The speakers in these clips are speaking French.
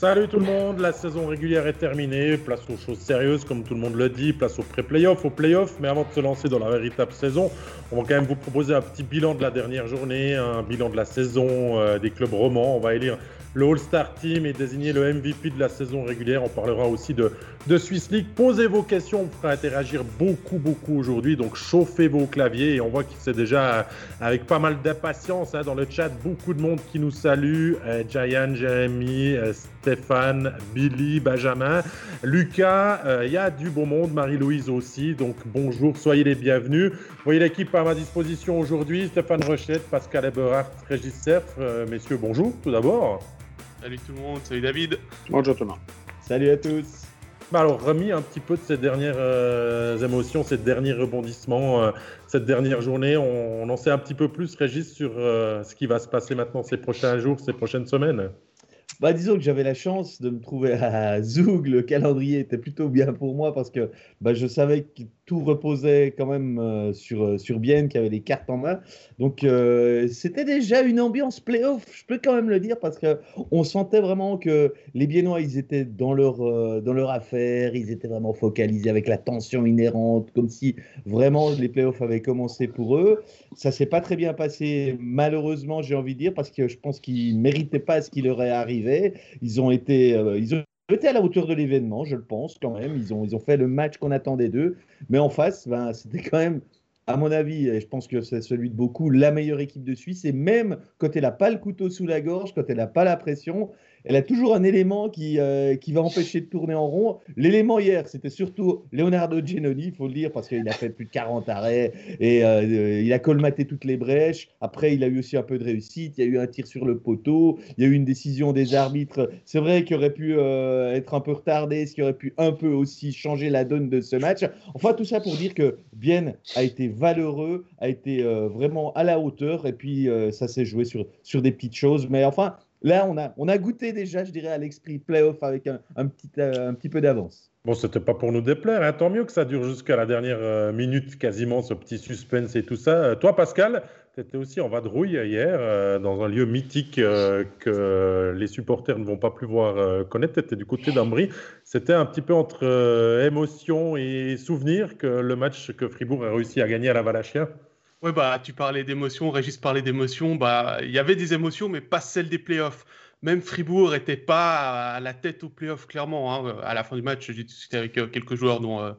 Salut tout le monde, la saison régulière est terminée, place aux choses sérieuses comme tout le monde le dit, place aux pré-playoffs, aux playoffs, mais avant de se lancer dans la véritable saison, on va quand même vous proposer un petit bilan de la dernière journée, un bilan de la saison euh, des clubs romans, on va élire le All-Star Team et désigner le MVP de la saison régulière. On parlera aussi de, de Swiss League. Posez vos questions, on fera interagir beaucoup, beaucoup aujourd'hui. Donc chauffez vos claviers et on voit que c'est déjà avec pas mal d'impatience hein, dans le chat. Beaucoup de monde qui nous salue. Euh, Jayan, Jérémy, euh, Stéphane, Billy, Benjamin, Lucas. Euh, il y a du beau monde, Marie-Louise aussi. Donc bonjour, soyez les bienvenus. Voyez l'équipe à ma disposition aujourd'hui. Stéphane Rochette, Pascal Eberhardt, Régis Cerf. messieurs, bonjour tout d'abord. Salut tout le monde, salut David. Bonjour tout le monde. Salut à tous. Bah alors, remis un petit peu de ces dernières euh, émotions, ces derniers rebondissements, euh, cette dernière journée, on, en sait un petit peu plus, Régis, sur euh, ce qui va se passer maintenant ces prochains jours, ces prochaines semaines bah, disons que j'avais la chance de me trouver à Zoug. Le calendrier était plutôt bien pour moi parce que bah, je savais que tout reposait quand même euh, sur, euh, sur Bienne qui avait les cartes en main. Donc euh, c'était déjà une ambiance playoff, je peux quand même le dire, parce qu'on sentait vraiment que les Biennois, ils étaient dans leur, dans leur affaire, ils étaient vraiment focalisés avec la tension inhérente, comme si vraiment les playoffs avaient commencé pour eux. Ça s'est pas très bien passé, malheureusement, j'ai envie de dire, parce que je pense qu'ils méritaient pas ce qui leur est arrivé. Ils ont été... ils ont été à la hauteur de l'événement, je le pense quand même. Ils ont, ils ont fait le match qu'on attendait d'eux. Mais en face, ben, c'était quand même, à mon avis, et je pense que c'est celui de beaucoup, la meilleure équipe de Suisse. Et même quand elle n'a pas le couteau sous la gorge, quand elle n'a pas la pression, elle a toujours un élément qui, euh, qui va empêcher de tourner en rond. L'élément hier, c'était surtout Leonardo Genoni, il faut le dire, parce qu'il a fait plus de 40 arrêts et euh, il a colmaté toutes les brèches. Après, il a eu aussi un peu de réussite. Il y a eu un tir sur le poteau. Il y a eu une décision des arbitres. C'est vrai qu'il aurait pu euh, être un peu retardé, ce qui aurait pu un peu aussi changer la donne de ce match. Enfin, tout ça pour dire que Bien a été valeureux, a été vraiment à la hauteur et puis ça s'est joué sur, sur des petites choses. Mais enfin, Là, on a, on a goûté déjà, je dirais, à l'esprit playoff avec un, petit, euh, un petit peu d'avance. Bon, c'était pas pour nous déplaire, hein. tant mieux que ça dure jusqu'à la dernière euh, minute quasiment, ce petit suspense et tout ça. Euh, toi, Pascal, tu étais aussi en vadrouille hier, dans un lieu mythique que les supporters ne vont pas plus voir connaître. Tu étais du côté d'Ambry. C'était un petit peu entre émotion et souvenir que le match que Fribourg a réussi à gagner à la Valachia Ouais, bah, tu parlais d'émotions, Régis parlait d'émotions. Bah, il y avait des émotions, mais pas celles des playoffs. Même Fribourg n'était pas à la tête aux playoffs, clairement. Hein. À la fin du match, j'ai discuté avec euh, quelques joueurs, dont euh,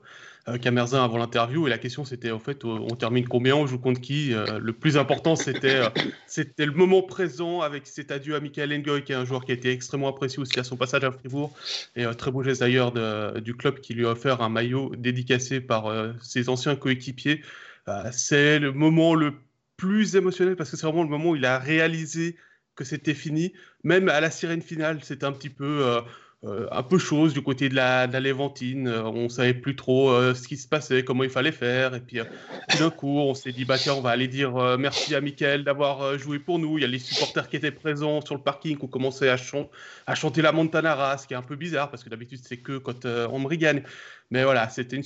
euh, Camerzin avant l'interview, et la question c'était en fait, on termine combien, on joue contre qui Le plus important, c'était c'était le moment présent avec cet adieu à Michael Engoy, qui est un joueur qui a été extrêmement apprécié aussi à son passage à Fribourg, et très beau geste d'ailleurs du club qui lui a offert un maillot dédicacé par ses anciens coéquipiers. Bah, c'est le moment le plus émotionnel parce que c'est vraiment le moment où il a réalisé que c'était fini. Même à la sirène finale, c'était un petit peu, euh, un peu chose du côté de la, de Léventine. Euh, on savait plus trop ce qui se passait, comment il fallait faire. Et puis, d'un coup, on s'est dit, bah tiens, on va aller dire merci à Mickaël d'avoir joué pour nous. Il y a les supporters qui étaient présents sur le parking qui ont commencé à, à chanter la Montanara, ce qui est un peu bizarre parce que d'habitude, c'est que quand on me gagne. Mais voilà, c'était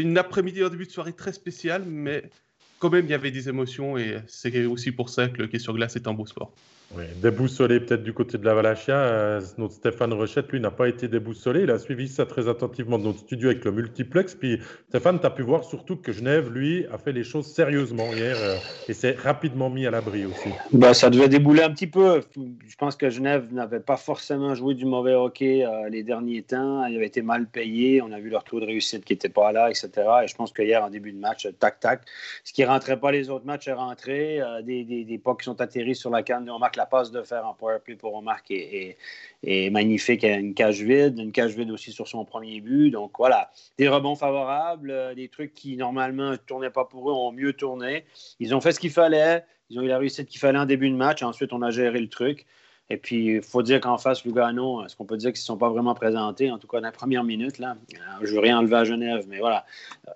une, après-midi en début de soirée très spéciale, mais quand même, il y avait des émotions et c'est aussi pour ça que le quai sur glace est un beau sport. Oui, déboussolé peut-être du côté de la Valachia. Euh, notre Stéphane Rochette, lui, n'a pas été déboussolé. Il a suivi ça très attentivement dans notre studio avec le multiplex. Puis Stéphane, tu as pu voir surtout que Genève, lui, a fait les choses sérieusement hier euh, et s'est rapidement mis à l'abri aussi. Bah, ça devait débouler un petit peu. Je pense que Genève n'avait pas forcément joué du mauvais hockey euh, les derniers temps. Il avait été mal payé. On a vu leur taux de réussite qui n'était pas là, etc. Et je pense que hier, en début de match, tac-tac, ce qui ne rentrait pas les autres matchs est rentré. des, des, des qui sont atterris sur la canne. On marque la passe de faire en powerplay pour Omar est, magnifique. Il a une cage vide, une cage vide aussi sur son premier but. Donc voilà, des rebonds favorables, euh, des trucs qui normalement ne tournaient pas pour eux ont mieux tourné. Ils ont fait ce qu'il fallait. Ils ont eu la réussite qu'il fallait en début de match. Ensuite, on a géré le truc. Et puis, il faut dire qu'en face, Lugano, est-ce qu'on peut dire qu'ils ne sont pas vraiment présentés, en tout cas dans la première minute. Là? Je ne veux rien enlever à Genève, mais voilà. Euh,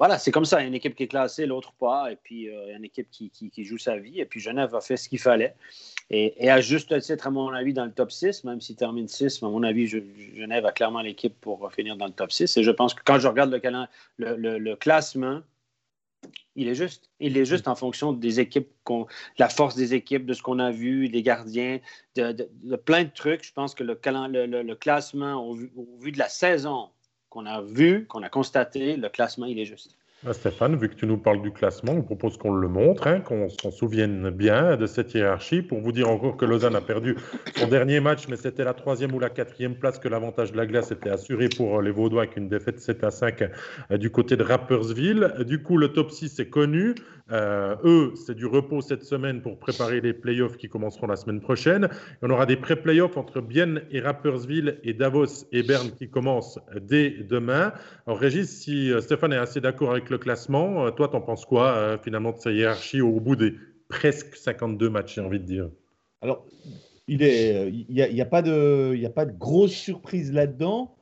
voilà, c'est comme ça. Il y a une équipe qui est classée, l'autre pas. Et puis, euh, il y a une équipe qui, qui, joue sa vie. Et puis, Genève a fait ce qu'il fallait. Et, à juste titre, à mon avis, dans le top 6, même s'il termine 6, à mon avis, Genève a clairement l'équipe pour finir dans le top 6. Et je pense que quand je regarde le, le, le, classement, Il est juste. Il est juste en fonction des équipes, la force des équipes, de ce qu'on a vu, des gardiens, de, plein de trucs. Je pense que le, le, classement, au vu, de la saison qu'on a vu, qu'on a constaté, le classement, il est juste. Ah, Stéphane, vu que tu nous parles du classement, on propose qu'on le montre, hein, qu'on s'en souvienne bien de cette hiérarchie. Pour vous dire encore que Lausanne a perdu son dernier match, mais c'était la troisième ou la quatrième place que l'avantage de la glace était assuré pour les Vaudois avec une défaite 7 à 5 euh, du côté de Rappersville. Du coup, le top 6 est connu. Euh, eux, c'est du repos cette semaine pour préparer les playoffs qui commenceront la semaine prochaine. on aura des pré-playoffs entre Bienne et Rappersville et Davos et Berne qui commencent dès demain. Alors, Régis, si euh, Stéphane est assez d'accord avec le classement. Euh, toi, t'en penses quoi finalement de sa hiérarchie au bout des presque 52 matchs, j'ai envie de dire? Alors, il n'y a, y a pas de grosse surprise là-dedans.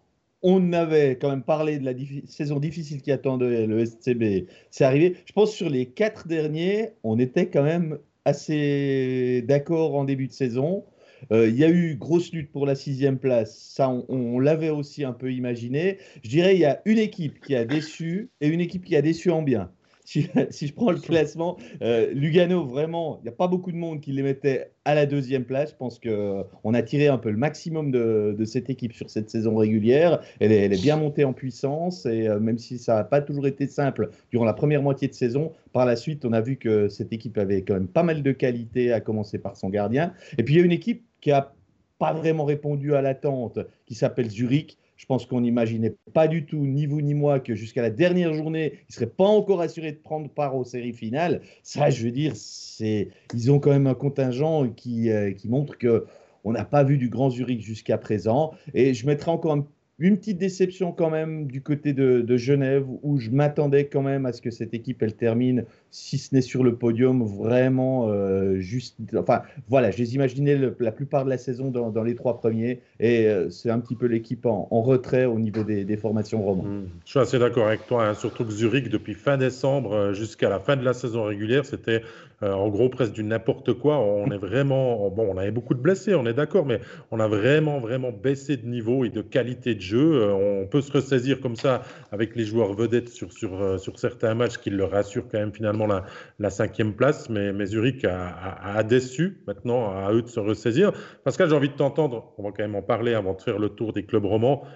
On avait quand même parlé de la saison difficile qui attendait le SCB. C'est arrivé. Je pense sur les quatre derniers, on était quand même assez d'accord en début de saison. Euh, il y a eu grosse lutte pour la sixième place. Ça, on, l'avait aussi un peu imaginé. Je dirais il y a une équipe qui a déçu et une équipe qui a déçu en bien. Si, je prends le classement, euh, Lugano, vraiment, il n'y a pas beaucoup de monde qui les mettait à la deuxième place. Je pense qu'on a tiré un peu le maximum de, cette équipe sur cette saison régulière. Elle est, elle est bien montée en puissance et euh, même si ça n'a pas toujours été simple durant la première moitié de saison, par la suite, on a vu que cette équipe avait quand même pas mal de qualité, à commencer par son gardien. Et puis il y a une équipe qui n'a pas vraiment répondu à l'attente, qui s'appelle Zurich. Je pense qu'on n'imaginait pas du tout, ni vous ni moi, que jusqu'à la dernière journée, ils ne seraient pas encore assurés de prendre part aux séries finales. Ça, je veux dire, c'est, ils ont quand même un contingent qui, euh, qui montre que on n'a pas vu du Grand Zurich jusqu'à présent. Et je mettrai encore un une petite déception quand même du côté de, Genève, où je m'attendais quand même à ce que cette équipe, elle termine, si ce n'est sur le podium, vraiment euh, juste. Enfin, voilà, je les imaginais la plupart de la saison dans, les trois premiers, et euh, c'est un petit peu l'équipe en, retrait au niveau des, formations romandes. Mmh. Je suis assez d'accord avec toi, hein, surtout que Zurich, depuis fin décembre euh, jusqu'à la fin de la saison régulière, c'était en gros, presque du n'importe quoi. On est vraiment. Bon, on avait beaucoup de blessés, on est d'accord, mais on a vraiment, vraiment baissé de niveau et de qualité de jeu. On peut se ressaisir comme ça avec les joueurs vedettes sur, sur, sur certains matchs qui leur assurent quand même finalement la, cinquième place. Mais, mais Zurich a, déçu. Maintenant, à eux de se ressaisir. Pascal, j'ai envie de t'entendre. On va quand même en parler avant de faire le tour des clubs romans.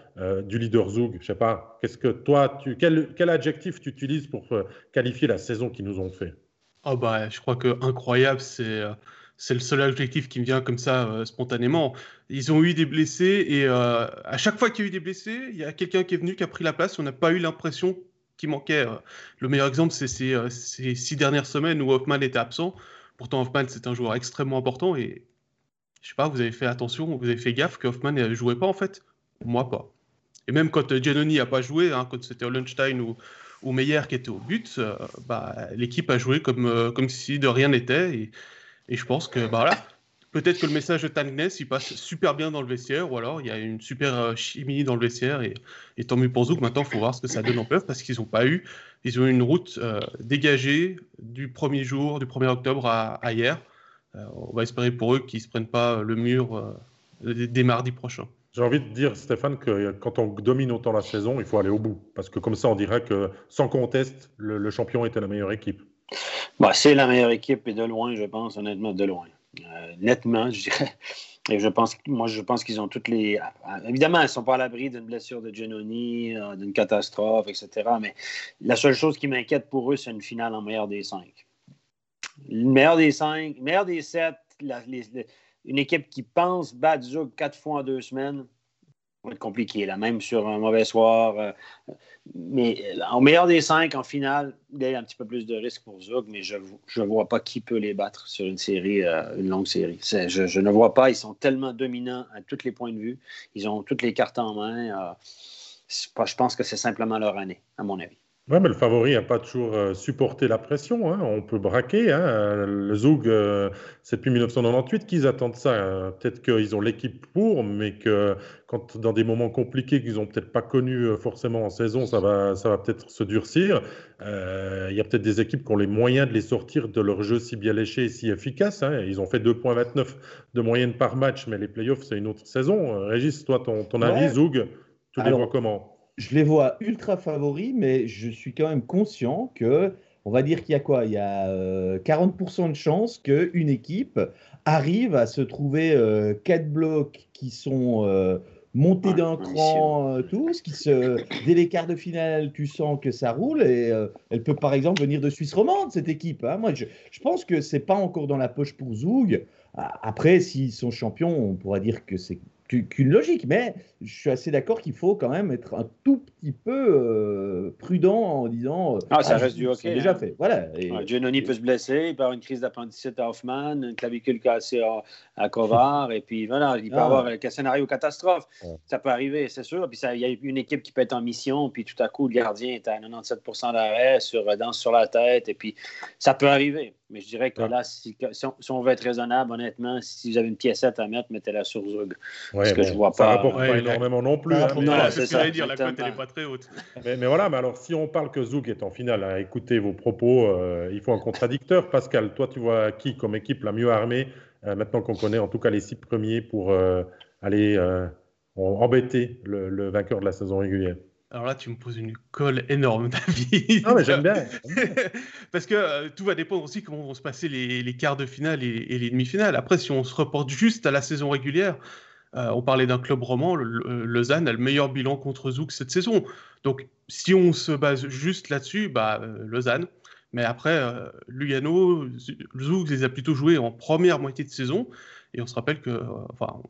du leader Zoug. Je sais pas, qu'est-ce que toi, tu, quel, quel adjectif tu utilises pour qualifier la saison qu'ils nous ont fait? Oh bah, je crois que incroyable, c'est euh, c'est le seul objectif qui me vient comme ça euh, spontanément. Ils ont eu des blessés et euh, à chaque fois qu'il y a eu des blessés, il y a quelqu'un qui est venu qui a pris la place. On n'a pas eu l'impression qu'il manquait. Le meilleur exemple, c'est ces, ces, six dernières semaines où Hoffman était absent. Pourtant, Hoffman, c'est un joueur extrêmement important et je sais pas, vous avez fait attention, vous avez fait gaffe que Hoffman ne jouait pas en fait? Moi, pas. Et même quand Giannoni n'a pas joué, hein, quand c'était Lunchtime ou, ou Meyer qui était au but, euh, bah, l'équipe a joué comme, euh, comme si de rien n'était. Et, et, je pense que bah, voilà, peut-être que le message de Tangness il passe super bien dans le vestiaire, ou alors il y a une super euh, chimie dans le vestiaire. Et, et tant mieux pour Zouk. Maintenant, il faut voir ce que ça donne en pleuve parce qu'ils n'ont pas eu. Ils ont eu une route dégagée du premier jour, du 1er octobre à, à hier. on va espérer pour eux qu'ils ne se prennent pas le mur dès mardi prochain. J'ai envie de dire, Stéphane, que quand on domine autant la saison, il faut aller au bout. Parce que comme ça, on dirait que, sans conteste, le, champion était la meilleure équipe. Bah, c'est la meilleure équipe et de loin, je pense, honnêtement, de loin. Euh, nettement, je dirais. Et je pense, moi, je pense qu'ils ont toutes les. Évidemment, ils ne sont pas à l'abri d'une blessure de Genoni, euh, d'une catastrophe, etc. Mais la seule chose qui m'inquiète pour eux, c'est une finale en meilleur des cinq. Le meilleur des cinq, meilleur des sept, une équipe qui pense battre Zug quatre fois en deux semaines, va être compliqué, là, même sur un mauvais soir. Euh, mais au meilleur des cinq, en finale, il y a un petit peu plus de risque pour Zug, mais je ne vois pas qui peut les battre sur une série, euh, une longue série. Je, ne vois pas, ils sont tellement dominants à tous les points de vue. Ils ont toutes les cartes en main. Euh, je pense que c'est simplement leur année, à mon avis. Oui, mais le favori n'a pas toujours euh, supporté la pression. Hein. On peut braquer. Hein. Le Zoug, euh, c'est depuis 1998 qu'ils attendent ça. Hein. Peut-être qu'ils ont l'équipe pour, mais que quand dans des moments compliqués qu'ils n'ont peut-être pas connus euh, forcément en saison, ça va, ça va peut-être se durcir. Il y a peut-être des équipes qui ont les moyens de les sortir de leur jeu si bien léché et si efficace. Ils ont fait 2,29 de moyenne par match, mais les playoffs, c'est une autre saison. Régis, toi, ton, ton avis, Zoug, tu les vois comment? Je les vois ultra favoris, mais je suis quand même conscient que on va dire qu'il y a quoi? Il y a 40% de chances qu'une équipe arrive à se trouver quatre blocs qui sont monter d'un cran euh, tous, qui se, dès les quarts de finale, tu sens que ça roule et euh, elle peut par exemple venir de Suisse romande, cette équipe. Hein. Moi, je, je, pense que c'est pas encore dans la poche pour Zoug. Après, s'ils sont champions, on pourra dire que c'est qu'une logique, mais je suis assez d'accord qu'il faut quand même être un tout petit peu euh, prudent en disant. Euh, ah, ça reste du hockey. déjà hein. fait. Voilà. Et, peut se blesser, il peut avoir une crise d'appendicite à Hoffman, une clavicule cassée à, à Kovar, et puis voilà, il peut ah. avoir un scénario catastrophe. Ça peut arriver, c'est sûr. Puis il y a une équipe qui peut être en mission, puis tout à coup, le gardien est à 97 d'arrêt, sur danse sur la tête, et puis ça peut arriver. Mais je dirais que là, si, on, veut être raisonnable, honnêtement, si vous avez une piécette à mettre, mettez-la sur Zug. parce que je vois pas. Ça rapporte pas énormément non plus. Hein, non, c'est ça. dire, la cote, n'est pas très haute. Mais, voilà, mais alors si on parle que Zug est en finale, hein, écoutez vos propos, euh, il faut un contradicteur. Pascal, toi, tu vois qui comme équipe la mieux armée, euh, maintenant qu'on connaît en tout cas les six premiers pour euh, aller embêter le vainqueur de la saison régulière? Alors là, tu me poses une colle énorme, David. Non, mais j'aime bien. Parce que euh, tout va dépendre aussi comment vont se passer les, quarts de finale et, les demi-finales. Après, si on se reporte juste à la saison régulière, euh, on parlait d'un club roman, le, Lausanne a le meilleur bilan contre Zouk cette saison. Donc, si on se base juste là-dessus, bah, euh, Lausanne. Mais après, Lugano, Zouk les a plutôt joués en première moitié de saison. Et on se rappelle que, enfin,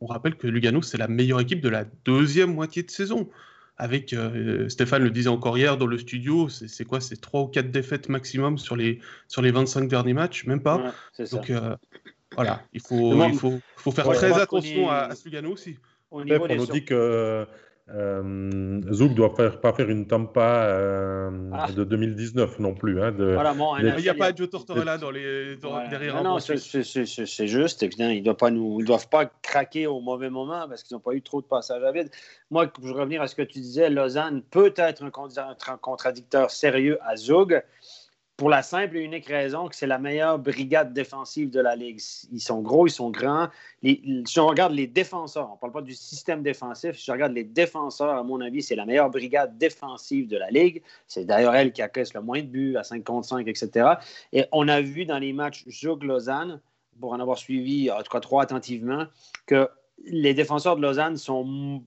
on rappelle que Lugano, c'est la meilleure équipe de la deuxième moitié de saison avec, euh, Stéphane le disait encore hier dans le studio, c'est quoi C'est 3 ou 4 défaites maximum sur les, sur les 25 dernis matchs, même pas. Donc euh, voilà, il faut, il faut, faut faire très attention à, à Lugano aussi. On nous dit que euh, Zouk doit faire, pas faire une Tampa euh, ah. de 2019 non plus. Hein, de, il n'y a pas Joe Tortorella dans les, derrière. Non, non c'est juste. Évidemment, ils ne doivent pas craquer au mauvais moment parce qu'ils n'ont pas eu trop de passages à vide. Moi, pour revenir à ce que tu disais, Lausanne peut être un, un contradicteur sérieux à Zoug pour la simple et unique raison que c'est la meilleure brigade défensive de la Ligue. Ils sont gros, ils sont grands. si on regarde les défenseurs, on ne parle pas du système défensif, si je regarde les défenseurs, à mon avis, c'est la meilleure brigade défensive de la Ligue. C'est d'ailleurs elle qui accueille le moins de buts à 5 contre 5, etc. Et on a vu dans les matchs Joug-Lausanne, pour en avoir suivi, en tout cas trois attentivement, que les défenseurs de Lausanne sont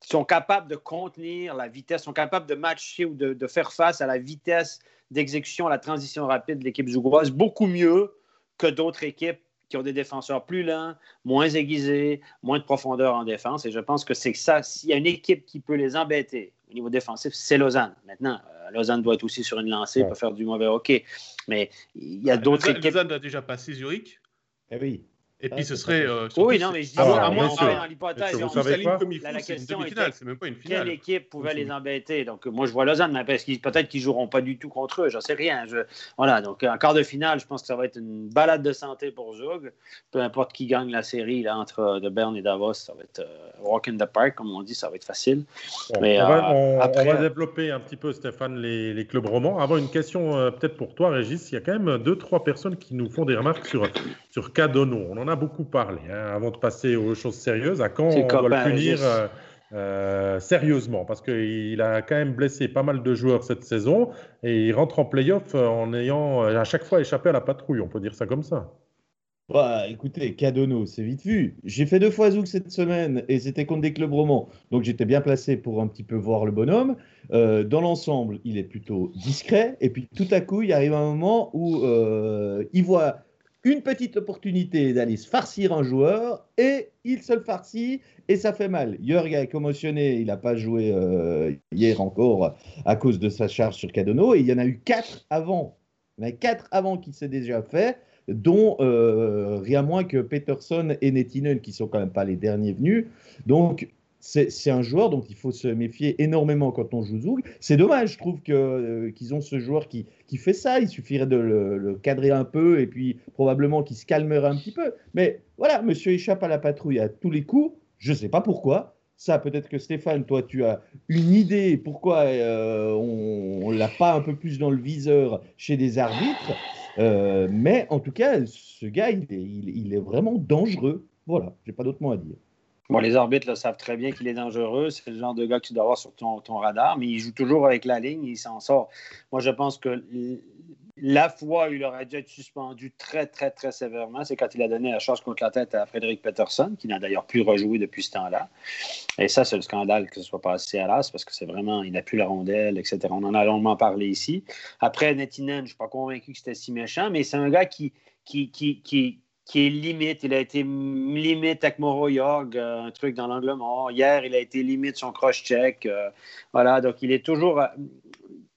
sont capables de contenir la vitesse, sont capables de matcher ou de faire face à la vitesse d'exécution à la transition rapide de l'équipe zougoise beaucoup mieux que d'autres équipes qui ont des défenseurs plus lents, moins aiguisés, moins de profondeur en défense. Et je pense que c'est ça. S'il y a une équipe qui peut les embêter au niveau défensif, c'est Lausanne. Maintenant, euh, Lausanne doit être aussi sur une lancée, pour faire du mauvais hockey. Mais il y a d'autres équipes. Lausanne a déjà passé Zurich. Eh oui. Et puis ce serait. Euh, oui, non, mais je dis, à moins dans l'hypothèse. La, la question c'est même pas une finale. Quelle équipe pouvait les embêter? Donc, moi, je vois Lausanne, mais parce qu'ils peut-être qu'ils joueront pas du tout contre eux, j'en sais rien. Je... Voilà, donc en quart de finale, je pense que ça va être une balade de santé pour Zug. Peu importe qui gagne la série là, entre euh, de Berne et Davos, ça va être euh, walk in the park, comme on dit, ça va être facile. mais, on, va, on, après... on, va, développer un petit peu, Stéphane, les, les clubs romans. Avant, une question peut-être pour toi, Régis. Il y a quand même deux, trois personnes qui nous font des remarques sur, sur Cadono. On en a beaucoup parlé. Hein, avant de passer aux choses sérieuses. À quand on doit le punir euh, euh, sérieusement? Parce qu'il a quand même blessé pas mal de joueurs cette saison et il rentre en playoff en ayant à chaque fois échappé à la patrouille, on peut dire ça comme ça. Bah, écoutez, Cadono, c'est vite vu. J'ai fait deux fois Zouk cette semaine et c'était contre des clubs romans. Donc j'étais bien placé pour un petit peu voir le bonhomme. Euh, dans l'ensemble, il est plutôt discret. Et puis tout à coup, il arrive un moment où il voit une petite opportunité d'aller se farcir un joueur et il se le farcit et ça fait mal. Jörg est commotionné, il n'a pas joué euh, hier encore à cause de sa charge sur Cadono et il y en a eu quatre avant. Il y en a quatre avant qui s'est déjà fait, dont euh, rien moins que Peterson et Nettinen qui sont quand même pas les derniers venus. Donc c'est un joueur dont il faut se méfier énormément quand on joue Zoug. C'est dommage, je trouve euh, qu'ils ont ce joueur qui, qui, fait ça. Il suffirait de le, cadrer un peu et puis probablement qu'il se calmerait un petit peu. Mais voilà, monsieur échappe à la patrouille à tous les coups. Je ne sais pas pourquoi. Ça, peut-être que Stéphane, toi, tu as une idée pourquoi euh, on ne l'a pas un peu plus dans le viseur chez des arbitres. Euh, mais en tout cas, ce gars, il est, il est vraiment dangereux. Voilà, j'ai pas d'autre mot à dire. Les arbitres le savent très bien qu'il est dangereux. C'est le genre de gars que tu dois avoir sur ton, radar, mais il joue toujours avec la ligne, il s'en sort. Moi, je pense que la fois où il aurait dû être suspendu très, très, très sévèrement, c'est quand il a donné la charge contre la tête à Frédéric Peterson, qui n'a d'ailleurs plus rejoué depuis ce temps-là. Et ça, c'est le scandale que ce soit passé à l'as, parce que c'est vraiment, il n'a plus la rondelle, etc. On en a longuement parlé ici. Après, Netinen, je ne suis pas convaincu que c'était si méchant, mais c'est un gars qui, qui, qui, qui est limite. Il a été limite avec Moro Yorg, euh, un truc dans l'angle mort. Hier, il a été limite son cross-check. Euh, voilà, donc il est toujours. Euh,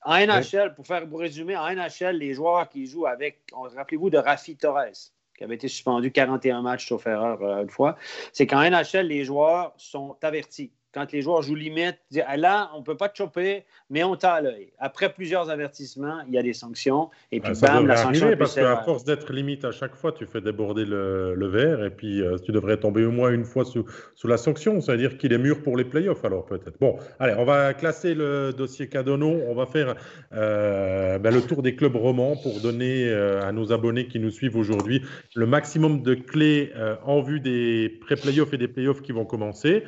en NHL, pour faire pour résumer, en NHL, les joueurs qui jouent avec, rappelez-vous de Rafi Torres, qui avait été suspendu 41 matchs sauf erreur euh, une fois, c'est qu'en NHL, les joueurs sont avertis quand les joueurs jouent limite, ah, là, on ne peut pas te choper, mais on t'a à l'œil. Après plusieurs avertissements, il y a des sanctions. Et puis, ça bam, la sanction arriver, Parce qu'à force d'être limite à chaque fois, tu fais déborder le, le verre et puis euh, tu devrais tomber au moins une fois sous, sous la sanction. Ça veut dire qu'il est mûr pour les playoffs, alors peut-être. Bon, allez, on va classer le dossier Cadono. On va faire euh, ben, le tour des clubs romans pour donner euh, à nos abonnés qui nous suivent aujourd'hui le maximum de clés en vue des pré-playoffs et des playoffs qui vont commencer.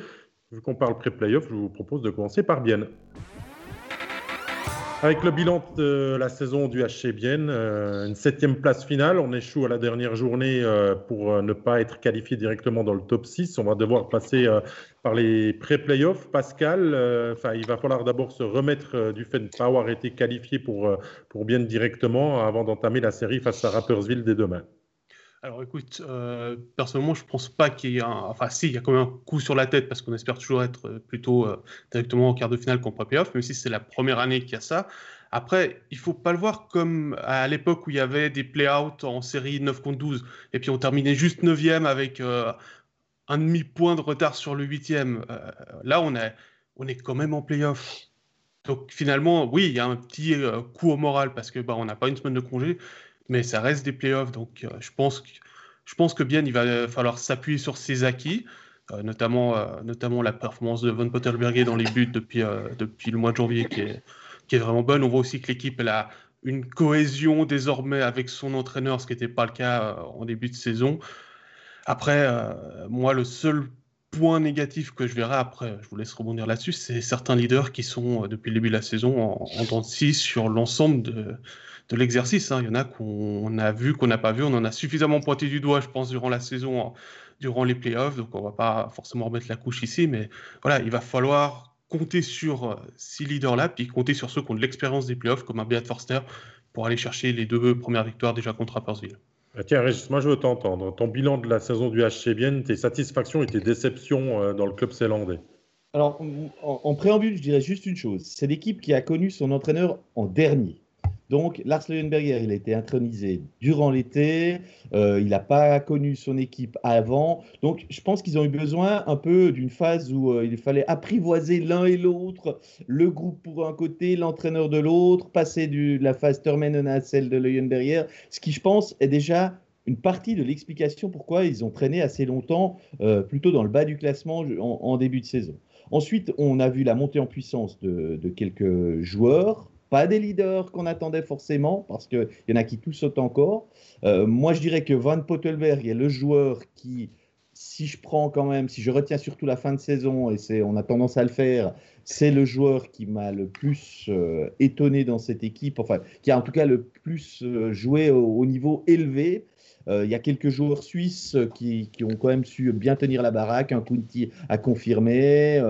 Vu qu'on parle pré-playoff, je vous propose de commencer par Bienne. Avec le bilan de la saison du HC Bienne, euh, une septième place finale. On échoue à la dernière journée euh, pour euh, ne pas être qualifié directement dans le top 6. On va devoir passer par les pré-playoffs. Pascal, il va falloir d'abord se remettre du fait de ne pas avoir été qualifié pour, pour Bienne directement avant d'entamer la série face à Rappersville dès demain. Alors écoute, euh, personnellement, je pense pas qu'il y ait un. Enfin, si, il y a quand même un coup sur la tête parce qu'on espère toujours être euh, plutôt euh, directement en quart de finale contre playoff, même si c'est la première année qu'il y a ça. Après, il faut pas le voir comme à l'époque où il y avait des play-outs en série 9 contre 12 et puis on terminait juste 9e avec un demi-point de retard sur le 8e. là, on est, on est quand même en play-off. Donc finalement, oui, il y a un petit coup au moral parce que bah, n'a pas une semaine de congé, mais ça reste des playoffs. Donc, euh, je, pense que, bien, il va falloir s'appuyer sur ses acquis, euh, notamment, euh, notamment la performance de Von Potterberger dans les buts depuis, depuis le mois de janvier qui est, qui est vraiment bonne. On voit aussi que l'équipe a une cohésion désormais avec son entraîneur, ce qui n'était pas le cas en début de saison. Après, moi, le seul point négatif que je verrai après, je vous laisse rebondir là-dessus, c'est certains leaders qui sont depuis le début de la saison en, en 6 sur l'ensemble de, de l'exercice. Hein. Il y en a qu'on a vu, qu'on n'a pas vu. On en a suffisamment pointé du doigt, je pense, durant la saison, durant les playoffs. Donc, on ne va pas forcément remettre la couche ici. Mais voilà, il va falloir compter sur euh, ces leaders-là, puis compter sur ceux qui ont de l'expérience des playoffs, comme un Beat Forster, pour aller chercher les deux premières victoires déjà contre Rappersville. Ah, tiens, Régis, moi je veux t'entendre. Ton bilan de la saison du HC Bien, tes satisfactions et tes déceptions euh, dans le club zélandais? Alors, en préambule, je dirais juste une chose. C'est l'équipe qui a connu son entraîneur en dernier. Donc, Lars Leuenberger, il a été intronisé durant l'été. Euh, il n'a pas connu son équipe avant. Donc, je pense qu'ils ont eu besoin un peu d'une phase où euh, il fallait apprivoiser l'un et l'autre, le groupe pour un côté, l'entraîneur de l'autre, passer de la phase Termenen à celle de Leuenberger, ce qui, je pense, est déjà une partie de l'explication pourquoi ils ont traîné assez longtemps, euh, plutôt dans le bas du classement en, début de saison. Ensuite, on a vu la montée en puissance de quelques joueurs pas des leaders qu'on attendait forcément, parce qu'il y en a qui tout sautent encore. Euh, moi, je dirais que Van Pottelberg est le joueur qui, si je prends quand même, si je retiens surtout la fin de saison, et c'est, on a tendance à le faire, c'est le joueur qui m'a le plus euh, étonné dans cette équipe, enfin, qui a en tout cas le plus euh, joué au, niveau élevé. Il y a quelques joueurs suisses qui, qui, ont quand même su bien tenir la baraque. Un Kunti a confirmé.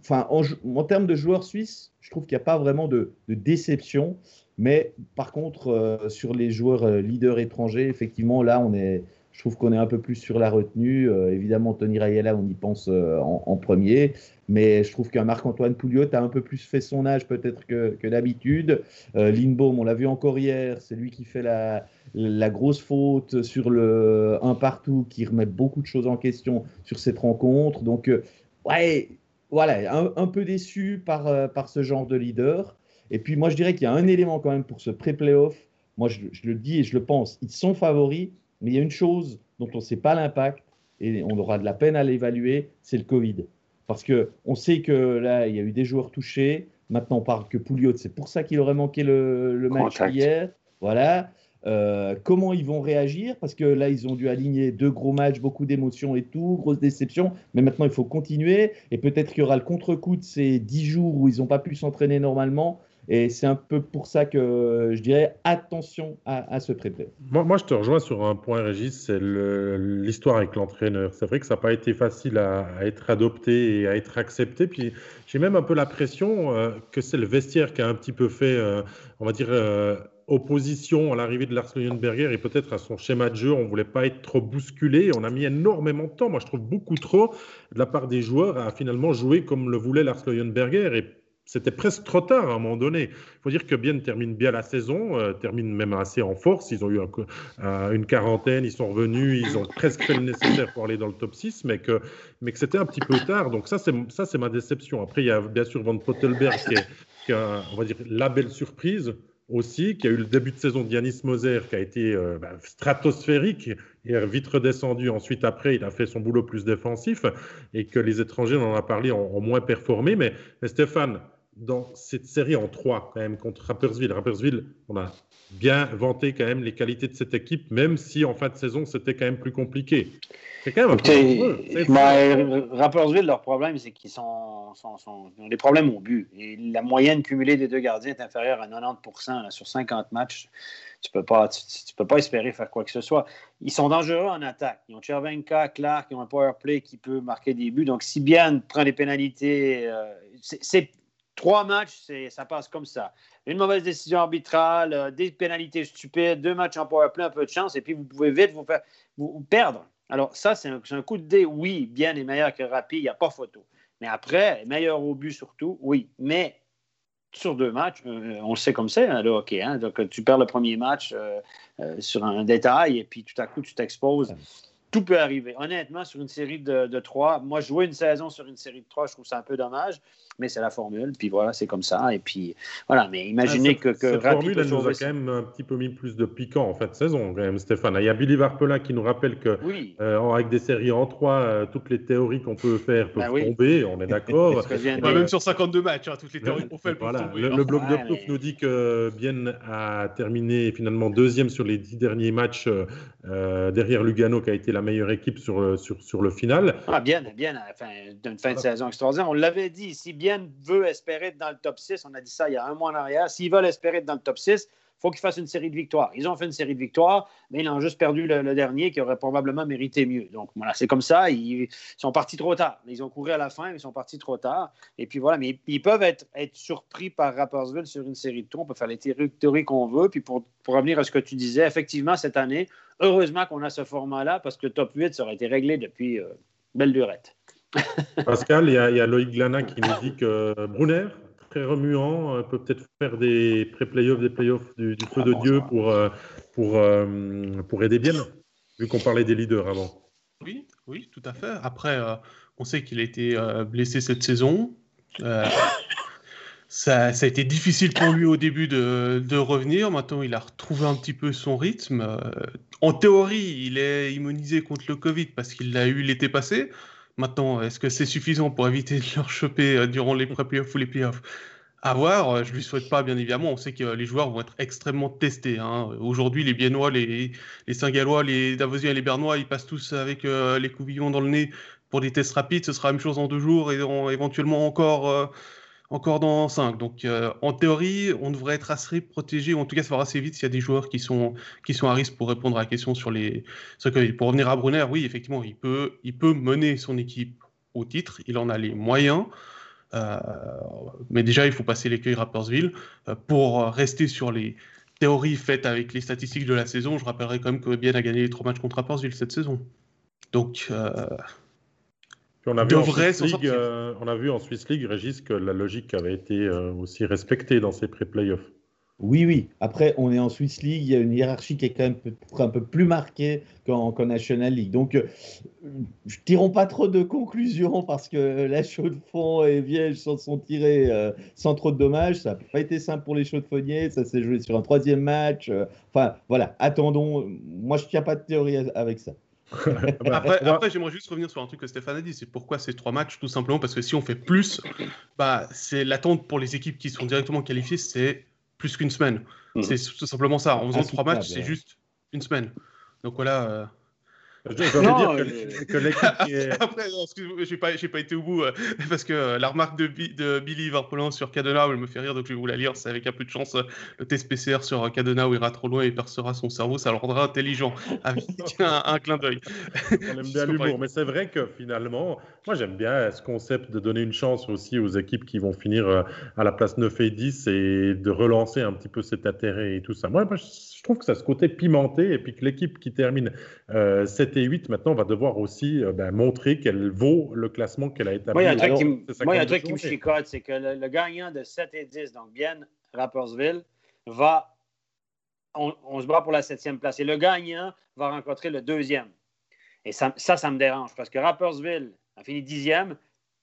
Enfin, en, termes de joueurs suisses, je trouve qu'il n'y a pas vraiment de, déception. Mais par contre, euh, sur les joueurs euh, leaders étrangers, effectivement, là, on est, je trouve qu'on est un peu plus sur la retenue. Euh, évidemment, Tony Rayella, on y pense en, premier. Mais je trouve qu'un Marc-Antoine Pouliot a un peu plus fait son âge peut-être que, d'habitude. Lindbaum, on l'a vu encore hier, c'est lui qui fait la, la, grosse faute sur le 1 partout, qui remet beaucoup de choses en question sur cette rencontre. Donc, ouais, voilà, un, peu déçu par, euh, par ce genre de leader. Et puis moi, je dirais qu'il y a un élément quand même pour ce pré-playoff. Moi, je, le dis et je le pense, ils sont favoris, mais il y a une chose dont on ne sait pas l'impact et on aura de la peine à l'évaluer, c'est le Covid. Parce que on sait que là, il y a eu des joueurs touchés. Maintenant, on parle que Pouliot, c'est pour ça qu'il aurait manqué le, match hier. Voilà. Euh, comment ils vont réagir? Parce que là, ils ont dû aligner deux gros matchs, beaucoup d'émotions et tout, grosse déception. Mais maintenant, il faut continuer. Et peut-être qu'il y aura le contre-coup de ces dix jours où ils n'ont pas pu s'entraîner normalement. Et c'est un peu pour ça que je dirais attention à, ce pré moi, moi, je te rejoins sur un point, Régis, c'est l'histoire avec l'entraîneur. C'est vrai que ça n'a pas été facile à, être adopté et à être accepté. Puis j'ai même un peu l'impression euh, que c'est le vestiaire qui a un petit peu fait, euh, on va dire, euh, opposition à l'arrivée de Lars Leuenberger et peut-être à son schéma de jeu. On ne voulait pas être trop bousculé. On a mis énormément de temps, moi je trouve beaucoup trop, de la part des joueurs à finalement jouer comme le voulait Lars Leuenberger. C'était presque trop tard à un moment donné. Il faut dire que Bien termine bien la saison, euh, termine même assez en force. Ils ont eu une quarantaine, ils sont revenus, ils ont presque fait le nécessaire pour aller dans le top 6, mais que, mais que c'était un petit peu tard. Donc ça, c'est, ma déception. Après, il y a bien sûr Van Pottelberg qui est, qui on va dire, la belle surprise aussi, qui a eu le début de saison d'Yanis Moser, qui a été euh, bah, stratosphérique et vite redescendu. Ensuite, après, il a fait son boulot plus défensif et que les étrangers, on en a parlé, ont, moins performé. Mais, Stéphane, dans cette série en 3, quand même, contre Rappersville, Rappersville, on a bien vanté quand même les qualités de cette équipe, même si en fin de saison, c'était quand même plus compliqué. C'est quand même un Rappersville, leur problème, c'est qu'ils sont, ont des problèmes au but. Et la moyenne cumulée des deux gardiens est inférieure à 90% sur 50 matchs. Tu ne peux, pas, tu, peux pas espérer faire quoi que ce soit. Ils sont dangereux en attaque. Ils ont Chervenka, Clark, ils ont un power play qui peut marquer des buts. Donc, si bien prend des pénalités, euh, c'est trois matchs, ça passe comme ça. Une mauvaise décision arbitrale, euh, des pénalités stupides, deux matchs en power play, un peu de chance, et puis vous pouvez vite vous, faire, vous perdre. Alors, ça, c'est un, coup de dé. Oui, bien est meilleur que Rapide, il n'y a pas photo. Mais après, meilleur au but surtout, oui. Mais sur deux matchs, euh, on le sait comme ça, hein, OK. Hein, donc, tu perds le premier match euh, euh, sur un détail et puis tout à coup, tu t'exposes. Tout peut arriver. Honnêtement, sur une série de, de trois, moi, jouer une saison sur une série de trois, je trouve ça un peu dommage mais c'est la formule. Puis voilà, c'est comme ça. Et puis voilà, mais imaginez que, que cette formule, elle nous a quand même un petit peu mis plus de piquant en fin de saison, quand même, Stéphane. Il y a Billy Varpelin qui nous rappelle que euh, avec des séries en 3, euh, toutes les théories qu'on peut faire peuvent ben tomber. On est d'accord. Même sur 52 matchs, hein, toutes les théories qu'on fait voilà. tomber. Le, hein. blog de proof nous dit que Bien a terminé finalement deuxième sur les dix derniers matchs euh, derrière Lugano, qui a été la meilleure équipe sur, sur, sur le final. Ah, bien, bien, enfin, d'une fin de saison extraordinaire. On l'avait dit, si Bien veut espérer être dans le top 6, on a dit ça il y a un mois en arrière, s'ils veulent espérer être dans le top 6, il faut qu'ils fassent une série de victoires. Ils ont fait une série de victoires, mais ils ont juste perdu le, dernier qui aurait probablement mérité mieux. Donc voilà, c'est comme ça. Ils, sont partis trop tard. Ils ont couru à la fin, mais ils sont partis trop tard. Et puis voilà, mais ils peuvent être, surpris par Rappersville sur une série de tours. On peut faire les théories qu'on veut. Puis pour, pour revenir à ce que tu disais, effectivement, cette année, heureusement qu'on a ce format-là parce que le top 8, ça aurait été réglé depuis euh, belle durette. Pascal, il y, a, Loïc Glana qui nous dit que Brunner, très remuant, euh, peut peut-être faire des pré-playoffs, des playoffs du, du feu de Dieu pour, euh, pour, euh, pour aider bien, vu qu'on parlait des leaders avant. Oui, oui, tout à fait. Après, on sait qu'il a été blessé cette saison. Ça, a été difficile pour lui au début de, de, revenir. Maintenant, il a retrouvé un petit peu son rythme. En théorie, il est immunisé contre le Covid parce qu'il l'a eu l'été passé. Maintenant, est-ce que c'est suffisant pour éviter de leur choper euh, durant les pré-playoffs ou les playoffs à voir, euh, je lui souhaite pas, bien évidemment. On sait que les joueurs vont être extrêmement testés. Hein. Aujourd'hui, les Biennois, les, Saint-Gallois, les Davosiens et les Bernois, ils passent tous avec euh, les couvillons dans le nez pour des tests rapides. Ce sera la même chose en deux jours et éventuellement encore encore dans 5. Donc, euh, en théorie, on devrait être assez protégé, ou en tout cas, va assez vite s'il y a des joueurs qui sont, qui sont à risque pour répondre à la question sur les. Pour revenir à Brunner, oui, effectivement, il peut, il peut mener son équipe au titre, il en a les moyens. Euh, mais déjà, il faut passer l'écueil Rappersville. Euh, pour rester sur les théories faites avec les statistiques de la saison, je rappellerai quand même que Bien a gagné les trois matchs contre Rappersville cette saison. Donc, on, a vu euh, on a vu en Swiss League, Régis, que la logique avait été euh, aussi respectée dans ces pré-playoffs. Oui, oui. Après, on est en Swiss League, il y a une hiérarchie qui est quand même un peu plus marquée qu'en National League. Donc, euh, je ne tirons pas trop de conclusions parce que la chaux de fond et Viège s'en sont tirés sans trop de dommages. Ça n'a pas été simple pour les chaux de fonnier. Ça s'est joué sur un troisième match. enfin, voilà, attendons. Moi, je ne tiens pas de théorie avec ça. Après, j'aimerais juste revenir sur un truc que Stéphane a dit. C'est pourquoi ces trois matchs Tout simplement parce que si on fait plus, bah, c'est l'attente pour les équipes qui sont directement qualifiées, c'est plus qu'une semaine. Mmh. C'est tout simplement ça. En faisant trois matchs, c'est juste une semaine. Donc voilà. Je dire que, que l'équipe est... Après, j'ai pas, pas, été au bout, euh, parce que euh, la remarque de, de Billy Varpolan sur Cadena, elle me fait rire, donc je vais vous la lire. C'est avec un peu de chance, euh, le test PCR sur Cadena où ira trop loin et percera son cerveau, ça le rendra intelligent. Avec un, un clin d'œil. On aime bien l'humour, mais c'est vrai que finalement, moi j'aime bien ce concept de donner une chance aussi aux équipes qui vont finir à la place 9 et 10 et de relancer un petit peu cet intérêt et tout ça. Moi, je trouve que ça a ce côté pimenté et puis que l'équipe qui termine euh, 7 et 8 maintenant va devoir aussi euh, ben, montrer qu'elle vaut le classement qu'elle a établi. Moi, il y a un truc qui, me chicote, c'est que le, gagnant de 7 et 10, donc bien Rappersville, va. On, se bat pour la septième place. Et le gagnant va rencontrer le deuxième. Et ça, ça, ça me dérange parce que Rappersville a fini dixième.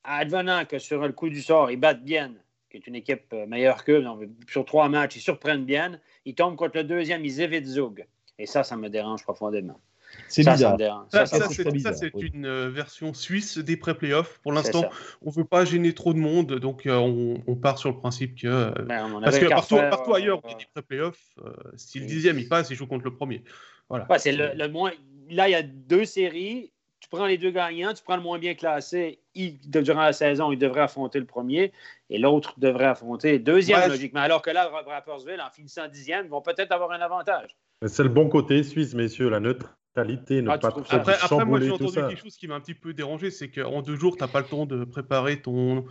Advenant que sur le coup du sort, ils battent bien, qui est une équipe euh, meilleure qu'eux, sur trois matchs, ils surprennent bien. Ils tombent contre le deuxième, ils évitent Zug. Et ça, ça me dérange profondément. C'est bizarre. Ça, c'est une euh, version suisse des pré-playoffs. Pour l'instant, on ne veut pas gêner trop de monde, donc euh, on, part sur le principe que. Euh, ben, parce que partout, partout ailleurs, on dit pré-playoffs, si le dixième il passe, il joue contre le premier. Voilà. c'est le, moins. Là, il y a deux séries. Tu prends les deux gagnants, tu prends le moins bien classé. Il, durant la saison, il devrait affronter le premier et l'autre devrait affronter le deuxième, logiquement. Alors que là, Rappersville, en finissant dixième, vont peut-être avoir un avantage. C'est le bon côté suisse, messieurs, la neutre qualité, ne ah, pas après, après, moi j'ai entendu quelque chose qui m'a un petit peu dérangé, c'est qu'en deux jours, tu n'as pas le temps de préparer ton,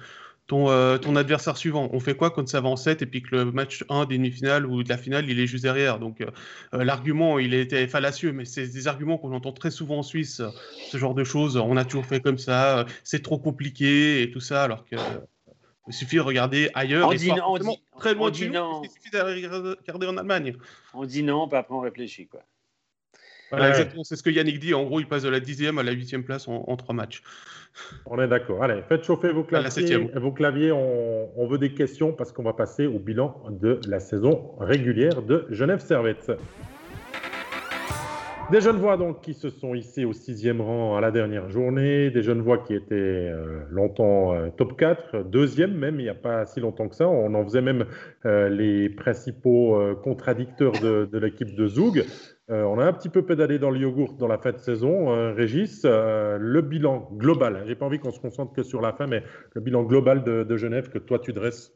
ton, euh, ton adversaire suivant. On fait quoi quand ça va en 7 et puis que le match 1 des demi-finales ou de la finale, il est juste derrière? Donc euh, euh, l'argument, il était fallacieux, mais c'est des arguments qu'on entend très souvent en Suisse, ce genre de choses. On a toujours fait comme ça, c'est trop compliqué et tout ça, alors que... Il suffit de regarder ailleurs. On dit non, on dit, très loin de nous. Il suffit de regarder en Allemagne. On dit non, puis après on réfléchit. Quoi. Voilà, exactement. C'est ce que Yannick dit. En gros, il passe de la dixième à la huitième place en, trois matchs. On est d'accord. Allez, faites chauffer vos claviers. Vos claviers, on, veut des questions parce qu'on va passer au bilan de la saison régulière de Genève Servette. Des jeunes voix donc qui se sont hissés au sixième rang à la dernière journée, des jeunes voix qui étaient euh, longtemps euh, top 4, deuxième même, il n'y a pas si longtemps que ça. On en faisait même euh, les principaux contradicteurs de, de l'équipe de Zoug. Euh, on a un petit peu pédalé dans le yogourt dans la fin de saison. Euh, Régis, euh, le bilan global, j'ai pas envie qu'on se concentre que sur la fin, mais le bilan global de, Genève que toi tu dresses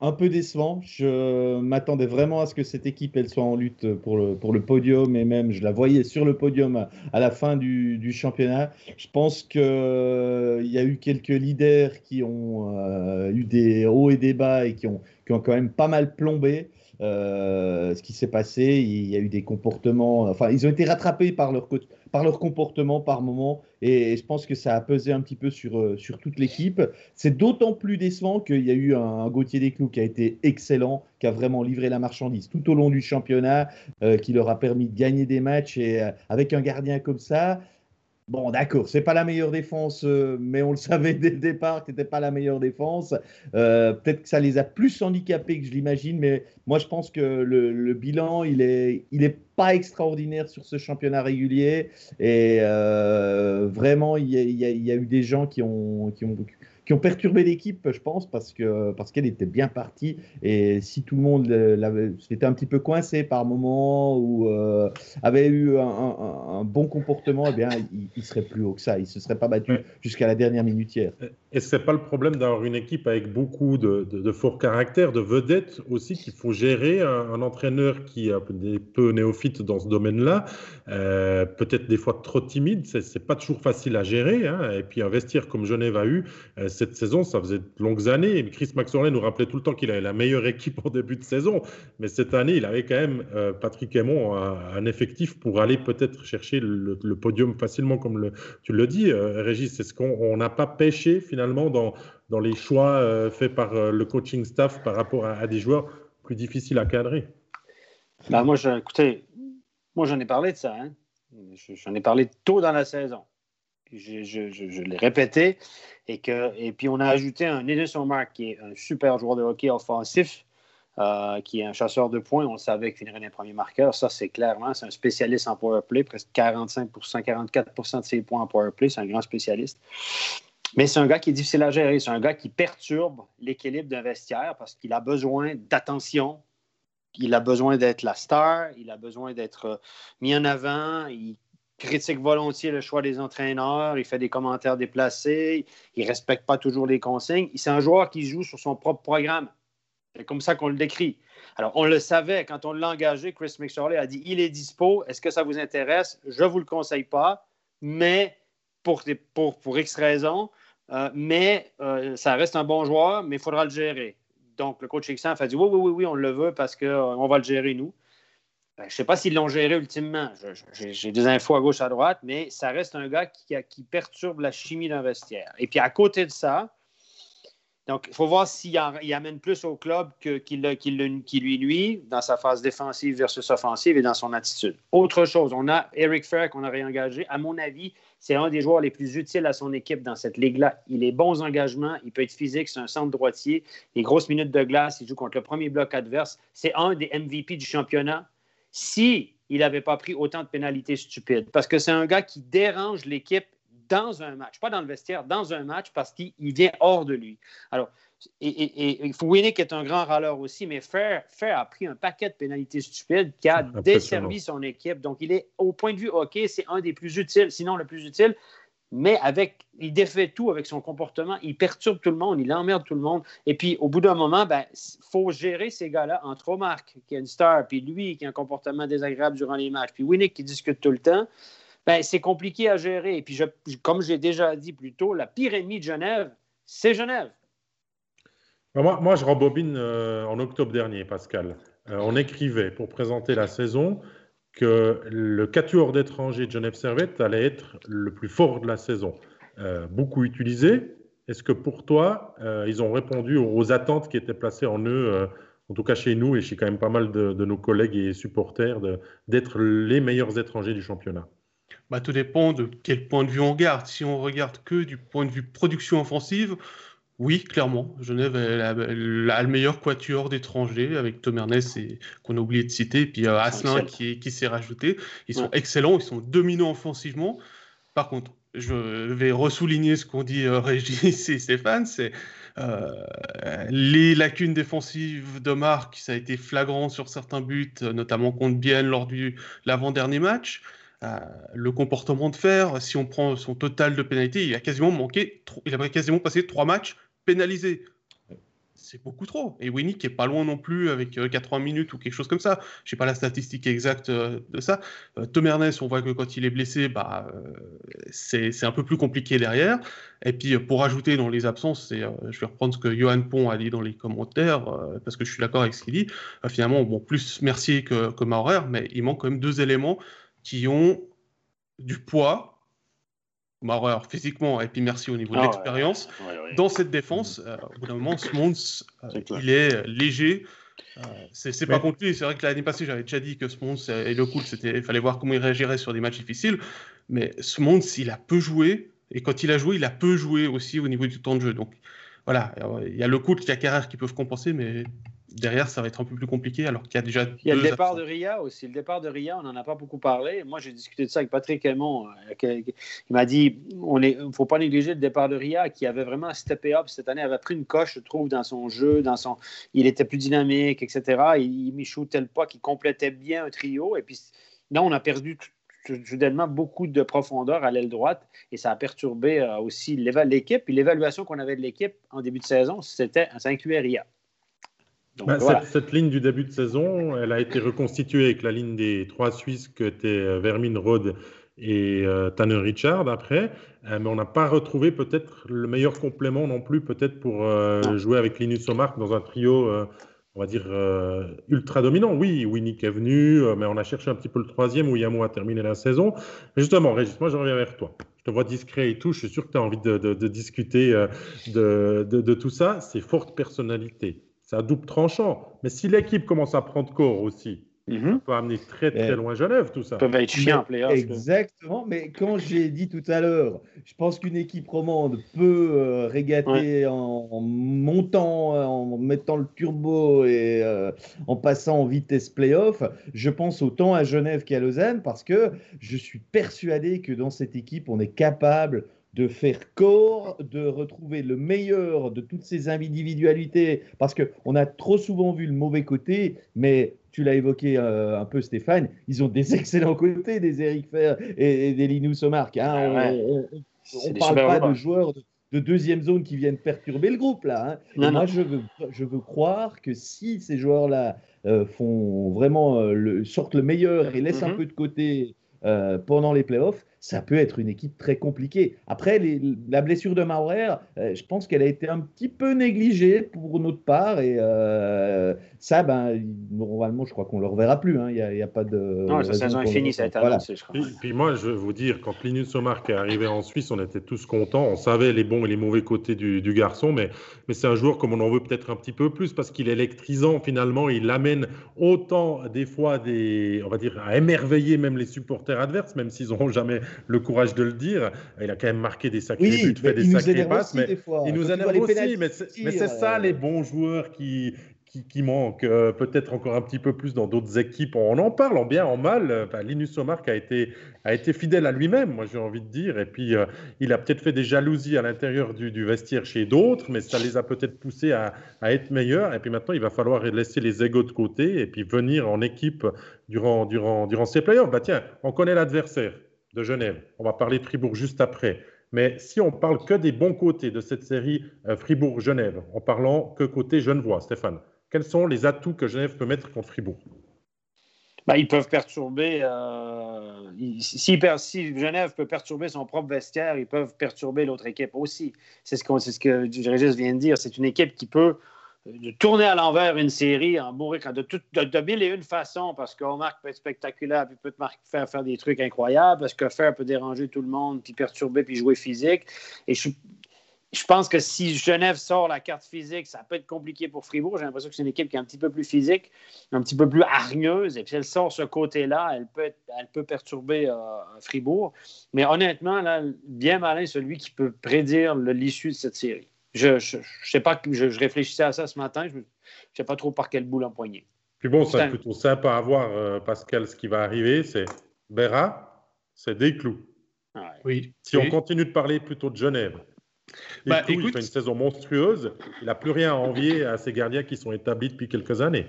un peu décevant. Je m'attendais vraiment à ce que cette équipe elle soit en lutte pour le, podium et même je la voyais sur le podium à, la fin du, championnat. Je pense qu'il y a eu quelques leaders qui ont eu des hauts et des bas et qui ont quand même pas mal plombé. Euh, ce qui s'est passé. Il y a eu des comportements, enfin, ils ont été rattrapés par leur, par leur comportement par moment, et, je pense que ça a pesé un petit peu sur, euh, sur toute l'équipe. C'est d'autant plus décevant qu'il y a eu un, Gauthier Desclous qui a été excellent, qui a vraiment livré la marchandise tout au long du championnat, euh, qui leur a permis de gagner des matchs, et avec un gardien comme ça, Bon, d'accord, c'est pas la meilleure défense, euh, mais on le savait dès le départ que c'était pas la meilleure défense. Euh, peut-être que ça les a plus handicapés que je l'imagine, mais moi je pense que le, bilan il est, il est pas extraordinaire sur ce championnat régulier et euh, vraiment il y, a, il y, a, eu des gens qui ont, qui ont qui ont perturbé l'équipe, je pense, parce que parce qu'elle était bien partie. Et si tout le monde était un petit peu coincé par moment ou euh, avait eu un, bon comportement, eh bien, il, il, serait plus haut que ça. Il se serait pas battu jusqu'à la dernière minutière. Et c'est pas le problème d'avoir une équipe avec beaucoup de, de, fort caractère, de vedettes aussi qu'il faut gérer. Un, entraîneur qui est un peu néophyte dans ce domaine-là, euh, peut-être des fois trop timide, c'est pas toujours facile à gérer. Hein. Et puis investir comme Genève a eu, euh, cette saison, ça faisait de longues années. Chris Maxorley nous rappelait tout le temps qu'il avait la meilleure équipe en début de saison. Mais cette année, il avait quand même, euh, Patrick Aymon, un, effectif pour aller peut-être chercher le, podium facilement, comme tu le dis, euh, Régis. Est-ce qu'on n'a pas pêché finalement dans, les choix euh, faits par le coaching staff par rapport à, des joueurs plus difficiles à cadrer bah, Moi, écoutez, moi j'en ai parlé de ça. Hein. J'en ai parlé tôt dans la saison. Je l'ai répété. Et, puis, on a ajouté un Edison Mark, qui est un super joueur de hockey offensif, euh, qui est un chasseur de points. On savait qu'il finirait les premiers marqueurs. Ça, c'est clairement, c'est un spécialiste en power play, presque 45% 44% de ses points en power play. C'est un grand spécialiste. Mais c'est un gars qui est difficile à gérer. C'est un gars qui perturbe l'équilibre d'un vestiaire parce qu'il a besoin d'attention il a besoin d'être la star, il a besoin d'être mis en avant, critique volontiers le choix des entraîneurs, il fait des commentaires déplacés, il ne respecte pas toujours les consignes. C'est un joueur qui joue sur son propre programme. C'est comme ça qu'on le décrit. Alors, on le savait quand on l'a engagé, Chris McSorley a dit il est dispo, est-ce que ça vous intéresse? Je ne vous le conseille pas, mais pour, pour, pour X raisons, euh, mais euh, ça reste un bon joueur, mais il faudra le gérer. Donc, le coach Xan a dit oui, oui, oui, oui, on le veut parce qu'on euh, va le gérer nous. Ben, je ne sais pas s'ils l'ont géré ultimement. J'ai des infos à gauche, à droite, mais ça reste un gars qui, perturbe la chimie d'un vestiaire. Et puis, à côté de ça, donc, il faut voir s'il amène plus au club que, qui, lui nuit dans sa phase défensive versus offensive et dans son attitude. Autre chose, on a Eric Fair qu'on a réengagé. À mon avis, c'est un des joueurs les plus utiles à son équipe dans cette ligue-là. Il est bons engagements, il peut être physique, c'est un centre droitier. Les grosses minutes de glace, il joue contre le premier bloc adverse. C'est un des MVP du championnat. Si il n'avait pas pris autant de pénalités stupides, parce que c'est un gars qui dérange l'équipe dans un match, pas dans le vestiaire, dans un match parce qu'il vient hors de lui. Alors, et, et, Winnick est un grand râleur aussi, mais Fair, a pris un paquet de pénalités stupides qui a desservi son équipe. Donc, il est, au point de vue hockey, c'est un des plus utiles, sinon le plus utile. Mais avec, il défait tout avec son comportement, il perturbe tout le monde, il emmerde tout le monde. Et puis, au bout d'un moment, il ben, faut gérer ces gars-là entre Omar, qui est une star, puis lui, qui a un comportement désagréable durant les matchs, puis Winnick, qui discute tout le temps ben, c'est compliqué à gérer. Et puis, je, comme j'ai déjà dit plus tôt, la pire ennemie de Genève, c'est Genève. Moi, moi, je rembobine euh, en octobre dernier, Pascal. Euh, on écrivait pour présenter la saison que le quatuor d'étrangers de Genève Servette allait être le plus fort de la saison. Euh, beaucoup utilisé. Est-ce que pour toi, ils ont répondu aux, attentes qui étaient placées en eux, en tout cas chez nous et chez quand même pas mal de, de nos collègues et supporters, d'être les meilleurs étrangers du championnat? Bah, tout dépend de quel point de vue on regarde. Si on regarde que du point de vue production offensive, oui, clairement. Genève a, le meilleur quatuor d'étrangers avec Tom Ernest qu'on a oublié de citer, et puis euh, Asselin qui, qui s'est rajouté. Ils sont excellents, ils sont dominants offensivement. Par contre, je vais ressouligner ce qu'ont dit euh, Régis et Stéphane, c'est euh, les lacunes défensives de Marc, ça a été flagrant sur certains buts, notamment contre Bienne lors de l'avant-dernier match. Euh, le comportement de fer, si on prend son total de pénalités, il a quasiment manqué, il a quasiment passé trois matchs pénalisés. C'est beaucoup trop. Et Winnie qui est pas loin non plus avec 80 euh, minutes ou quelque chose comme ça. Je n'ai pas la statistique exacte euh, de ça. Tom Ernest, on voit que quand il est blessé, bah, c'est un peu plus compliqué derrière. Et puis pour ajouter dans les absences, je vais reprendre ce que Johan Pont a dit dans les commentaires, parce que je suis d'accord avec ce qu'il dit. finalement, bon, plus Mercier que, que Maurer, mais il manque quand même deux éléments qui ont du poids, Maurer physiquement, et puis merci au niveau de ah l'expérience. Dans cette défense, euh, au bout d'un moment, Smons, euh, il est léger. Euh, c'est pas contre lui. C'est vrai que l'année passée, j'avais déjà dit que Smons et le coup, il fallait voir comment il réagirait sur des matchs difficiles. Mais Smons, il a peu joué. Et quand il a joué, il a peu joué aussi au niveau du temps de jeu. Donc voilà, il y a le coup, il y a Carrère qui peuvent compenser, mais derrière, ça va être un peu plus compliqué alors qu'il y a déjà. Il y a le départ de Ria aussi. Le départ de Ria, on n'en a pas beaucoup parlé. Moi, j'ai discuté de ça avec Patrick Aymon. Euh, il m'a dit il ne faut pas négliger le départ de Ria qui avait vraiment steppé up cette année, avait pris une coche, je trouve, dans son jeu. dans son Il était plus dynamique, etc. Il, il shootait le pas, qui complétait bien un trio. Et puis là, on a perdu soudainement beaucoup de profondeur à l'aile droite et ça a perturbé euh, aussi l'équipe. Puis l'évaluation qu'on avait de l'équipe en début de saison, c'était ça incluait Ria. Bah, cette, ligne du début de saison, elle a été reconstituée avec la ligne des trois Suisses que étaient euh, Vermin Rode et euh, Tanner Richard après, euh, mais on n'a pas retrouvé peut-être le meilleur complément non plus, peut-être pour jouer avec Linus Omark dans un trio, on va dire, ultra dominant. Oui, Winnick est venu, mais on a cherché un petit peu le troisième où Yamo a terminé la saison. Mais justement, Régis, moi je reviens vers toi. Je te vois discret et tout, je suis sûr que tu as envie de, de discuter de, de, tout ça. C'est forte personnalité c'est un double tranchant. Mais si l'équipe commence à prendre corps aussi, ça peut amener très très loin Genève, tout ça. Ça peut être chiant en playoff. Exactement, mais quand j'ai dit tout à l'heure, je pense qu'une équipe romande peut euh, régater en, montant, en mettant le turbo et euh, en passant en vitesse playoff. Je pense autant à Genève qu'à Lausanne parce que je suis persuadé que dans cette équipe, on est capable de faire corps, de retrouver le meilleur de toutes ces individualités, parce qu'on a trop souvent vu le mauvais côté, mais tu l'as évoqué euh, un peu, Stéphane, ils ont des excellents côtés, des Eric Fer et, des Linus Omark. Hein. Ah on ne parle pas de joueurs de, deuxième zone qui viennent perturber le groupe, là. Hein. moi, je veux, je veux croire que si ces joueurs-là euh, font vraiment le, sortent le meilleur et laissent un mm-hmm. peu de côté pendant les playoffs, ça peut être une équipe très compliquée. Après, la blessure de Maurer, euh, je pense qu'elle a été un petit peu négligée pour notre part. Et euh, ça, ben, normalement, je crois qu'on ne le reverra plus. Hein. Il n'y a, pas de. Non, sa saison est finie, ça a été annoncé, je crois. Puis, moi, je veux vous dire, quand Linus Omar est arrivé en Suisse, on était tous contents. On savait les bons et les mauvais côtés du, garçon, mais, mais c'est un joueur comme on en veut peut-être un petit peu plus parce qu'il est électrisant finalement. Il amène autant des fois des, on va dire, à émerveiller même les supporters adverses, même s'ils n'auront jamais le courage de le dire. Il a quand même marqué des sacrés buts, fait des sacrés passes, mais il nous énerve aussi. Mais c'est ça les bons joueurs qui, qui, manquent euh, peut-être encore un petit peu plus dans d'autres équipes. On en parle en bien, en mal. Linus Omark a été, a été fidèle à lui-même, moi j'ai envie de dire. Et puis euh, il a peut-être fait des jalousies à l'intérieur du, du, vestiaire chez d'autres, mais ça les a peut-être poussés à, à, être meilleurs. Et puis maintenant, il va falloir laisser les égaux de côté et puis venir en équipe durant, durant, durant ces playoffs. Bah tiens, on connaît l'adversaire de Genève. On va parler de Fribourg juste après. Mais si on parle que des bons côtés de cette série euh, Fribourg-Genève, en parlant que côté Genevois, Stéphane, quels sont les atouts que Genève peut mettre contre Fribourg? Ben, ils peuvent perturber. Euh, si, Genève peut perturber son propre vestiaire, ils peuvent perturber l'autre équipe aussi. C'est ce, ce que Régis vient de dire. C'est une équipe qui peut de tourner à l'envers une série en mourir de, tout, de, mille et une façons, parce qu'Omar peut être spectaculaire, puis peut te faire, faire des trucs incroyables, parce que faire peut déranger tout le monde, puis perturber, puis jouer physique. Et je, je pense que si Genève sort la carte physique, ça peut être compliqué pour Fribourg. J'ai l'impression que c'est une équipe qui est un petit peu plus physique, un petit peu plus hargneuse. Et puis elle sort ce côté-là, elle peut, elle peut perturber euh, Fribourg. Mais honnêtement, bien malin celui qui peut prédire l'issue de cette série. Je, je, sais pas, je, je, réfléchissais à ça ce matin, je ne sais pas trop par quel bout l'empoigner. Puis bon, c'est plutôt sympa à voir, euh, Pascal, ce qui va arriver, c'est Béra, c'est des clous. Oui. Si on continue de parler plutôt de Genève, bah, il fait une saison monstrueuse, il n'a plus rien à envier à ces gardiens qui sont établis depuis quelques années.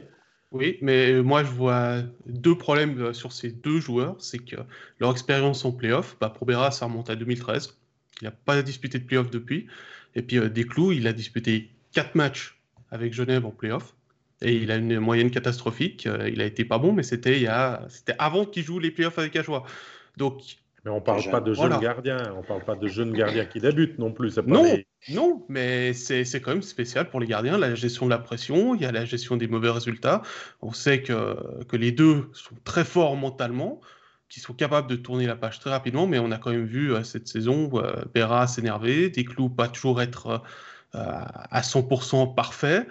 Oui, mais moi je vois deux problèmes euh, sur ces deux joueurs. C'est que leur expérience en playoff, bah, pour Béra, ça remonte à 2013. Il n'a pas disputé de playoff depuis. Et puis euh, Desclous, il a disputé quatre matchs avec Genève en playoff. Et il a une moyenne catastrophique. Euh, il a été pas bon, mais c'était il c'était avant qu'il joue les playoffs avec Ajoie. Donc mais on ne parle pas de jeunes gardiens, on parle pas de jeunes gardiens qui débutent non plus. non, non, mais c'est quand même spécial pour les gardiens, la gestion de la pression, il y a la gestion des mauvais résultats. On sait que, que les deux sont très forts mentalement, qui sont capables de tourner la page très rapidement, mais on a quand même vu euh, cette saison euh, s'énerver, Desclous pas toujours être euh, à 100% parfait.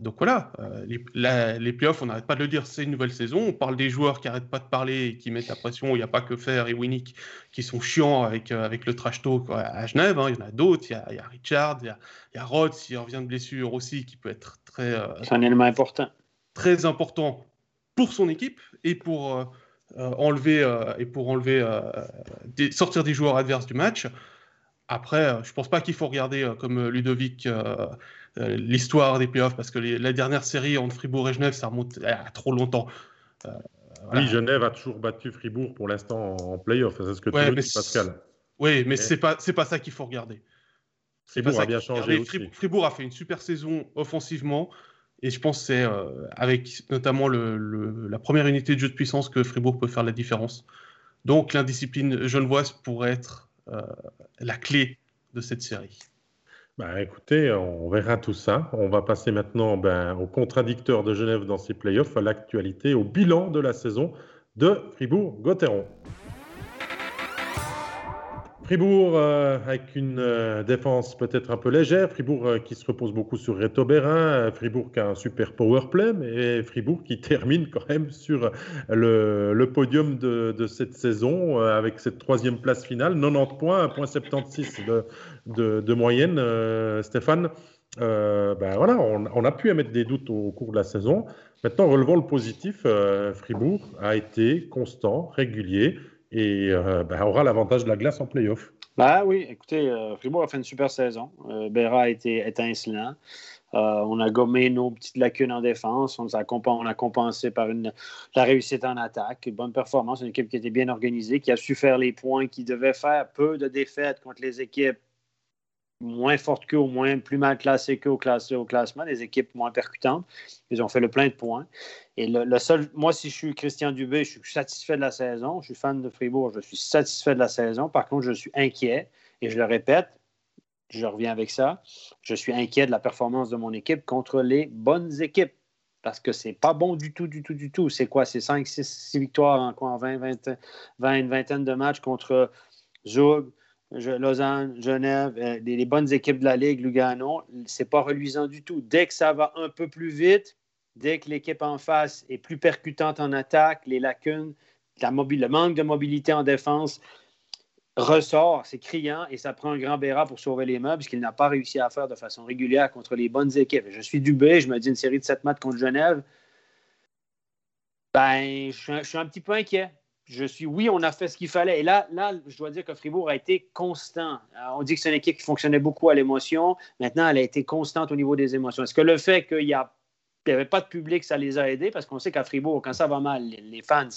Donc voilà, les, les, playoffs, on n'arrête pas de le dire, c'est une nouvelle saison. On parle des joueurs qui n'arrêtent pas de parler et qui mettent la pression. Il n'y a pas que Fer et Winnick qui sont chiants avec, avec le trash talk à Genève. Hein. Il y en a d'autres. Il, y a Richard, il y a, il y a Rhodes, s'il revient de blessure aussi, qui peut être très. c'est un élément important. Très important pour son équipe et pour enlever euh, et pour enlever euh, sortir des joueurs adverses du match. Après, je pense pas qu'il faut regarder comme Ludovic l'histoire des playoffs parce que la dernière série entre Fribourg et Genève, ça remonte à trop longtemps. Oui, Genève a toujours battu Fribourg pour l'instant en playoff. C'est ce que tu dis, Pascal. Oui, mais, c'est pas c'est pas ça qu'il faut regarder. Fribourg a bien changé aussi. Fribourg a fait une super saison offensivement. Et je pense que c'est euh, avec notamment la première unité de jeu de puissance que Fribourg peut faire la différence. Donc l'indiscipline genevoise pourrait être euh, la clé de cette série. Bah, écoutez, on verra tout ça. On va passer maintenant ben, au contradicteur de Genève dans ses playoffs, à l'actualité, au bilan de la saison de Fribourg-Gotteron. Fribourg euh, avec une euh, défense peut-être un peu légère, Fribourg euh, qui se repose beaucoup sur Reto Bérin, Fribourg qui a un super power play, mais Fribourg qui termine quand même sur le, podium de, cette saison avec cette troisième place finale, 90 points, 1,76 de, de, de moyenne, Stéphane. ben voilà, on, a pu émettre des doutes au cours de la saison. Maintenant, relevons le positif, Fribourg a été constant, régulier, et ben, aura l'avantage de la glace en playoff. Bah oui, écoutez, euh, Fribourg a fait une super saison. Euh, Béra a été étincelant. Euh, on a gommé nos petites lacunes en défense. On, a, on a compensé par une, la réussite en attaque. Une bonne performance. Une équipe qui était bien organisée, qui a su faire les points, qui devait faire peu de défaites contre les équipes moins fortes qu'eux, moins plus mal classées qu'eux au, au, classement, des équipes moins percutantes. Ils ont fait le plein de points. Et le, seul, moi, si je suis Christian Dubé, je suis satisfait de la saison. Je suis fan de Fribourg, je suis satisfait de la saison. Par contre, je suis inquiet. Et je le répète, je reviens avec ça. Je suis inquiet de la performance de mon équipe contre les bonnes équipes. Parce que c'est pas bon du tout, du tout, du tout. C'est quoi? C'est 5, 6, victoires en, quoi, en 20, 20, 20, une vingtaine de matchs contre Zug, Lausanne, Genève, euh, les, bonnes équipes de la Ligue, Lugano. C'est pas reluisant du tout. Dès que ça va un peu plus vite, dès que l'équipe en face est plus percutante en attaque, les lacunes, le manque de mobilité en défense, ressort, c'est criant, et ça prend un grand béra pour sauver les meubles, ce qu'il n'a pas réussi à faire de façon régulière contre les bonnes équipes. Je suis dubé, je me dis une série de sept matchs contre Genève. Ben, je suis, un, petit peu inquiet. Je suis, oui, on a fait ce qu'il fallait. Et là, là, je dois dire que Fribourg a été constant. on dit que c'est une équipe qui fonctionnait beaucoup à l'émotion. Maintenant, elle a été constante au niveau des émotions. Est-ce que le fait qu'il n'y avait pas de public, ça les a aidés? Parce qu'on sait qu'à Fribourg, quand ça va mal, les fans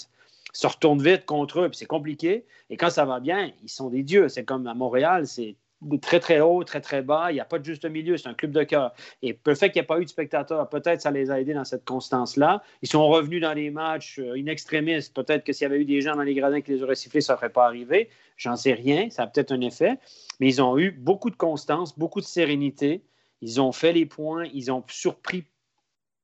se retournent vite contre eux, puis c'est compliqué. Et quand ça va bien, ils sont des dieux. C'est comme à Montréal, c'est très, très haut, très, très bas. Il n'y a pas de juste milieu. C'est un club de cœur. Et le fait qu'il n'y ait pas eu de spectateurs, peut-être ça les a aidés dans cette constance-là. Ils sont revenus dans les matchs euh, in extremis. Peut-être que s'il y avait eu des gens dans les gradins qui les auraient sifflés, ça n'aurait pas arrivé. J'en sais rien. Ça a peut-être un effet. Mais ils ont eu beaucoup de constance, beaucoup de sérénité. Ils ont fait les points. Ils ont surpris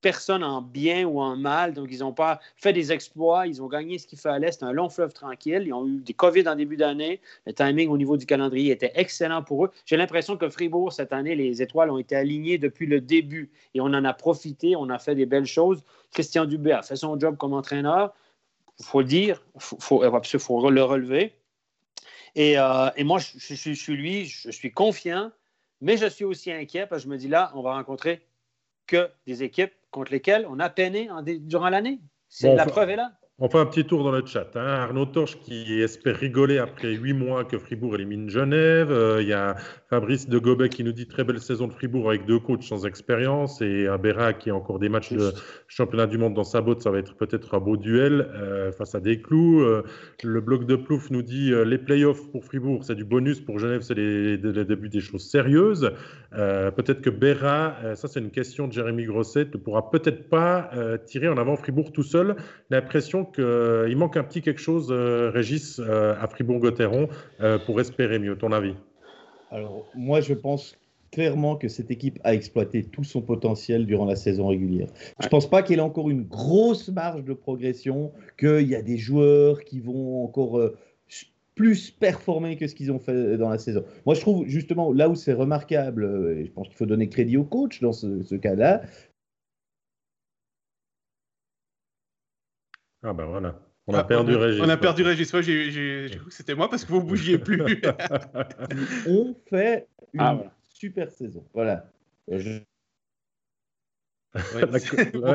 personne en bien ou en mal. Donc, ils n'ont pas fait des exploits. Ils ont gagné ce qu'il fallait. C'était un long fleuve tranquille. Ils ont eu des COVID en début d'année. Le timing au niveau du calendrier était excellent pour eux. J'ai l'impression que Fribourg, cette année, les étoiles ont été alignées depuis le début et on en a profité. On a fait des belles choses. Christian Dubé a fait son job comme entraîneur. Il faut le dire. Il faut, le relever. Et, euh, moi, je, je, suis lui. Je suis confiant. Mais je suis aussi inquiet parce que je me dis là, on va rencontrer que des équipes contre lesquelles on a peiné durant l'année. C'est la preuve est là. On fait un petit tour dans le chat. Hein. Arnaud Torche qui espère rigoler après huit mois que Fribourg élimine Genève. Euh, il y a Fabrice de Gobet qui nous dit très belle saison de Fribourg avec deux coachs sans expérience et un Béra qui a encore des matchs de championnat du monde dans sa botte. Ça va être peut-être un beau duel euh, face à des clous. Euh, le bloc de Plouf nous dit les playoffs pour Fribourg, c'est du bonus. Pour Genève, c'est le début des choses sérieuses. peut-être que Béra, ça c'est une question de Jérémy Grosset, ne pourra peut-être pas tirer en avant Fribourg tout seul. L'impression qu'il euh, manque un petit quelque chose, euh, Régis, euh, à Fribourg-Gotteron, pour espérer mieux, ton avis? Alors, moi, je pense clairement que cette équipe a exploité tout son potentiel durant la saison régulière. Je ne pense pas qu'elle ait encore une grosse marge de progression, qu'il y a des joueurs qui vont encore plus performer que ce qu'ils ont fait dans la saison. Moi, je trouve justement là où c'est remarquable, et je pense qu'il faut donner crédit au coach dans ce, ce cas-là, Ah ben voilà. On a ah, perdu Régis. On a perdu Régis. j'ai cru que c'était moi parce que vous ne bougiez plus. on fait une ah, super saison. Voilà.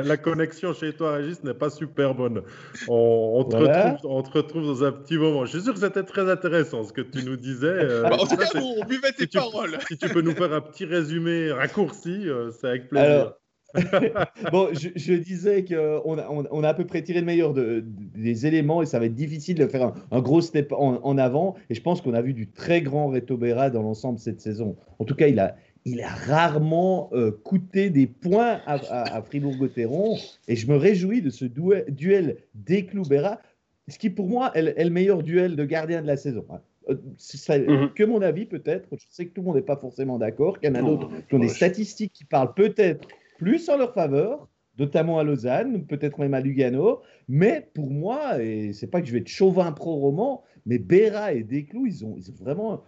la, connexion chez toi, Régis, n'est pas super bonne. On, te retrouve, dans un petit moment. Je suis sûr que c'était très intéressant ce que tu nous disais. Euh, bah, en tout cas, on buvait tes paroles. si tu peux nous faire un petit résumé raccourci, euh, c'est avec plaisir. bon, je, disais qu'on a, on, a à peu près tiré le meilleur de, des éléments et ça va être difficile de faire un, gros step en, avant. Et je pense qu'on a vu du très grand Reto Berra dans l'ensemble cette saison. En tout cas, il a, il a rarement euh, coûté des points à, Fribourg-Gotteron. Et je me réjouis de ce duel, duel Desclous-Berra, ce qui pour moi est, le meilleur duel de gardien de la saison. Hein. Euh, ça, mhm. Que mon avis peut-être, je sais que tout le monde n'est pas forcément d'accord, qu'il y en a d'autres qui ont des statistiques qui parlent peut-être plus en leur faveur, notamment à Lausanne, peut-être même à Lugano. Mais pour moi, et c'est pas que je vais être chauvin pro-roman, mais Béra et Desclous, ils ont, vraiment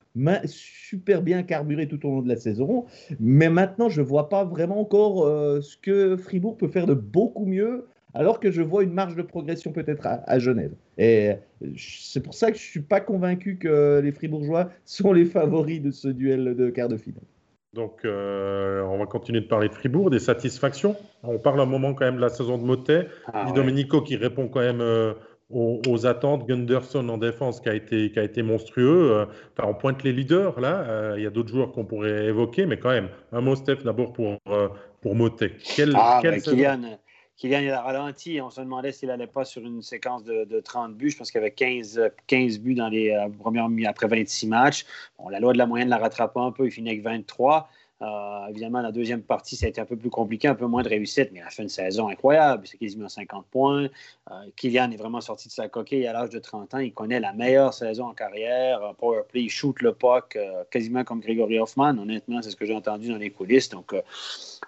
super bien carburé tout au long de la saison. Mais maintenant, je ne vois pas vraiment encore euh, ce que Fribourg peut faire de beaucoup mieux, alors que je vois une marge de progression peut-être à, Genève. Et c'est pour ça que je ne suis pas convaincu que les Fribourgeois sont les favoris de ce duel de quart de finale. Donc, euh, on va continuer de parler de Fribourg, des satisfactions. On parle un moment quand même de la saison de Motet. Ah, Domenico qui répond quand même euh, aux, attentes. Gunderson en défense qui a été, qui a été monstrueux. Euh, enfin, on pointe les leaders là. Il y a d'autres joueurs qu'on pourrait évoquer, mais quand même, un mot, Steph, d'abord pour, pour Motet ah, Kylian, Kylian, il a ralenti. On se demandait s'il n'allait pas sur une séquence de, 30 buts. Je pense qu'il avait 15, 15 buts dans les euh, après 26 matchs. La loi de la moyenne l'a rattrapé un peu. Il finit avec 23. Euh, évidemment, la deuxième partie, ça a été un peu plus compliqué, un peu moins de réussite, mais il a fait une saison incroyable. C'est quasiment 50 points. Euh, Kylian est vraiment sorti de sa coquille à l'âge de 30 ans. Il connaît la meilleure saison en carrière. En powerplay, il shoot le puck quasiment comme Gregory Hoffman. Honnêtement, c'est ce que j'ai entendu dans les coulisses. Donc,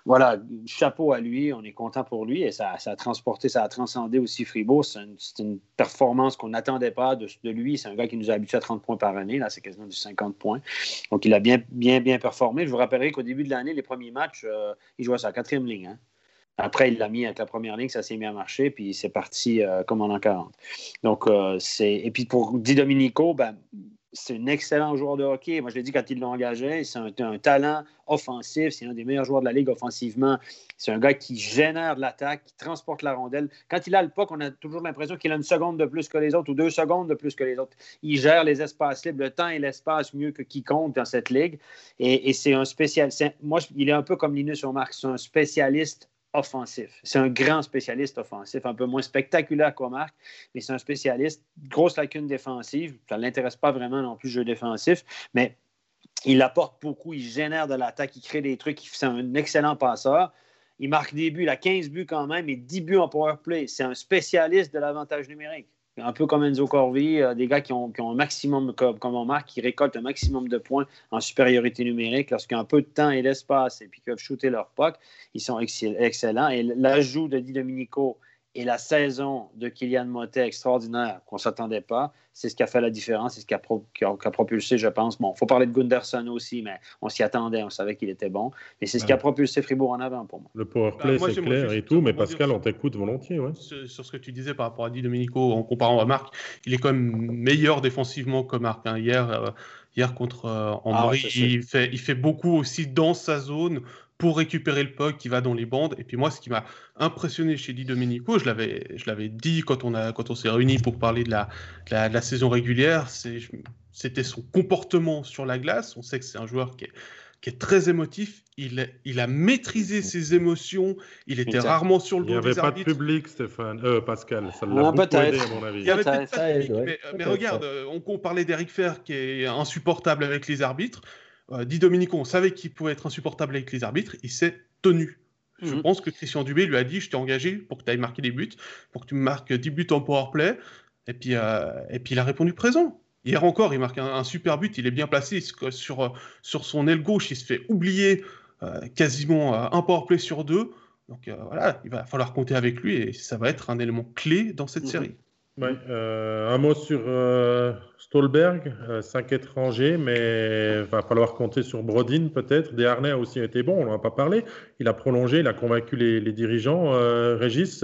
voilà, chapeau à lui. On est content pour lui et ça, a transporté, ça a transcendé aussi Fribourg. C'est une, performance qu'on n'attendait pas de, lui. C'est un gars qui nous a habitués à 30 points par année. Là, c'est quasiment du 50 points. Donc, il a bien, bien, bien performé. Je vous rappellerai qu'au début de l'année, les premiers matchs, euh, il jouait sa quatrième ligne. Hein. Après, il l'a mis avec la première ligne, ça s'est mis à marcher, puis c'est parti euh, comme en an 40. Donc, euh, c'est. Et puis pour Di Domenico, ben, c'est un excellent joueur de hockey. Moi, je l'ai dit quand il l'a engagé, c'est un, talent offensif. C'est un des meilleurs joueurs de la Ligue offensivement. C'est un gars qui génère de l'attaque, qui transporte la rondelle. Quand il a le puck, on a toujours l'impression qu'il a une seconde de plus que les autres ou deux secondes de plus que les autres. Il gère les espaces libres, le temps et l'espace mieux que quiconque dans cette ligue. Et, c'est un spécialiste. Moi, il est un peu comme Linus Marc. C'est un spécialiste offensif. C'est un grand spécialiste offensif, un peu moins spectaculaire qu'au Marc, mais c'est un spécialiste. Grosse lacune défensive. Ça ne l'intéresse pas vraiment non plus jeu défensif, mais il apporte beaucoup, il génère de l'attaque, il crée des trucs, c'est un excellent passeur. Il marque des buts, il a 15 buts quand même et 10 buts en power play. C'est un spécialiste de l'avantage numérique un peu comme Enzo Corvi, euh, des gars qui ont, un maximum, comme, on marque, qui récoltent un maximum de points en supériorité numérique lorsqu'il y a un peu de temps et l'espace et puis qu'ils peuvent shooter leur puck, ils sont excellents. Et l'ajout de Di Domenico et la saison de Kylian Motet extraordinaire qu'on ne s'attendait pas, c'est ce qui a fait la différence, c'est ce qui a, propulsé, je pense. Bon, il faut parler de Gunderson aussi, mais on s'y attendait, on savait qu'il était bon. Mais c'est ce qui a propulsé Fribourg en avant pour moi. Le powerplay, bah, c'est clair et tout, mais Pascal, on t'écoute volontiers. Sur, ce que tu disais par rapport à Di Domenico, en comparant à Marc, il est quand même meilleur défensivement que Marc. Hein. Hier, euh, hier contre euh, ah, il, fait, il fait beaucoup aussi dans sa zone pour récupérer le puck qui va dans les bandes. Et puis moi, ce qui m'a impressionné chez Di Domenico, je l'avais, je l'avais dit quand on, a, quand on s'est réunis pour parler de la, la, saison régulière, c'était son comportement sur la glace. On sait que c'est un joueur qui est, qui est très émotif. Il, il, a maîtrisé ses émotions. Il était rarement sur le dos Il n'y avait pas de public, Stéphane. Euh, Pascal. Ça l'a beaucoup aidé, à mon avis. Il y avait pas de public. Mais, regarde, on, on parlait d'Eric Fer qui est insupportable avec les arbitres. Euh, Di Domenico, on savait qu'il pouvait être insupportable avec les arbitres, il s'est tenu. Je mhm. pense que Christian Dubé lui a dit Je t'ai engagé pour que tu ailles marquer des buts, pour que tu marques 10 buts en powerplay. Et puis, euh, et puis il a répondu présent. Hier encore, il marque un, super but, il est bien placé sur, sur son aile gauche, il se fait oublier euh, quasiment un powerplay sur deux. Donc voilà, il va falloir compter avec lui et ça va être un élément clé dans cette mhm. série. Euh, un mot sur euh, Stolberg, 5 euh, étrangers, mais il va falloir compter sur Brodin peut-être. Desharnais a aussi été bon, on n'en a pas parlé. Il a prolongé, il a convaincu les, dirigeants. Régis,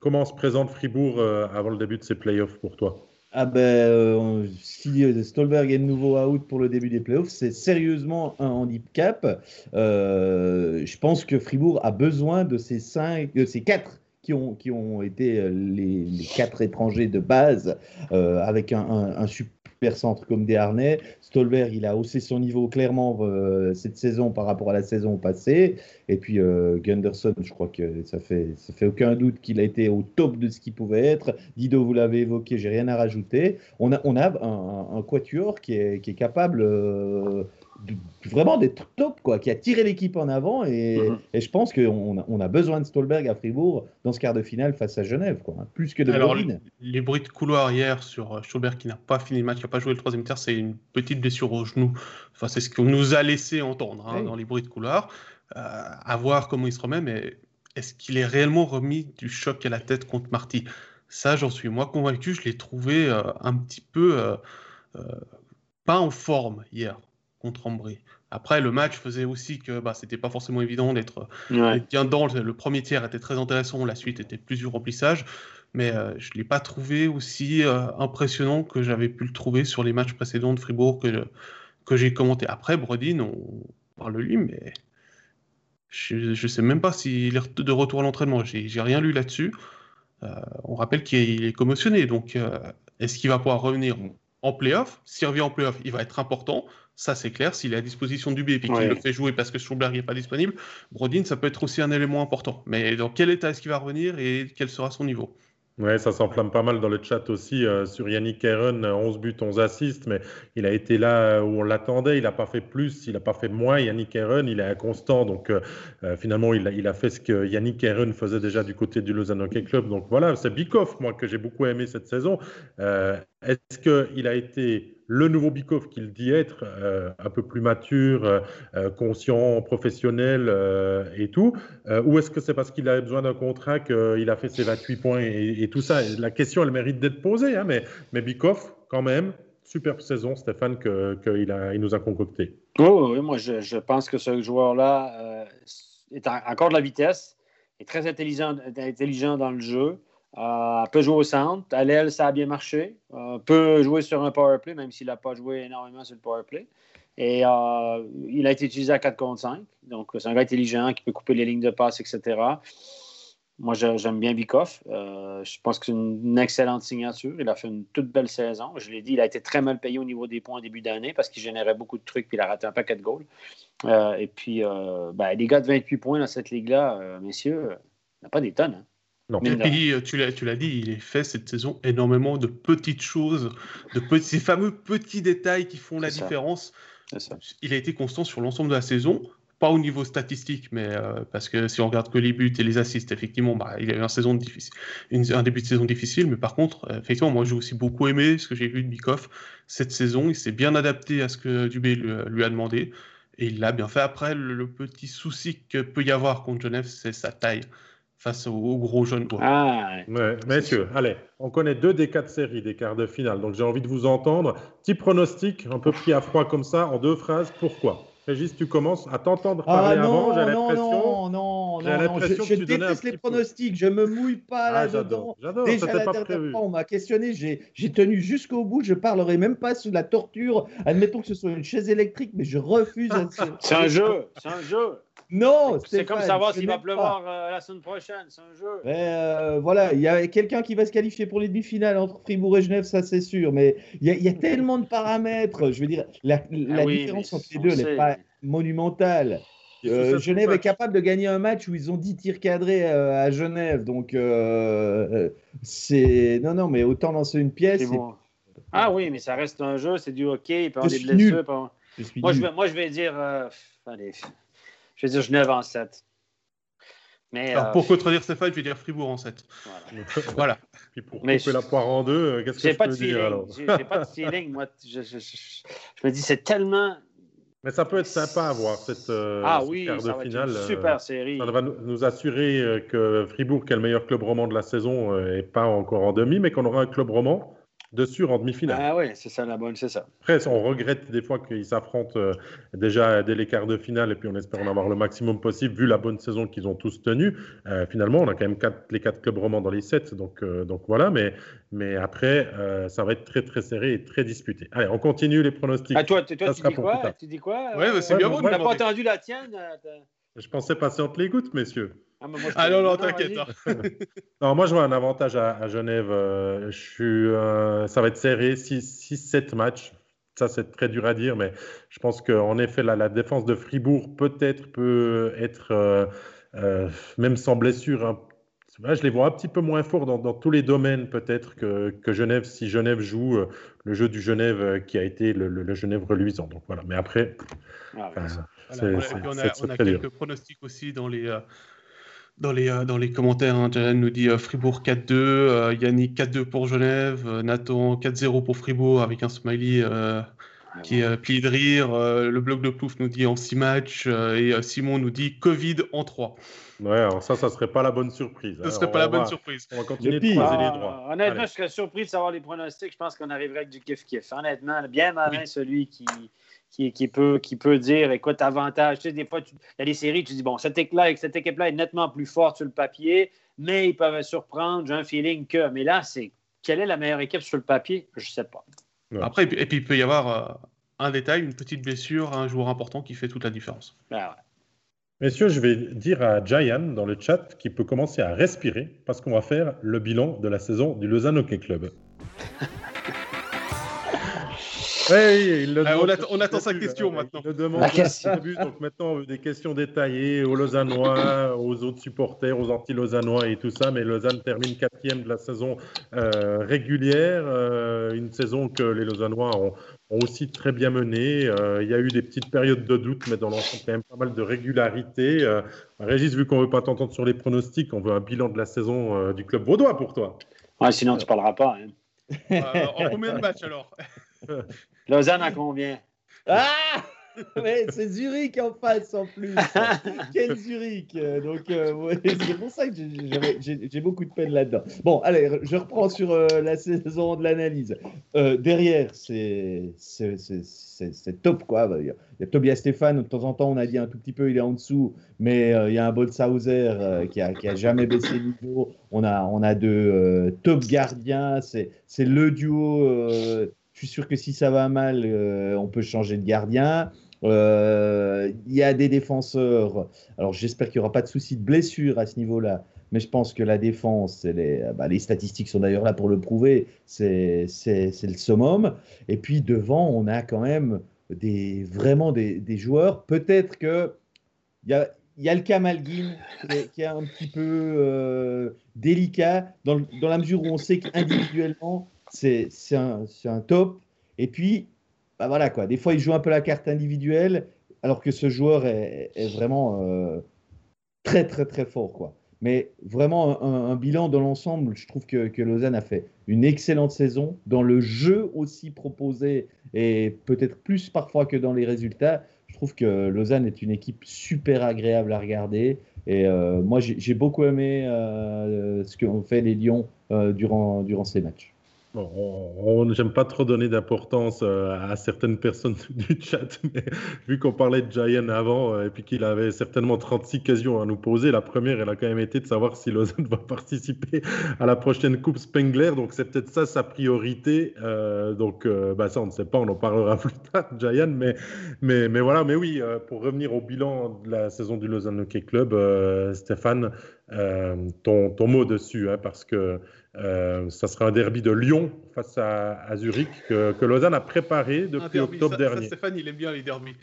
comment se présente Fribourg avant le début de ces playoffs pour toi? Ah ben, si Stolberg est de nouveau out pour le début des playoffs, c'est sérieusement un handicap. je pense que Fribourg a besoin de ces cinq, de ces quatre qui ont, qui ont été euh, les, quatre étrangers de base, euh, avec un, un, super centre comme Desharnais. Stolberg, il a haussé son niveau clairement euh, cette saison par rapport à la saison passée. Et puis Gunderson, je crois que ça fait, ça fait aucun doute qu'il a été au top de ce qu'il pouvait être. Dido, vous l'avez évoqué, j'ai rien à rajouter. On a, on a un, un quatuor qui est, qui est capable vraiment d'être top, quoi, qui a tiré l'équipe en avant. Et, mhm. et je pense qu'on a, on a besoin de Stolberg à Fribourg dans ce quart de finale face à Genève, quoi, hein, plus que de Alors, les, bruits de couloir hier sur euh, Stolberg qui n'a pas fini le match, qui n'a pas joué le troisième tiers, c'est une petite blessure au genou. Enfin, c'est ce qu'on nous a laissé entendre hein, dans les bruits de couloir. Euh, à voir comment il se remet, mais est-ce qu'il est réellement remis du choc à la tête contre Marty? Ça, j'en suis moi convaincu. Je l'ai trouvé euh, un petit peu pas en forme hier contre. Après, le match faisait aussi que bah, c'était pas forcément évident d'être bien dans. Le, premier tiers était très intéressant, la suite était plus du remplissage, mais euh, je ne l'ai pas trouvé aussi euh, impressionnant que j'avais pu le trouver sur les matchs précédents de Fribourg que, que j'ai commenté. Après, Brodin, on parle de lui, mais je ne sais même pas s'il est de retour à l'entraînement. J'ai rien lu là-dessus. Euh, on rappelle qu'il est commotionné, donc est-ce qu'il va pouvoir revenir en playoff? S'il revient en playoff, il va être important Ça, c'est clair. S'il est à disposition du B et qu'il le fait jouer parce que Schubler n'est pas disponible, Brodin, ça peut être aussi un élément important. Mais dans quel état est-ce qu'il va revenir et quel sera son niveau? Ouais, ça s'enflamme pas mal dans le chat aussi euh, sur Yannick Heron, 11 buts, 11 assists, mais il a été là où on l'attendait, il n'a pas fait plus, il n'a pas fait moins. Yannick Heron, il est inconstant, donc euh, euh, finalement, il a, il a, fait ce que Yannick Heron faisait déjà du côté du Lausanne Hockey Club. Donc voilà, c'est Bikoff, moi, que j'ai beaucoup aimé cette saison. Est-ce qu'il a été le nouveau Bikov qu'il dit être, euh, un peu plus mature, euh, euh, conscient, professionnel et tout Ou est-ce que c'est parce qu'il a besoin d'un contrat qu'il a fait ses 28 points et, tout ça? La question, elle mérite d'être posée, hein, mais, mais quand même, superbe saison, Stéphane, qu'il que il nous a concocté. Oui, oui, moi je, je, pense que ce joueur-là est encore de la vitesse, est très intelligent, intelligent dans le jeu. Euh, peut jouer au centre. À l'aile, ça a bien marché. Euh, peut jouer sur un power play, même s'il n'a pas joué énormément sur le power play. Et euh, il a été utilisé à 4 contre 5. Donc, c'est un gars intelligent qui peut couper les lignes de passe, etc. Moi, j'aime bien Bikoff. Euh, je pense que c'est une excellente signature. Il a fait une toute belle saison. Je l'ai dit, il a été très mal payé au niveau des points au début d'année parce qu'il générait beaucoup de trucs puis il a raté un paquet de goals. et puis, ben, les gars de 28 points dans cette ligue-là, messieurs, il n'y a pas des tonnes. Hein. Non. Et puis, euh, tu l'as dit, il est fait cette saison énormément de petites choses, de petits, ces fameux petits détails qui font la différence. Il a été constant sur l'ensemble de la saison, pas au niveau statistique, mais euh, parce que si on regarde que les buts et les assists, effectivement, bah, il a eu un, saison difficile, un début de saison difficile, mais par contre, euh, effectivement, moi j'ai aussi beaucoup aimé ce que j'ai vu de Bikoff cette saison. Il s'est bien adapté à ce que Dubé lui, a demandé. Et il l'a bien fait. Après, le, petit souci que peut y avoir contre Genève, c'est sa taille face aux, gros jeunes. Ah, ouais. messieurs, allez, on connaît deux des quatre séries des quarts de finale, donc j'ai envie de vous entendre. Petit pronostic, un peu pris à froid comme ça, en deux phrases, pourquoi? Régis, tu commences à t'entendre ah parler avant, j'ai l'impression. Non, non, non, non, je, je déteste les pronostics, je me mouille pas ah, là-dedans. Déjà la dernière fois, on m'a questionné, j'ai tenu jusqu'au bout, je parlerai même pas sous la torture. Admettons que ce soit une chaise électrique, mais je refuse. c'est un jeu, c'est un jeu. Non, c'est comme savoir s'il va pleuvoir euh, la semaine prochaine, c'est un jeu. Euh, voilà, il y a quelqu'un qui va se qualifier pour les demi-finales entre Fribourg et Genève, ça c'est sûr. Mais il y, a tellement de paramètres. Je veux dire, la, ah différence entre les deux, n'est pas monumentale. Euh, Genève est capable de gagner un match où ils ont 10 tirs cadrés à Genève. Donc, c'est. Non, non, mais autant lancer une pièce. Ah oui, mais ça reste un jeu, c'est du hockey. Il peut avoir des blessures. Moi, je vais, moi, je vais dire. Allez, je vais dire Genève en 7. Mais, Alors, euh, pour contredire Stéphane, je vais dire Fribourg en 7. Voilà. voilà. Puis pour couper la poire en deux, euh, qu'est-ce que je peux dire alors J'ai pas de feeling, moi. Je, je, je, je, me dis, c'est tellement. Mais ça peut être sympa à voir cette euh, ah, oui, ça de finale. Une super série. Ça va nous assurer que Fribourg, qui est le meilleur club roman de la saison, n'est pas encore en demi, mais qu'on aura un club roman dessus en demi-finale. Ah oui, c'est ça la bonne, c'est ça. Après, on regrette des fois qu'ils s'affrontent euh, déjà dès les quarts de finale et puis on espère en avoir le maximum possible vu la bonne saison qu'ils ont tous tenue. Euh, finalement, on a quand même quatre, les quatre clubs romans dans les sept, donc, euh, donc voilà. Mais, mais après, ça va être très très serré et très disputé. Allez, on continue les pronostics. Ah, toi, toi tu, dis quoi, tu dis quoi Ouais, c'est bien bon. Tu n'as pas entendu la tienne Je pensais passer entre les gouttes, messieurs. Ah, ah non, non, t'inquiète. Hein. non, moi, je vois un avantage à, Genève. Euh, je suis, euh, ça va être serré, 6-7 matchs. Ça, c'est très dur à dire, mais je pense qu'en effet, la, la, défense de Fribourg peut-être peut être, euh, même sans blessure, je les vois un petit peu moins forts dans, tous les domaines peut-être que, que, Genève, si Genève joue le jeu du Genève qui a été le, Genève reluisant. Donc voilà, mais après, ah, c'est, on a, on a quelques pronostics aussi dans les dans les, euh, dans les commentaires. Hein, nous dit euh, Fribourg 4-2, euh, Yannick 4-2 pour Genève, Nathan 4-0 pour Fribourg avec un smiley qui est plié de rire. le blog de Plouf nous dit en 6 matchs et Simon nous dit Covid en 3. Ouais, alors ça, ça serait pas la bonne surprise. Ce hein. serait pas la bonne surprise. On va continuer de croiser les droits. Ah, honnêtement, je serais surpris de savoir les pronostics. Je pense qu'on arriverait avec du kiff-kiff. Honnêtement, bien malin celui qui, qui, peut, qui peut dire écoute, avantage. Tu sais, des fois, il y a des séries, tu dis bon, cette équipe-là cette est nettement plus forte sur le papier, mais ils peuvent surprendre. J'ai un feeling que. Mais là, c'est quelle est la meilleure équipe sur le papier? Je ne sais pas. Après, et puis, il peut y avoir euh, un détail, une petite blessure, un joueur important qui fait toute la différence. Ben Messieurs, je vais dire à Jayan dans le chat qu'il peut commencer à respirer parce qu'on va faire le bilan de la saison du Lausanne Hockey Club. Oui, on, attend sa question maintenant. Il demande donc maintenant, on veut des questions détaillées aux Lausannois, aux autres supporters, aux anti-Lausannois et tout ça. Mais Lausanne termine quatrième de la saison euh, régulière. Euh, une saison que les Lausannois ont, aussi très bien menée. Euh, il y a eu des petites périodes de doute, mais dans l'ensemble, quand même pas mal de régularité. Régis, vu qu'on ne veut pas t'entendre sur les pronostics, on veut un bilan de la saison du club vaudois pour toi. Ouais, sinon, tu ne parleras pas. Hein. en combien de matchs alors Lausanne à combien Ah c'est Zurich en face en plus. Quel Zurich Donc, euh, c'est pour ça que j'ai beaucoup de peine là-dedans. Bon, allez, je reprends sur euh, la saison de l'analyse. Euh, derrière, c'est top, quoi. Il y a Tobias Stéphane, de temps en temps, on a dit un tout petit peu, il est en dessous, mais il y a un Bolshauser qui, a, qui a jamais baissé le niveau. On a, on a de top gardiens, c'est le duo. Je suis sûr que si ça va mal, on peut changer de gardien. Euh, il y a des défenseurs. Alors j'espère qu'il n'y aura pas de souci de blessure à ce niveau-là. Mais je pense que la défense, les, bah, les statistiques sont d'ailleurs là pour le prouver, c'est le summum. Et puis devant, on a quand même vraiment des, joueurs. Peut-être que il y a, le Kamalgin qui, qui est un petit peu euh, délicat dans, la mesure où on sait qu'individuellement, c'est un, top. Et puis, bah voilà quoi. Des fois, il joue un peu la carte individuelle, alors que ce joueur est, vraiment euh, très très très fort quoi. Mais vraiment un, bilan dans l'ensemble, je trouve que, que, Lausanne a fait une excellente saison dans le jeu aussi proposé et peut-être plus parfois que dans les résultats. Je trouve que Lausanne est une équipe super agréable à regarder. Et euh, moi, j'ai beaucoup aimé euh, ce qu'ont fait les Lions durant, durant ces matchs. On, j'aime pas trop donner d'importance euh, à certaines personnes du chat, mais vu qu'on parlait de Giant avant euh, et puis qu'il avait certainement 36 questions à nous poser, la première, elle a quand même été de savoir si Lausanne va participer à la prochaine Coupe Spengler. Donc c'est peut-être ça sa priorité. Euh, donc bah, ça, on ne sait pas, on en parlera plus tard, Giant. Mais, mais, mais voilà, mais oui, pour revenir au bilan de la saison du Lausanne Hockey Club, Stéphane, ton, ton, mot dessus, hein, parce que euh, ça sera un derby de Lyon face à, Zurich que, Lausanne a préparé depuis octobre dernier. Stéphane, il aime bien les derbys.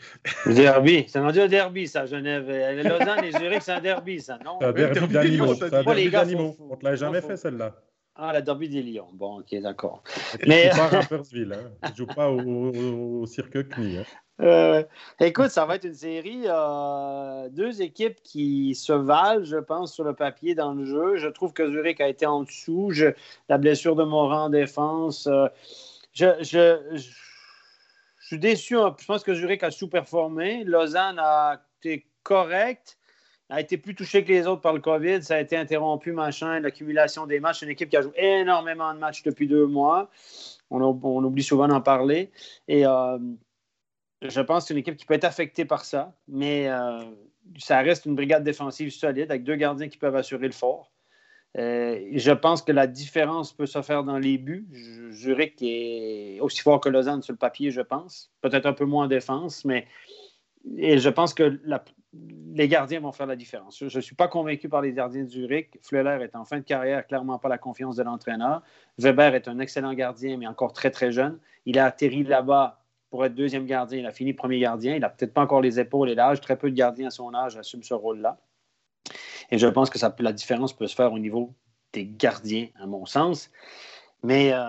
derby, ça m'a dit un derby, ça, Genève. Lausanne et Zurich, c'est un derby, ça, non? C'est un derby d'animaux. C'est un derby d'animaux. On ne l'a jamais fait, celle-là. Ah, la derby des Lions. Bon, ok, d'accord. Mais... Tu ne joues pas à Rappersville, hein. tu ne joues pas au, au, cirque Knie. Hein. Euh, écoute, ça va être une série, euh, deux équipes qui se valent, je pense, sur le papier dans le jeu. Je trouve que Zurich a été en dessous. la blessure de Morin en défense. Euh, je, suis déçu. Hein. Je pense que Zurich a sous-performé. Lausanne a été correct, a été plus touché que les autres par le COVID. Ça a été interrompu, machin, l'accumulation des matchs. Une équipe qui a joué énormément de matchs depuis deux mois. On, oublie souvent d'en parler. Et je pense que c'est une équipe qui peut être affectée par ça, mais euh, ça reste une brigade défensive solide avec deux gardiens qui peuvent assurer le fort. Euh, je pense que la différence peut se faire dans les buts. Zurich est aussi fort que Lausanne sur le papier, je pense. Peut-être un peu moins en défense, mais et je pense que les gardiens vont faire la différence. Je ne suis pas convaincu par les gardiens de Zurich. Fleuler est en fin de carrière, clairement pas la confiance de l'entraîneur. Weber est un excellent gardien, mais encore très, très jeune. Il a atterri là-bas pour être deuxième gardien. Il a fini premier gardien. Il n'a peut-être pas encore les épaules et l'âge. Très peu de gardiens à son âge assument ce rôle-là. Et je pense que ça, la différence peut se faire au niveau des gardiens, à mon sens. Mais euh,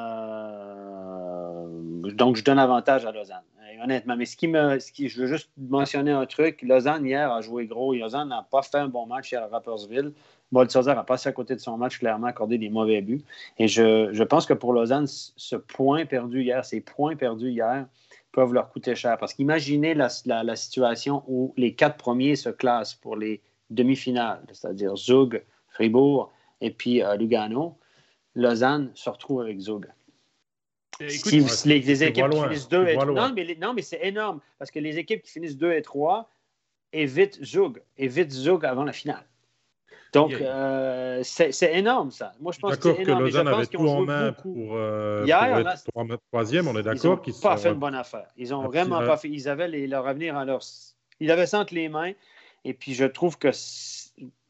donc, je donne avantage à Lausanne, honnêtement. Mais ce qui me, ce qui, je veux juste mentionner un truc. Lausanne, hier, a joué gros. Lausanne n'a pas fait un bon match hier à Rappersville. Boltzauer a passé à côté de son match, clairement accordé des mauvais buts. Et je, je pense que pour Lausanne, ce point perdu hier, ces points perdus hier, peuvent leur coûter cher. Parce qu'imaginez la, la, situation où les quatre premiers se classent pour les demi-finales, c'est-à-dire Zug, Fribourg et puis euh, Lugano. Lausanne se retrouve avec Zug. Si les, équipes qui finissent 2 et 3, non, mais, non, mais c'est énorme parce que les équipes qui finissent 2 et 3 évitent Zug, évitent Zug avant la finale. Donc, euh, c'est énorme, ça. Moi, je pense que c'est énorme. que Lausanne avait tout en main pour, euh, Hier, pour être troisième, on est d'accord Ils n'ont pas fait une bonne affaire. Ils n'ont vraiment pas fait. Ils avaient leur avenir à leur... Ils avaient ça entre les mains. Et puis, je trouve que...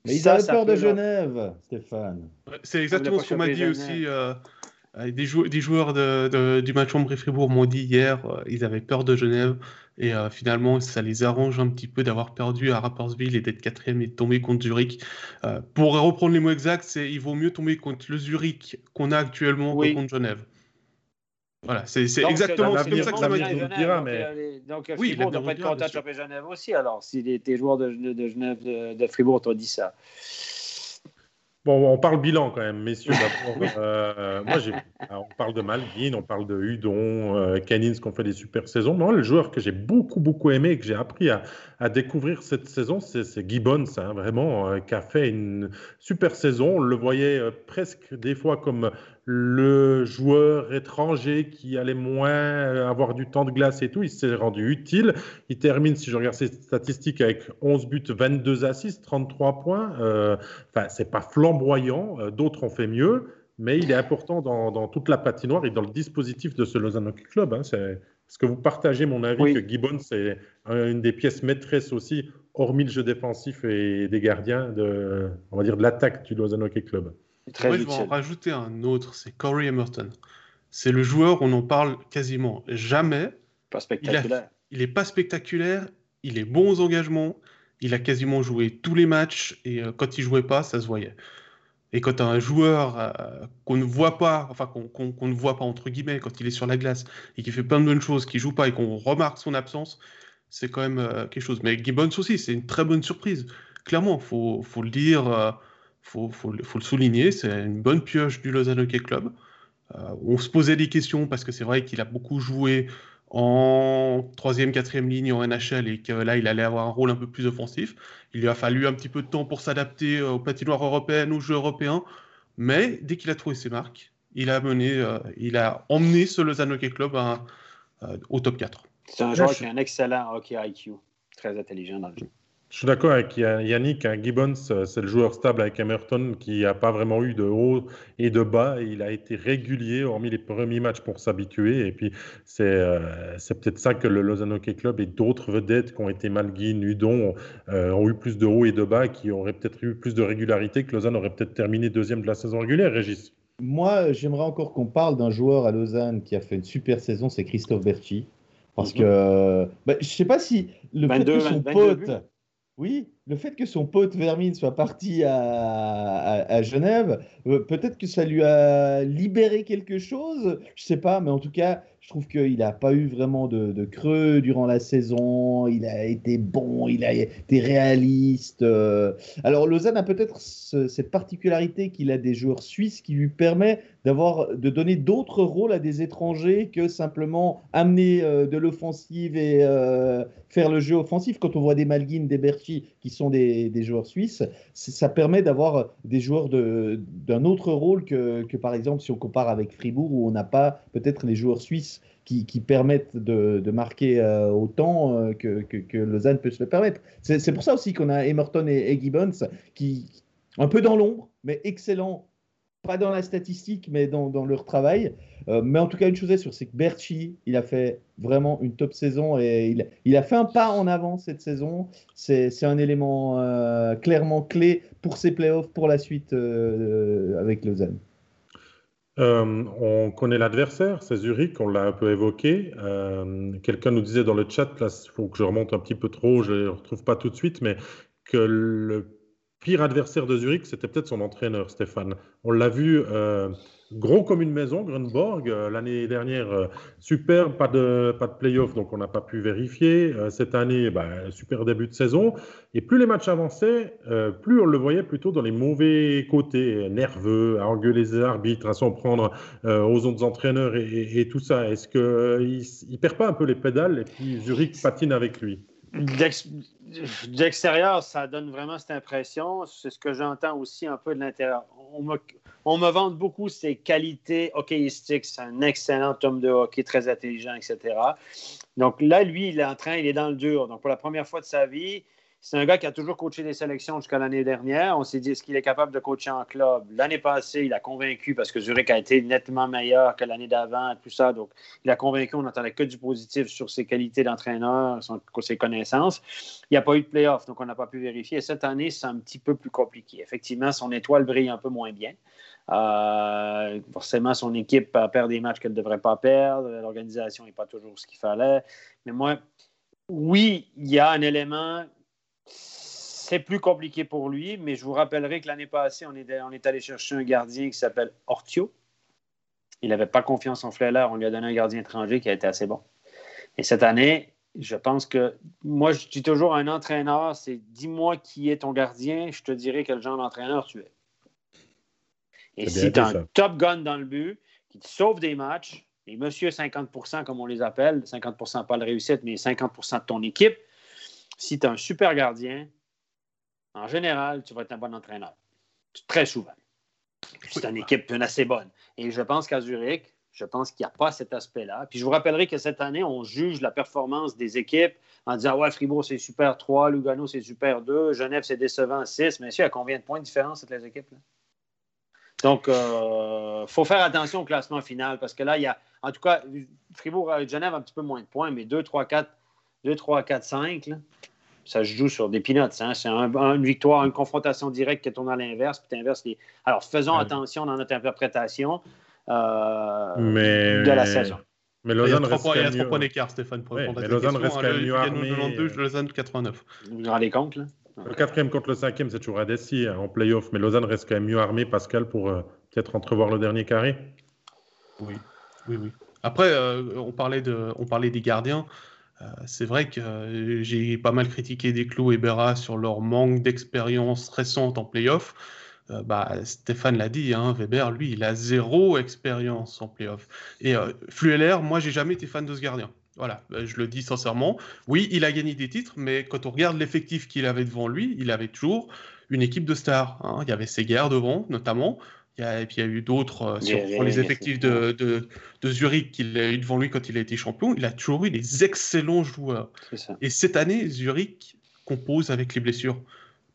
Mais ils avaient peur de Genève, Stéphane. C'est exactement ce qu'on m'a dit aussi. Euh, Euh, des, des, joueurs de, du match Ambry-Fribourg m'ont dit hier, euh, ils avaient peur de Genève. Et euh, finalement, ça les arrange un petit peu d'avoir perdu à Rapperswil et d'être quatrième et de tomber contre Zurich. pour reprendre les mots exacts, c'est il vaut mieux tomber contre le Zurich qu'on a actuellement que contre Genève. Voilà, c'est exactement comme ça que ça va être. Dira, mais... Donc, oui, Fribourg doit pas être content de choper Genève aussi, alors, si tes joueurs de, de Genève, de, de Fribourg t'ont dit ça. Bon, on parle bilan quand même, messieurs. Euh, moi, on parle de Malvin, on parle de Hudon, euh, Canins qui ont fait des super saisons. Moi, le joueur que j'ai beaucoup, beaucoup aimé et que j'ai appris à, à, découvrir cette saison, c'est Gibbons, hein, vraiment, euh, qui a fait une super saison. On le voyait euh, presque des fois comme le joueur étranger qui allait moins euh, avoir du temps de glace et tout, il s'est rendu utile. Il termine, si je regarde ses statistiques, avec 11 buts, 22 assists, 33 points. Euh, enfin, c'est pas flamboyant, euh, d'autres ont fait mieux, mais il est important dans, toute la patinoire et dans le dispositif de ce Lausanne Hockey Club. Hein. Est-ce que vous partagez mon avis que Gibbons c'est une des pièces maîtresses aussi, hormis le jeu défensif et des gardiens, de, on va dire, de l'attaque du Lausanne Hockey Club? Très je vais en rajouter un autre, c'est Corey Emerton. C'est le joueur, on n'en parle quasiment jamais. Pas spectaculaire. Il, n'est pas spectaculaire, il est bon aux engagements, il a quasiment joué tous les matchs et euh, quand il jouait pas, ça se voyait. Et quand un joueur euh, qu'on ne voit pas, enfin qu'on ne voit pas entre guillemets, quand il est sur la glace et qu'il fait plein de bonnes choses, qui joue pas et qu'on remarque son absence, c'est quand même euh, quelque chose. Mais Gibbons aussi, c'est une très bonne surprise. Clairement, faut, faut le dire faut, faut, faut, le souligner, c'est une bonne pioche du Lausanne Hockey Club. Euh, on se posait des questions parce que c'est vrai qu'il a beaucoup joué en troisième, quatrième ligne en NHL et que là, il allait avoir un rôle un peu plus offensif. Il lui a fallu un petit peu de temps pour s'adapter aux patinoires européennes, aux jeux européens. Mais dès qu'il a trouvé ses marques, il a mené, euh, il a emmené ce Lausanne Hockey Club euh, au top 4. C'est un joueur qui a un excellent hockey IQ, très intelligent dans le jeu. Je suis d'accord avec Yannick. Hein, Gibbons, euh, c'est le joueur stable avec Emerton qui n'a pas vraiment eu de haut et de bas. il a été régulier, hormis les premiers matchs, pour s'habituer. Et puis, c'est euh, peut-être ça que le Lausanne Hockey Club et d'autres vedettes qui ont été Malguin, Udon, euh, ont eu plus de haut et de bas, qui auraient peut-être eu plus de régularité, que Lausanne aurait peut-être terminé deuxième de la saison régulière, Régis. Moi, j'aimerais encore qu'on parle d'un joueur à Lausanne qui a fait une super saison, c'est Christophe Berchi. Parce mhm. que bah, je ne sais pas si le fait que son pote. Oui, le fait que son pote Vermine soit parti à, Genève, euh, peut-être que ça lui a libéré quelque chose, je sais pas, mais en tout cas, je trouve qu'il n'a pas eu vraiment de, creux durant la saison. Il a été bon, il a été réaliste. Euh. Alors Lausanne a peut-être cette particularité qu'il a des joueurs suisses qui lui permet d'avoir, de donner d'autres rôles à des étrangers que simplement amener euh, de l'offensive et euh, faire le jeu offensif. Quand on voit des Malguin, des Berchi qui sont des, joueurs suisses, ça permet d'avoir des joueurs d'un autre rôle que, que par exemple si on compare avec Fribourg où on n'a pas peut-être les joueurs suisses qui, permettent de, marquer euh, autant que, que, Lausanne peut se le permettre. C'est pour ça aussi qu'on a Emerton et, Gibbons, qui, un peu dans l'ombre, mais excellent, pas dans la statistique, mais dans, leur travail. Euh, mais en tout cas, une chose est sûre, c'est que Berchi, il a fait vraiment une top saison et il, a fait un pas en avant cette saison. C'est un élément clairement clé pour ses playoffs, pour la suite avec Lausanne. Euh, on connaît l'adversaire, c'est Zurich, on l'a un peu évoqué. Euh, quelqu'un nous disait dans le chat, là, il faut que je remonte un petit peu trop, je ne le retrouve pas tout de suite, mais que le pire adversaire de Zurich, c'était peut-être son entraîneur, Stéphane. On l'a vu euh, gros comme une maison, Grunborg. Euh, l'année dernière, euh, super, pas de, pas de donc on n'a pas pu vérifier. Euh, cette année, bah, super début de saison. Et plus les matchs avançaient, plus on le voyait plutôt dans les mauvais côtés, nerveux, à engueuler les arbitres, à s'en prendre aux autres entraîneurs et, tout ça. Est-ce qu'il ne perd pas un peu les pédales et puis Zurich patine avec lui? D'extérieur, ça donne vraiment cette impression. C'est ce que j'entends aussi un peu de l'intérieur. On me, on me vante beaucoup ses qualités hockeyistiques. C'est un excellent homme de hockey, très intelligent, etc. Donc là, lui, il est en train, il est dans le dur. Donc pour la première fois de sa vie, c'est un gars qui a toujours coaché des sélections jusqu'à l'année dernière. On s'est dit, est-ce qu'il est capable de coacher en club? L'année passée, il a convaincu parce que Zurich a été nettement meilleur que l'année d'avant, tout ça. Donc, il a convaincu, on n'entendait que du positif sur ses qualités d'entraîneur, ses connaissances. Il n'y a pas eu de playoff, donc on n'a pas pu vérifier. cette année, c'est un petit peu plus compliqué. Effectivement, son étoile brille un peu moins bien. Euh, forcément, son équipe perd des matchs qu'elle ne devrait pas perdre. L'organisation n'est pas toujours ce qu'il fallait. Mais moi, oui, il y a un élément. C'est plus compliqué pour lui, mais je vous rappellerai que l'année passée, on est, on est allé chercher un gardien qui s'appelle Ortio. Il n'avait pas confiance en Fleller. On lui a donné un gardien étranger qui a été assez bon. Et cette année, je pense que moi, je dis toujours à un entraîneur, c'est dis-moi qui est ton gardien, je te dirai quel genre d'entraîneur tu es. Et si tu as un top gun dans le but, qui te sauve des matchs, les monsieur 50% comme on les appelle, 50% pas le réussite, mais 50 de ton équipe, si tu as un super gardien, en général, tu vas être un bon entraîneur. Très souvent. C'est une équipe assez bonne. Et je pense qu'à Zurich, je pense qu'il n'y a pas cet aspect-là. Puis je vous rappellerai que cette année, on juge la performance des équipes en disant Ouais, Fribourg, c'est super 3, Lugano, c'est super 2, Genève, c'est décevant 6. Mais a combien de points de différence entre les équipes? Là? Donc, il euh, faut faire attention au classement final parce que là, il y a, en tout cas, Fribourg et Genève un petit peu moins de points, mais 2, 3, 4, 2, 3, 4, 5, ça se joue sur des peanuts. Hein? C'est une victoire, une confrontation directe qui tourne à l'inverse, puis Les... Alors, faisons attention dans notre interprétation euh, de la saison. Mais Lausanne reste quand même points d'écart, Stéphane. Pour ouais, mais Lausanne reste quand même mieux armé. 92, Lausanne 89. Vous vous rendez compte, là? Le quatrième contre le cinquième, c'est toujours Adessi hein, en playoff, mais Lausanne reste quand même mieux armé, Pascal, pour euh, peut-être entrevoir le dernier carré. Oui, oui, oui. Après, euh, on, parlait de, on parlait des gardiens. Euh, c'est vrai que j'ai pas mal critiqué Desclos et Berra sur leur manque d'expérience récente en playoff. Euh, bah, Stéphane l'a dit, hein, Weber, lui, il a zéro expérience en playoff. Et euh, Flueller, moi, j'ai jamais été fan de ce gardien. Voilà, euh, je le dis sincèrement. Oui, il a gagné des titres, mais quand on regarde l'effectif qu'il avait devant lui, il avait toujours une équipe de stars. Hein. Il y avait Seger devant, notamment. Et puis il y a eu d'autres sur, les effectifs de, de, de, Zurich qu'il a eu devant lui quand il a été champion. Il a toujours eu des excellents joueurs. Et cette année, Zurich compose avec les blessures.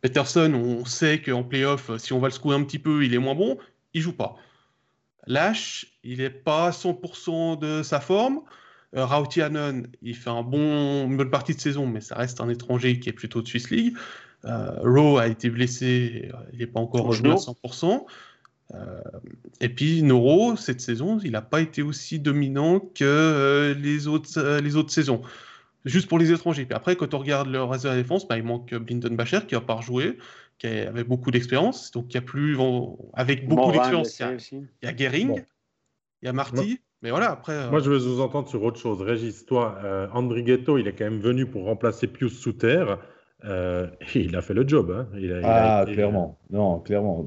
Peterson, on sait qu'en playoff, si on va le secouer un petit peu, il est moins bon, il joue pas. Lash, il n'est pas à 100% de sa forme. Euh, Rautianen, il fait un bon, une bonne partie de saison, mais ça reste un étranger qui est plutôt de Swiss League. Euh, Rowe a été blessé, il n'est pas encore revenu à 100%. Euh, et puis Noro, cette saison, il n'a pas été aussi dominant que euh, les, autres, les autres saisons juste pour les étrangers. Puis après, quand on regarde le reste de la défense, bah, il manque Bacher qui n'a pas rejoué, qui avait beaucoup d'expérience. Donc, il y a plus, avec beaucoup d'expérience, il, y a Gering, il y a Marty. Mais voilà, après. Euh, Moi, je veux vous entendre sur autre chose. Régis, toi, euh, Andrighetto, il est quand même venu pour remplacer Pius Souter. Euh, il a fait le job. Hein. ah, clairement. Non, clairement.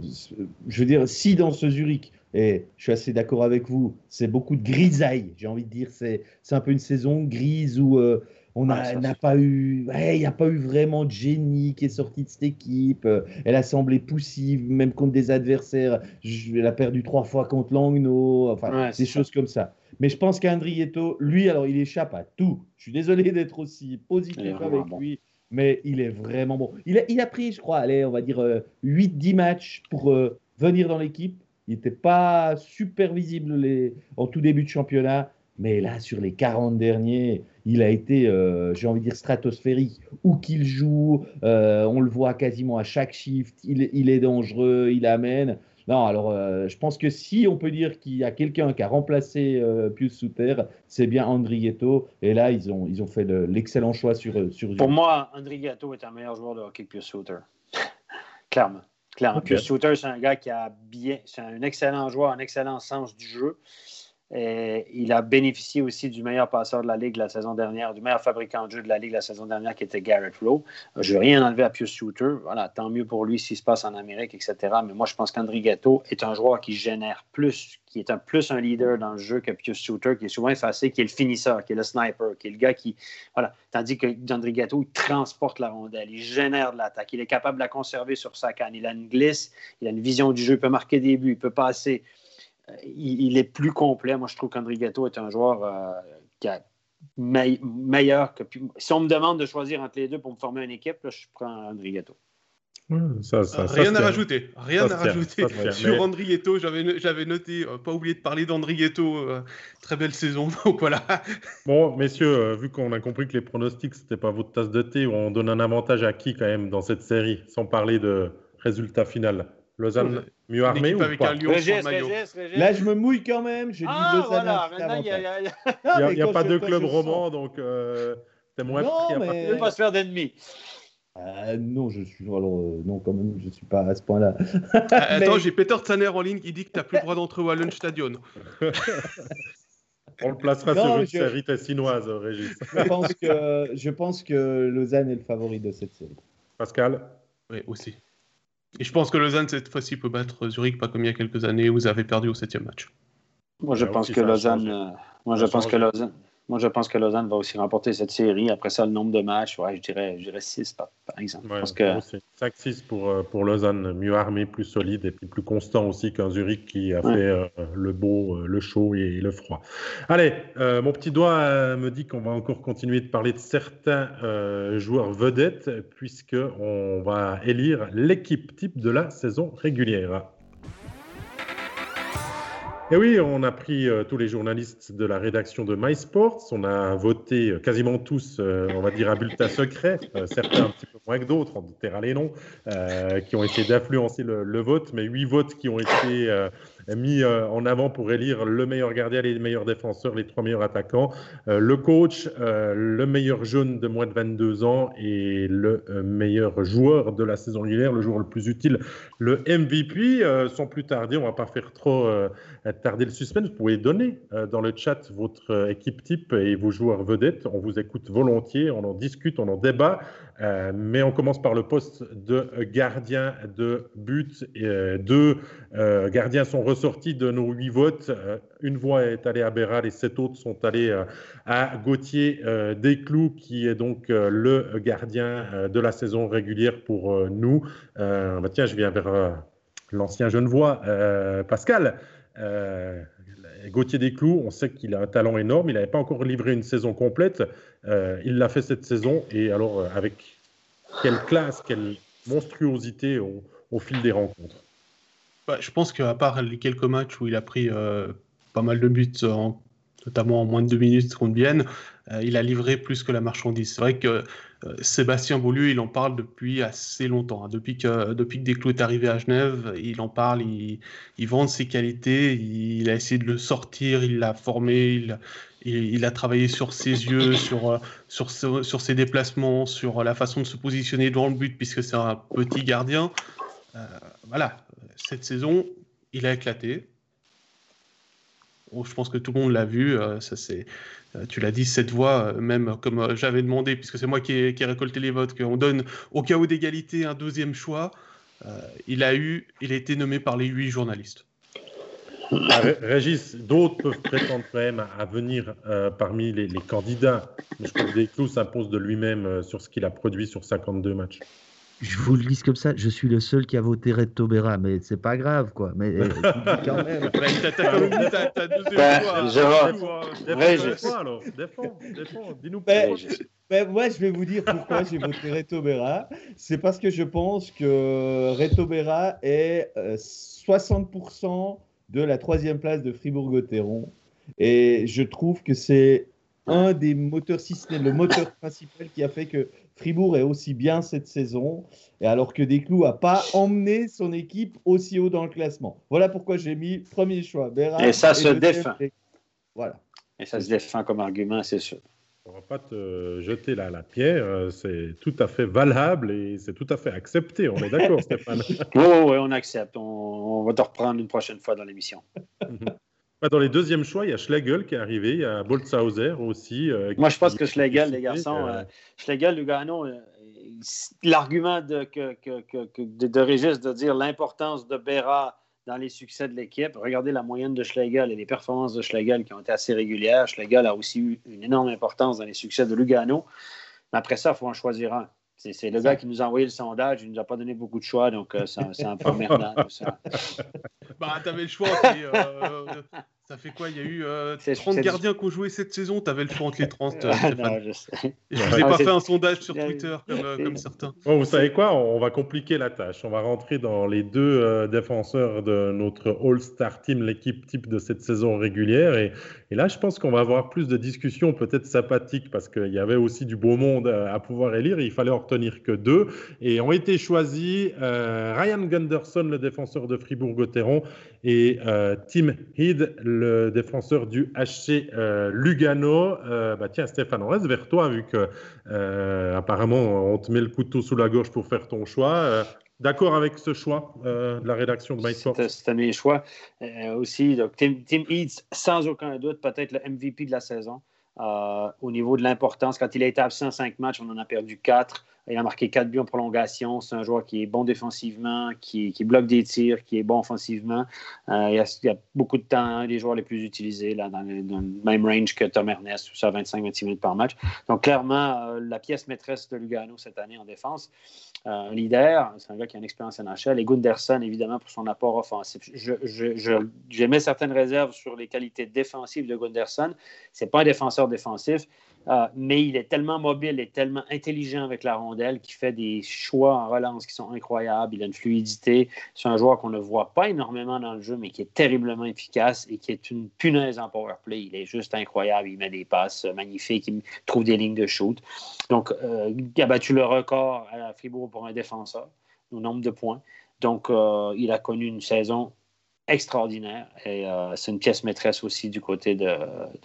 Je veux dire, si dans ce Zurich, et je suis assez d'accord avec vous, c'est beaucoup de grisaille, j'ai envie de dire. C'est un peu une saison grise où on n'a pas eu, il n'y a pas eu vraiment de génie qui est sorti de cette équipe. Elle a semblé poussive, même contre des adversaires. Elle a perdu trois fois contre Langno, enfin, des choses comme ça. Mais je pense qu'Andrietto, lui, alors il échappe à tout. Je suis désolé d'être aussi positif avec lui, mais il est vraiment bon. Il a, pris, je crois, allez, on va dire 8-10 euh, matchs pour euh, venir dans l'équipe. Il n'était pas super visible en tout début de championnat. Mais là, sur les 40 derniers, il a été, euh, j'ai envie de dire, stratosphérique. Où qu'il joue, euh, on le voit quasiment à chaque shift. Il, est dangereux, il amène. Non, alors euh, je pense que si on peut dire qu'il y a quelqu'un qui a remplacé Pius Souter, c'est bien Andrietto. Et là, ils ont, ils ont fait l'excellent choix sur, sur. Pour moi, Andrietto est un meilleur joueur de hockey que Pius Souter. Clairement. Clairement. Pius Souter, c'est un gars qui a bien. C'est un excellent joueur, un excellent sens du jeu. Et il a bénéficié aussi du meilleur passeur de la Ligue la saison dernière, du meilleur fabricant de jeu de la Ligue la saison dernière, qui était Garrett Rowe. Je ne veux rien enlever à Pius Shooter. Voilà, tant mieux pour lui s'il se passe en Amérique, etc. Mais moi, je pense qu'André Ghetto est un joueur qui génère plus, qui est plus un leader dans le jeu que Pius Shooter, qui est souvent effacé, qui est le finisseur, qui est le sniper, qui est le gars qui. Voilà. Tandis que André Ghetto, il transporte la rondelle, il génère de l'attaque, il est capable de la conserver sur sa canne, il a une glisse, il a une vision du jeu, il peut marquer des buts, il peut passer il, est plus complet. Moi, je trouve qu'André Gatto est un joueur euh, qui a meilleur que. Si on me demande de choisir entre les deux pour me former une équipe, je prends André Gatto. rien à rajouter. Rien à rajouter. Sur André Ghetto, j'avais noté, euh, pas oublier de parler d'André Ghetto. Euh, très belle saison. Donc voilà. Bon, messieurs, vu qu'on a compris que les pronostics, c'était pas votre tasse de thé, on donne un avantage à qui quand même dans cette série, sans parler de résultat final? Lausanne? Mieux armé ou avec pas? un lion Régis, sur maillot. Régis, Régis. Là, je me mouille quand même. Ah, Lausanne voilà, maintenant, il a- y a- Non, n'y a, y pas de club roman, donc euh, t'es moins Non, pris mais- ne pas se faire d'ennemis. Ah, non, je suis alors euh, non quand même, je suis pas à ce point-là. Ah, Attends, Mais- j'ai Peter Tanner en ligne qui dit que t'as plus le droit d'entrer au Allen Stadion. On le placera Non, sur une je- série tessinoise, Régis. Je pense que je pense que Lausanne est le favori de cette série. Pascal? Oui, aussi. Et je pense que Lausanne, cette fois-ci, peut battre Zurich, pas comme il y a quelques années où vous avez perdu au septième match. Moi, je pense aussi, que Lausanne. euh, moi, je pense que Lausanne. Moi, je pense que Lausanne va aussi remporter cette série. Après ça, le nombre de matchs, ouais, je dirais, je dirais 6 par, par exemple. Ouais, parce que, moi aussi. 5-6 pour, euh, pour Lausanne, mieux armé, plus solide et puis plus constant aussi qu'un Zurich qui a Ouais. fait euh, le beau, euh, le chaud et le froid. Allez, euh, mon petit doigt euh, me dit qu'on va encore continuer de parler de certains joueurs vedettes puisque on va élire l'équipe type de la saison régulière. Et oui, on a pris euh, tous les journalistes de la rédaction de MySports, on a voté euh, quasiment tous, euh, on va dire, à bulletin secret, certains un petit peu moins que d'autres, on taira les noms, qui ont essayé d'influencer le, vote, mais huit votes qui ont été mis en avant pour élire le meilleur gardien, les meilleurs défenseurs, les trois meilleurs attaquants, le coach, le meilleur jeune de moins de 22 ans et le meilleur joueur de la saison régulière, le joueur le plus utile, le MVP. Sans plus tarder, on va pas faire trop tarder le suspense. Vous pouvez donner euh, dans le chat votre euh, équipe type et vos joueurs vedettes. On vous écoute volontiers, on en discute, on en débat. Euh, mais on commence par le poste de gardien de but. Deux gardiens sont ressortis de nos huit votes. Une voix est allée à Béra, les sept autres sont allés à Gauthier Desclous, qui est donc le gardien de la saison régulière pour nous. Bah tiens, je viens vers l'ancien Genevois, euh, Pascal. Euh, Gauthier Desclous, on sait qu'il a un talent énorme. Il n'avait pas encore livré une saison complète. Euh, il l'a fait cette saison. Et alors, euh, avec quelle classe, quelle monstruosité au, fil des rencontres. Bah, je pense qu'à part les quelques matchs où il a pris pas mal de buts, en- notamment en moins de deux minutes contre Bienne, il a livré plus que la marchandise. C'est vrai que euh, Sébastien Beaulieu, il en parle depuis assez longtemps. hein. Depuis que, depuis que Desclous est arrivé à Genève, il en parle, il, il vante ses qualités, il a essayé de le sortir, il l'a formé, il, il, a travaillé sur ses yeux, sur, euh, sur, sur ses déplacements, sur la façon de se positionner devant le but, puisque c'est un petit gardien. Euh, voilà, cette saison, il a éclaté. Je pense que tout le monde l'a vu. euh, ça, c'est, euh, tu l'as dit, cette voix, euh, même comme j'avais demandé, puisque c'est moi qui ai, récolté les votes, qu'on donne au cas où d'égalité un deuxième choix. il a eu, il a été nommé par les huit journalistes. Ah, Ré- Régis, d'autres peuvent prétendre quand même à, venir parmi les, candidats. Mais je trouve que Desclous s'impose de lui-même sur ce qu'il a produit sur 52 matchs. Je vous le dis comme ça, je suis le seul qui a voté Red Tobera, mais c'est pas grave, quoi. Mais euh, quand même. Bah, t'as, je. Défends, défends, alors. Défends, défends. Dis-nous Ben, pourquoi. Ben, moi, je vais vous dire pourquoi j'ai voté Reto Berra. C'est parce que je pense que Reto Berra est euh, 60% de la troisième place de Fribourg-Gotteron. Et je trouve que c'est un des moteurs, si ce n'est le moteur principal qui a fait que Fribourg est aussi bien cette saison, et alors que Desclous n'a pas emmené son équipe aussi haut dans le classement. Voilà pourquoi j'ai mis premier choix. Et ça se défend. Voilà. Et ça se défend comme argument, c'est sûr. On va pas te jeter la, la pierre. C'est tout à fait valable et c'est tout à fait accepté. On est d'accord, Stéphane. Oui, on accepte. On, on va te reprendre une prochaine fois dans l'émission. Bah, Dans les deuxièmes choix, il y a Schlegel qui est arrivé, il y a Boltzhauser aussi. euh, Moi, je pense que Schlegel, les garçons, euh, euh, Schlegel, Lugano, l'argument de, que, que- que- que- de, de Régis de dire l'importance de Berra dans les succès de l'équipe, regardez la moyenne de Schlegel et les performances de Schlegel qui ont été assez régulières. Schlegel a aussi eu une énorme importance dans les succès de Lugano. Mais après ça, il faut en choisir un. C'est c'est le gars qui nous a envoyé le sondage, il ne nous a pas donné beaucoup de choix, donc euh, c'est un- c'est un peu emmerdant. ça. Bah, t'avais le choix. Euh, Ça fait quoi? Il y a eu euh, C'est- 30 c'est- gardiens qui ont joué cette saison. Tu avais le choix entre les 30. euh, Ah, non, je sais. Et je Ouais. vous ai Ah, pas fait un sondage sur Twitter comme, euh, comme certains. Bon, vous savez quoi? On va compliquer la tâche. On va rentrer dans les deux euh, défenseurs de notre All-Star Team, l'équipe type de cette saison régulière. Et, et là, je pense qu'on va avoir plus de discussions peut-être sympathiques parce qu'il y avait aussi du beau monde euh, à pouvoir élire. Et il fallait en retenir que deux. Et ont été choisis euh, Ryan Gunderson, le défenseur de Fribourg-Gotteron, et euh, Tim Heed, le défenseur du HC euh, Lugano. Euh, bah, tiens, Stéphane, on reste vers toi vu que euh, apparemment on te met le couteau sous la gorge pour faire ton choix. D'accord avec ce choix de la rédaction de MySport C'était c'était mes choix. Aussi, Tim, Tim Eads, sans aucun doute, peut-être le MVP de la saison. Au niveau de l'importance, quand il a été absent cinq matchs, on en a perdu quatre. Il a marqué quatre buts en prolongation. C'est un joueur qui est bon défensivement, qui, bloque des tirs, qui est bon offensivement. Euh, il, y a, beaucoup de temps, un des joueurs les plus utilisés, là, dans, le, dans même range que Tom Ernest, tout ça, 25-26 minutes par match. Donc, clairement, euh, la pièce maîtresse de Lugano cette année en défense. Euh, un leader, c'est un gars qui a une expérience NHL. Et Gunderson, évidemment, pour son apport offensif. J'émets certaines réserves sur les qualités défensives de Gunderson. C'est pas un défenseur défensif, euh, mais il est tellement mobile et tellement intelligent avec la rondelle qu'il fait des choix en relance qui sont incroyables. Il a une fluidité. C'est un joueur qu'on ne voit pas énormément dans le jeu, mais qui est terriblement efficace et qui est une punaise en power play. Il est juste incroyable. Il met des passes magnifiques. Il trouve des lignes de shoot. Donc, euh, il a battu le record à Fribourg pour un défenseur au nombre de points. Donc, euh, il a connu une saison extraordinaire et euh, c'est une pièce maîtresse aussi du côté de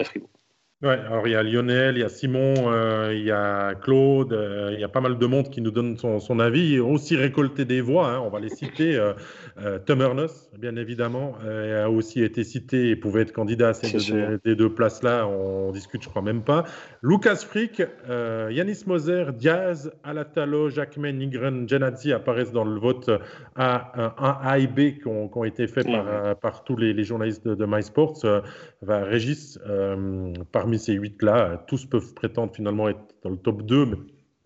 Fribourg. Ouais, alors il y a Lionel, il y a Simon, euh, il y a Claude, euh, il y a pas mal de monde qui nous donne son, son avis. Ont aussi récolté des voix, hein, on va les citer. Euh, euh, Tom Ernest, bien évidemment, a aussi été cité et pouvait être candidat à ces deux, des, places-là. On discute, je crois même pas. Lucas Frick, Yanis Moser, Diaz, Alatalo, Jacquemin, Nigren, Genadzi apparaissent dans le vote A, 1A et B qui ont, été faits par, par tous les, les journalistes de, de MySports. Régis, euh, parmi ces huit-là, tous peuvent prétendre finalement être dans le top 2, mais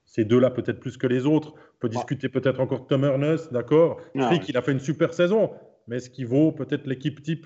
ces deux-là peut-être plus que les autres. On peut discuter peut-être encore Tom Ernest, d'accord. Ah, Frick, il a fait une super saison, mais est-ce qu'il vaut peut-être l'équipe type?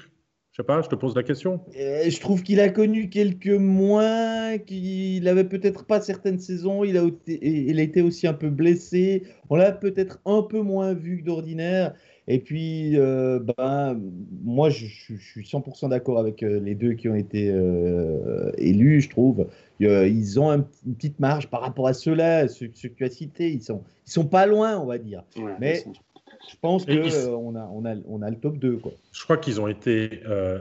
Je sais pas, je te pose la question. Euh, je trouve qu'il a connu quelques moins, qu'il n'avait peut-être pas certaines saisons, il a, été, il a été aussi un peu blessé, on l'a peut-être un peu moins vu que d'ordinaire. Et puis, euh, ben, moi, je, je- je suis 100% d'accord avec euh, les deux qui ont été euh, élus, je trouve. Ils ont un- une petite marge par rapport à ceux-là, ceux, ceux que tu as cités. Ils sont, ils sont pas loin, on va dire. Ouais, Mais- Je pense qu'on a, on a, on a le top 2. Quoi. Je crois qu'ils ont été euh,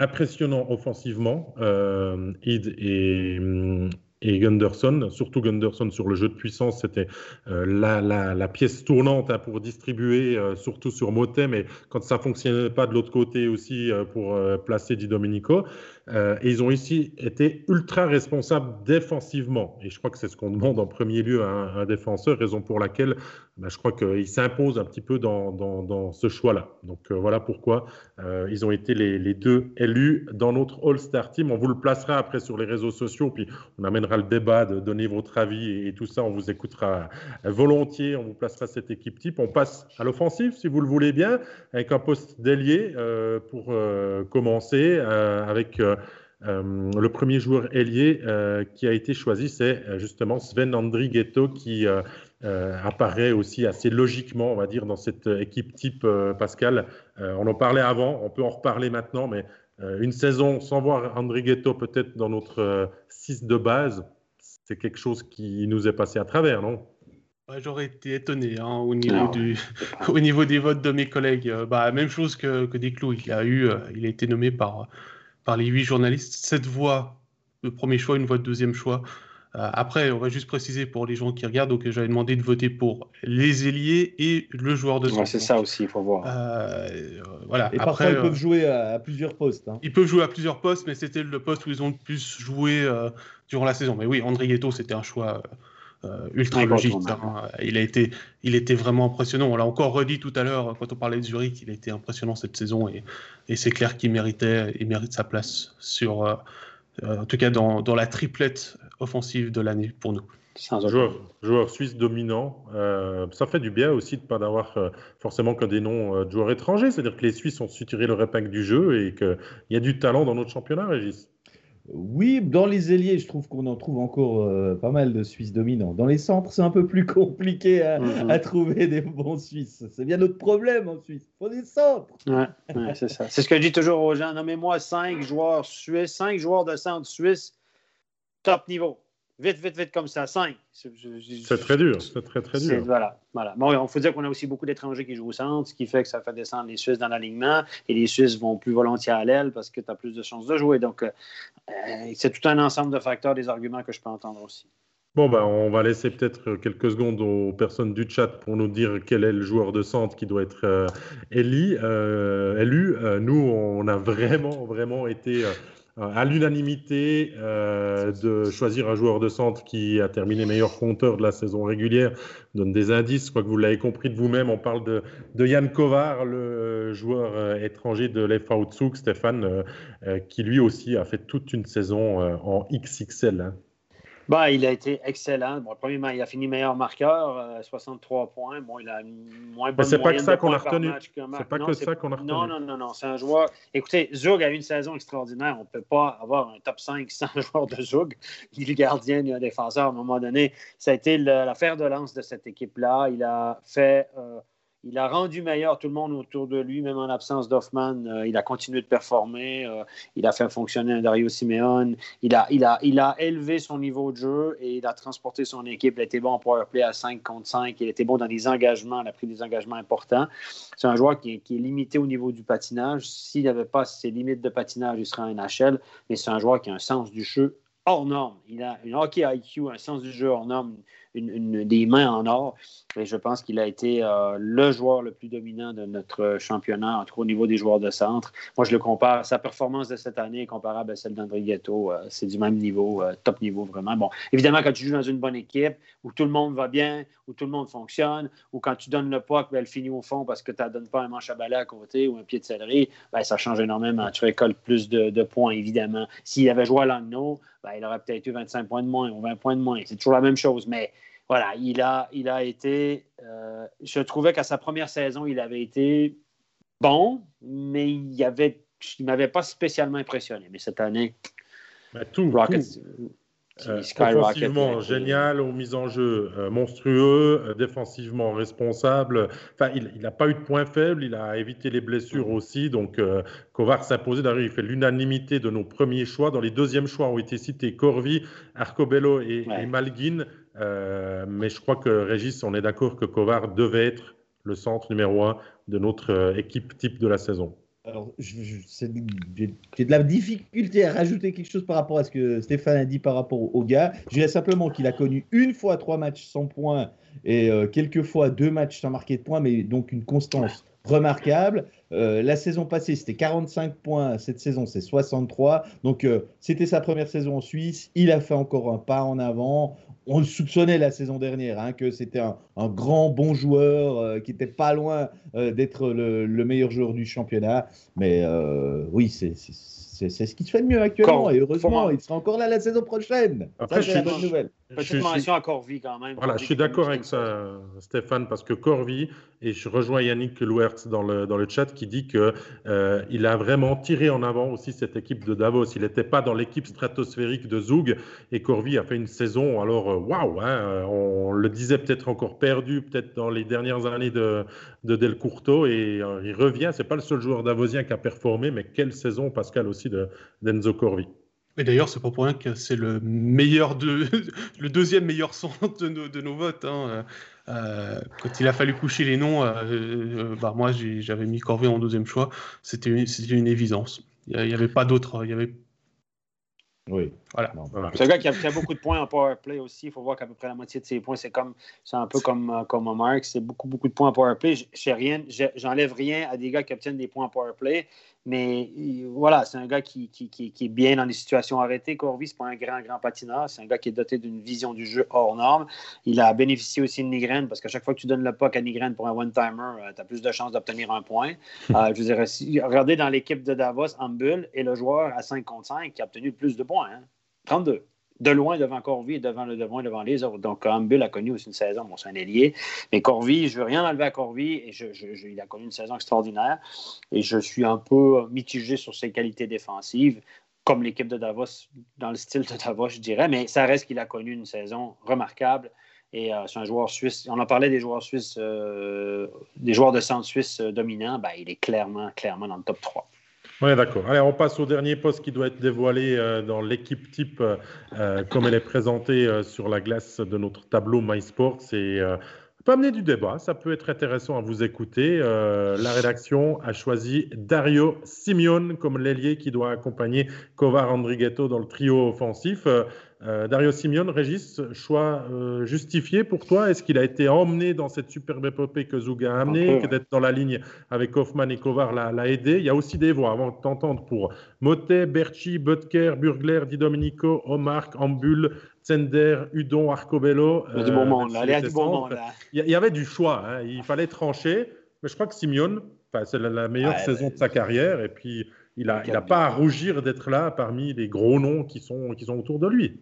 impressionnants offensivement, euh, Id et, hum, et Gunderson, surtout Gunderson sur le jeu de puissance, c'était euh, la, pièce tournante hein, pour distribuer, euh, surtout sur Motem, et quand ça fonctionnait pas de l'autre côté aussi euh, pour placer Di Domenico. Euh, ils ont ici été ultra responsables défensivement. Et je crois que c'est ce qu'on demande en premier lieu à un, défenseur, raison pour laquelle bah, je crois qu'il s'impose un petit peu dans, ce choix-là. Donc euh, voilà pourquoi euh, ils ont été les, deux élus dans notre All-Star Team. On vous le placera après sur les réseaux sociaux, puis on amènera le débat de donner votre avis et, et tout ça. On vous écoutera volontiers. On vous placera cette équipe type. On passe à l'offensive, si vous le voulez bien, avec un poste d'ailier pour commencer, avec euh, le premier joueur ailier euh, qui a été choisi, c'est euh, justement Sven Andrighetto qui euh, euh, apparaît aussi assez logiquement, on va dire, dans cette équipe type euh, Pascal. Euh, on en parlait avant, on peut en reparler maintenant, mais euh, une saison sans voir Andrighetto peut-être dans notre 6 de base, c'est quelque chose qui nous est passé à travers, non? J'aurais été étonné hein, au, niveau Non, du, au niveau des votes de mes collègues. Bah, même chose que, que Desclos. Il a, eu, il a été nommé par, par les huit journalistes. Sept voix de premier choix, une voix de deuxième choix. Euh, après, on va juste préciser pour les gens qui regardent, donc j'avais demandé de voter pour les ailiers et le joueur de Ouais, centre. c'est ça aussi, il faut voir. Euh, voilà. Et Après, parfois, ils euh, peuvent jouer à, à plusieurs postes. hein. ils peuvent jouer à plusieurs postes, mais c'était le poste où ils ont le plus joué euh, durant la saison. Mais oui, André Ghetto, c'était un choix euh, ultra logique. Hein. Il, a été, il était vraiment impressionnant. On l'a encore redit tout à l'heure quand on parlait de Zurich. Il a été impressionnant cette saison et, et c'est clair qu'il méritait, il mérite sa place sur, euh, euh, en tout cas dans, dans la triplette offensive de l'année pour nous. Joueur, joueur, suisse dominant. Euh, ça fait du bien aussi de ne pas avoir euh, forcément que des noms euh, de joueurs étrangers. C'est-à-dire que les Suisses ont su tirer le épingle du jeu et qu'il y a du talent dans notre championnat, Régis. Oui, dans les ailiers, je trouve qu'on en trouve encore pas mal de Suisses dominants. Dans les centres, c'est un peu plus compliqué à, mm-hmm. trouver des bons Suisses. C'est bien notre problème en Suisse. Il faut des centres. Ouais, c'est ça. C'est ce que je dis toujours aux gens. Nommez-moi cinq joueurs suisses, cinq joueurs de centre suisse top niveau. Vite, vite, vite comme ça. 5. C'est très dur. C'est très, très dur. Voilà. voilà. Bon, il faut dire qu'on a aussi beaucoup d'étrangers qui jouent au centre, ce qui fait que ça fait descendre les Suisses dans l'alignement et les Suisses vont plus volontiers à l'aile parce que tu as plus de chances de jouer. Donc, euh, c'est tout un ensemble de facteurs, des arguments que je peux entendre aussi. Bon, ben, on va laisser peut-être quelques secondes aux personnes du chat pour nous dire quel est le joueur de centre qui doit être euh, euh, élu. nous, on a vraiment, vraiment été euh, à l'unanimité euh, de choisir un joueur de centre qui a terminé meilleur compteur de la saison régulière. donne des indices, je crois que vous l'avez compris de vous-même. On parle de, de Yann Kovar, le joueur euh, étranger de l'FA Zug, Stéphane, qui lui aussi a fait toute une saison en XXL. Hein. Bah, il a été excellent. Bon, premièrement, il a fini meilleur marqueur, 63 euh, points. Bon, il a moins bonne C'est pas que ça qu'on a retenu. C'est pas que ça qu'on a retenu. Non, non, non, non. C'est un joueur. Écoutez, Zug a eu une saison extraordinaire. On ne peut pas avoir un top 5 sans joueur de Zug. Il est gardien, il est un défenseur à un moment donné. Ça a été l'affaire de lance de cette équipe-là. Il a fait. Euh, il a rendu meilleur tout le monde autour de lui, même en l'absence d'Hoffman. Euh, il a continué de performer. Euh, il a fait fonctionner Dario Simeone. Il a, il, a, il a élevé son niveau de jeu et il a transporté son équipe. Il était bon en powerplay à 5 contre 5. Il était bon dans les engagements. Il a pris des engagements importants. C'est un joueur qui est, qui est, limité au niveau du patinage. S'il n'avait pas ses limites de patinage, il serait un NHL. Mais c'est un joueur qui a un sens du jeu hors norme. Il a un hockey IQ, un sens du jeu hors norme, des mains en or. Et je pense qu'il a été euh, le joueur le plus dominant de notre championnat, en tout cas au niveau des joueurs de centre. Moi, je le compare. Sa performance de cette année est comparable à celle d'André Ghetto. Euh, c'est du même niveau, euh, top niveau vraiment. Bon, évidemment, quand tu joues dans une bonne équipe où tout le monde va bien, où tout le monde fonctionne, ou quand tu donnes le puck, ben, elle finit au fond parce que tu ne donnes pas un manche à balai à côté ou un pied de céleri, ben, ça change énormément. Tu récoltes plus de, points, évidemment. S'il avait joué à Langnau, ben, il aurait peut-être eu 25 points de moins ou 20 points de moins. C'est toujours la même chose. Mais voilà, il a, il a été. Euh, je trouvais qu'à sa première saison, il avait été bon, mais il ne il m'avait pas spécialement impressionné. Mais cette année, bah, tout, euh, offensivement génial, aux mises en jeu euh, monstrueux, euh, défensivement responsable. Enfin, il n'a pas eu de point faible, il a évité les blessures aussi. Donc, Kovar s'imposait. D'ailleurs, il fait l'unanimité de nos premiers choix. Dans les deuxièmes choix ont été cités Corvi, Arcobello et, Malguin. mais je crois que Régis, on est d'accord que Kovar devait être le centre numéro un de notre équipe type de la saison. Alors, j'ai de la difficulté à rajouter quelque chose par rapport à ce que Stéphane a dit par rapport au, gars. Je dirais simplement qu'il a connu une fois trois matchs sans points et euh, quelques fois deux matchs sans marquer de points, mais donc une constance remarquable. Euh, la saison passée, c'était 45 points. Cette saison, c'est 63. Donc, euh, c'était sa première saison en Suisse. Il a fait encore un pas en avant on le soupçonnait la saison dernière, hein, que c'était un, grand bon joueur euh, qui n'était pas loin euh, d'être le, meilleur joueur du championnat. Mais euh, oui, c'est c'est ce qui se fait de mieux actuellement. et heureusement, il sera encore là la saison prochaine. Après, c'est la bonne nouvelle. Petite mention à Corvi quand même. Voilà, je suis d'accord avec ça, Stéphane, parce que Corvi, et je rejoins Yannick Louertz dans le, dans le chat qui dit qu'il euh, il a vraiment tiré en avant aussi cette équipe de Davos. Il n'était pas dans l'équipe stratosphérique de Zug et Corvi a fait une saison, alors euh, waouh, hein, on le disait peut-être encore perdu, peut-être dans les dernières années de, de Del Curto et euh, il revient. C'est pas le seul joueur davosien qui a performé, mais quelle saison, Pascal, aussi d'Enzo Corvi. Et d'ailleurs, c'est pas pour rien que c'est le meilleur de, le deuxième meilleur son de nos, de nos votes. Hein. Euh, quand il a fallu coucher les noms, euh, euh, bah moi j'avais mis Corvé en deuxième choix. C'était une, une évidence. Il n'y avait pas d'autre. Il y avait oui. Voilà. C'est un gars qui a, fait beaucoup de points en power play aussi. Il faut voir qu'à peu près la moitié de ses points, c'est comme c'est un peu comme, comme Mark. C'est beaucoup, beaucoup de points en power play. J'enlève rien à des gars qui obtiennent des points en power play. Mais voilà, c'est un gars qui, qui, qui, est bien dans les situations arrêtées. Corvi, ce n'est pas un grand, grand patineur. C'est un gars qui est doté d'une vision du jeu hors norme. Il a bénéficié aussi de Nigraine parce qu'à chaque fois que tu donnes le puck à Nigraine pour un one-timer, euh, tu as plus de chances d'obtenir un point. Euh, je dirais, regardez dans l'équipe de Davos, Ambul et le joueur à 5 contre 5 qui a obtenu plus de points. 32. De loin devant Corvi et devant, devant, devant les autres. Donc, Humble a connu aussi une saison, bon, c'est un ailier, mais Corvi, je ne veux rien enlever à Corvi, et je, il a connu une saison extraordinaire, et je suis un peu mitigé sur ses qualités défensives, comme l'équipe de Davos, dans le style de Davos, je dirais, mais ça reste qu'il a connu une saison remarquable. Et euh, c'est un joueur suisse. On en parlait des joueurs suisses, euh, des joueurs de centre suisse euh, dominants. Ben, il est clairement, clairement dans le top 3. Oui, d'accord. Allez, on passe au dernier poste qui doit être dévoilé dans l'équipe type, comme elle est présentée sur la glace de notre tableau MySports. C'est peut amener du débat, ça peut être intéressant à vous écouter. Euh, la rédaction a choisi Dario Simeone comme l'ailier qui doit accompagner Kovar Andrighetto dans le trio offensif. Euh, euh, Dario Simeone, Régis, choix justifié pour toi? Est-ce qu'il a été emmené dans cette superbe épopée que Zouga a amenée, que d'être dans la ligne avec Hoffman et Kovar l'a aidé? Il y a aussi des voix avant de t'entendre pour Motet, Berchi, Butker, Burgler, Di Domenico, Omar, Ambul, Sender, Udon, Arcobello. Il y a du bon monde, là. Il y bon monde, Il y avait du choix. Hein. Il fallait trancher. Mais je crois que Simeone, c'est la, meilleure saison de sa carrière. Et puis, il n'a il a pas à rougir d'être là parmi les gros noms qui sont, qui sont autour de lui.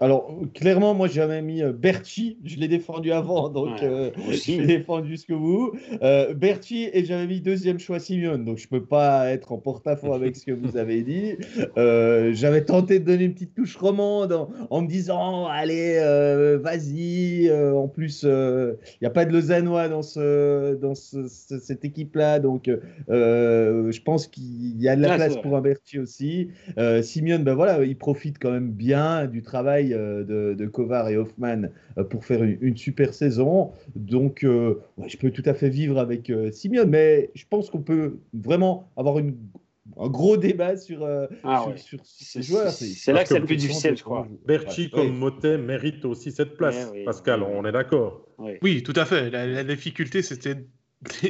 Alors, clairement, moi, j'avais mis euh, Berti. Je l'ai défendu avant, donc euh, je l'ai défendu jusqu'au bout. Euh, Berti, et j'avais mis deuxième choix Simeone, donc je ne peux pas être en porte-à-faux avec ce que vous avez dit. j'avais tenté de donner une petite touche romande en, me disant Allez, vas-y. en plus, il n'y a pas de Lausannois dans, ce, dans cette équipe-là, donc je pense qu'il y a de la place pour un Berti aussi. Simeone, ben voilà, il profite quand même bien du travail euh, de, Kovar et Hoffman euh, pour faire une, super saison. Donc, euh, je peux tout à fait vivre avec Simeone, mais je pense qu'on peut vraiment avoir une un gros débat sur, ah sur, ces joueurs. C'est là que c'est le plus difficile, je crois. Berchi comme Motet mérite aussi cette place. Pascal, on est d'accord. Oui. tout à fait. La, difficulté, c'était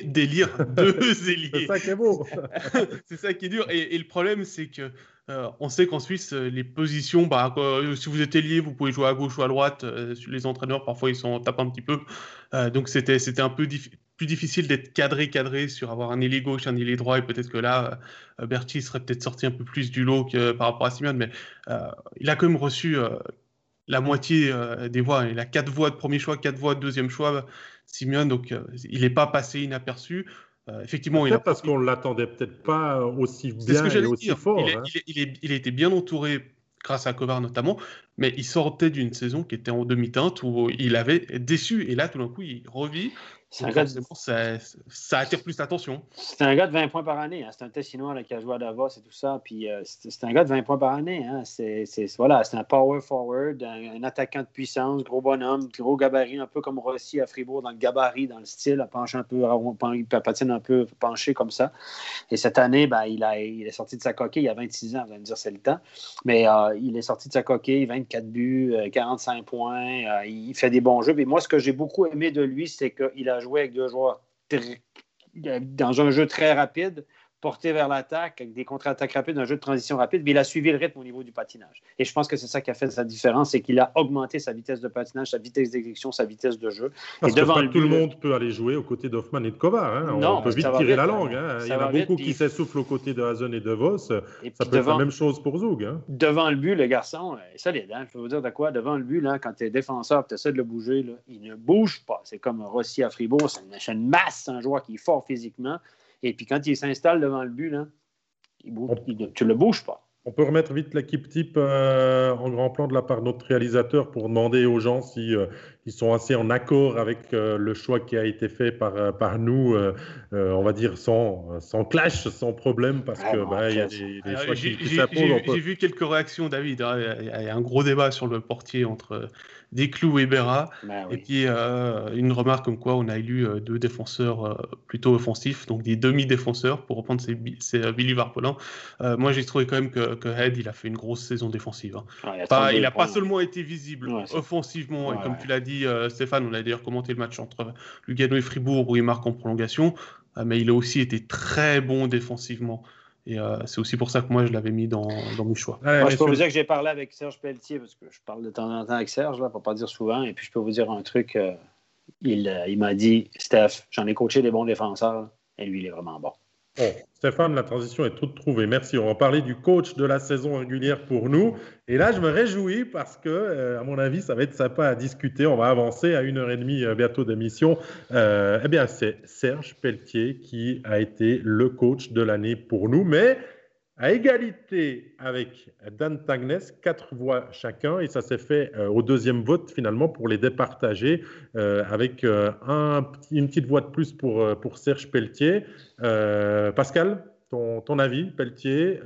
d'élire deux ailiers. c'est ça qui est beau. c'est ça qui est dur. Et, et le problème, c'est que euh, on sait qu'en Suisse, euh, les positions, bah, euh, si vous êtes ailier, vous pouvez jouer à gauche ou à droite. les entraîneurs, parfois, ils s'en tapent un petit peu. donc, c'était, c'était un peu plus difficile d'être cadré, cadré sur avoir un ailier gauche, un ailier droit. Et peut-être que là, Berti serait peut-être sorti un peu plus du lot que par rapport à Simon. Mais il a quand même reçu la moitié des voix. Il a quatre voix de premier choix, quatre voix de deuxième choix, Simeone. Donc, il n'est pas passé inaperçu. Euh, effectivement, il a parce qu'on l'attendait peut-être pas aussi bien et aussi fort. Il, hein. il, il, était bien entouré grâce à Kovar notamment, mais il sortait d'une saison qui était en demi-teinte où il avait déçu et là tout d'un coup il revit c'est un gars de... ça, ça, attire plus l'attention. C'est un gars de 20 points par année. Hein. C'est un Tessinois qui a joué à Davos et tout ça. Puis euh, c'est un gars de 20 points par année. Hein. C'est voilà, un power forward, un, attaquant de puissance, gros bonhomme, gros gabarit, un peu comme Rossi à Fribourg, dans le gabarit, dans le style, à pencher un peu, il patine un peu penché comme ça. Et cette année, ben, il, a, il est sorti de sa coquille. Il a 26 ans, vous allez me dire c'est le temps. Mais euh, il est sorti de sa coquille, 24 buts, 45 euh, points. il fait des bons jeux. Et moi, ce que j'ai beaucoup aimé de lui, c'est qu'il a jouer avec deux joueurs dans un jeu très rapide porté vers l'attaque, avec des contre-attaques rapides, un jeu de transition rapide, mais il a suivi le rythme au niveau du patinage. Et je pense que c'est ça qui a fait sa différence, c'est qu'il a augmenté sa vitesse de patinage, sa vitesse d'exécution, sa vitesse de jeu. Parce et devant que tout le monde peut aller jouer aux côtés d'Hoffman et de Kovar. Hein. On peut vite tirer la langue. Hein. Il y en a beaucoup qui s'essoufflent aux côtés de Hazen et de Vos. ça peut être la même chose pour Zoug. Hein. Devant le but, le garçon est solide. Hein. Je peux vous dire de quoi. Devant le but, là, quand tu es défenseur tu essaies de le bouger, là, il ne bouge pas. C'est comme Rossi à Fribourg. C'est une, une masse, un joueur qui est fort physiquement. Et puis quand il s'installe devant le but, là, tu ne le bouges pas. On peut remettre vite l'équipe type euh, en grand plan de la part de notre réalisateur pour demander aux gens si euh, ils sont assez en accord avec euh, le choix qui a été fait par, par nous, on va dire sans, sans clash, sans problème, parce qu'il que bah, y a des, choix qui, s'imposent. J'ai vu quelques réactions, David. Hein. Il y a un gros débat sur le portier entre des clous et Berra. Bah et puis euh, une remarque comme quoi on a élu euh, deux défenseurs euh, plutôt offensifs, donc des demi-défenseurs pour reprendre ces, Billy Varpolin. moi j'ai trouvé quand même que, que, Head il a fait une grosse saison défensive. Hein. il n'a pas, seulement été visible offensivement, et comme tu l'as dit Stéphane, on a d'ailleurs commenté le match entre Lugano et Fribourg où il marque en prolongation, mais il a aussi été très bon défensivement. Et euh, c'est aussi pour ça que moi, je l'avais mis dans, dans mes choix. moi, je peux vous dire que j'ai parlé avec Serge Pelletier, parce que je parle de temps en temps avec Serge, là, pour pas dire souvent. Et puis, je peux vous dire un truc. Euh, il, euh, il m'a dit Steph, j'en ai coaché des bons défenseurs, et lui, il est vraiment bon. Bon, Stéphane, la transition est toute trouvée. Merci. On va parler du coach de la saison régulière pour nous. Et là, je me réjouis parce que, euh, à mon avis, ça va être sympa à discuter. On va avancer à une heure et demie euh, bientôt d'émission. Euh, eh bien, c'est Serge Pelletier qui a été le coach de l'année pour nous. Mais à égalité avec Dan Tagnes, quatre voix chacun, et ça s'est fait euh, au deuxième vote finalement pour les départager, euh, avec euh, un, une petite voix de plus pour, Serge Pelletier. Pascal, ton, avis, Pelletier,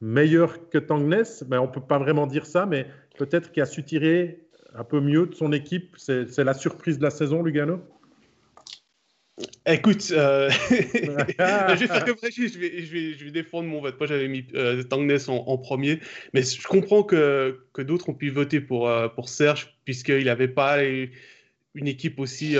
meilleur que Tangnes ben, On ne peut pas vraiment dire ça, mais peut-être qu'il a su tirer un peu mieux de son équipe. C'est la surprise de la saison, Lugano? Écoute, euh, je vais faire comme Régis, je vais, je, vais, je vais, défendre mon vote. Moi, j'avais mis euh, Tangness en, premier, mais je comprends que, que d'autres ont pu voter pour, euh, pour Serge, puisqu'il n'avait pas une équipe aussi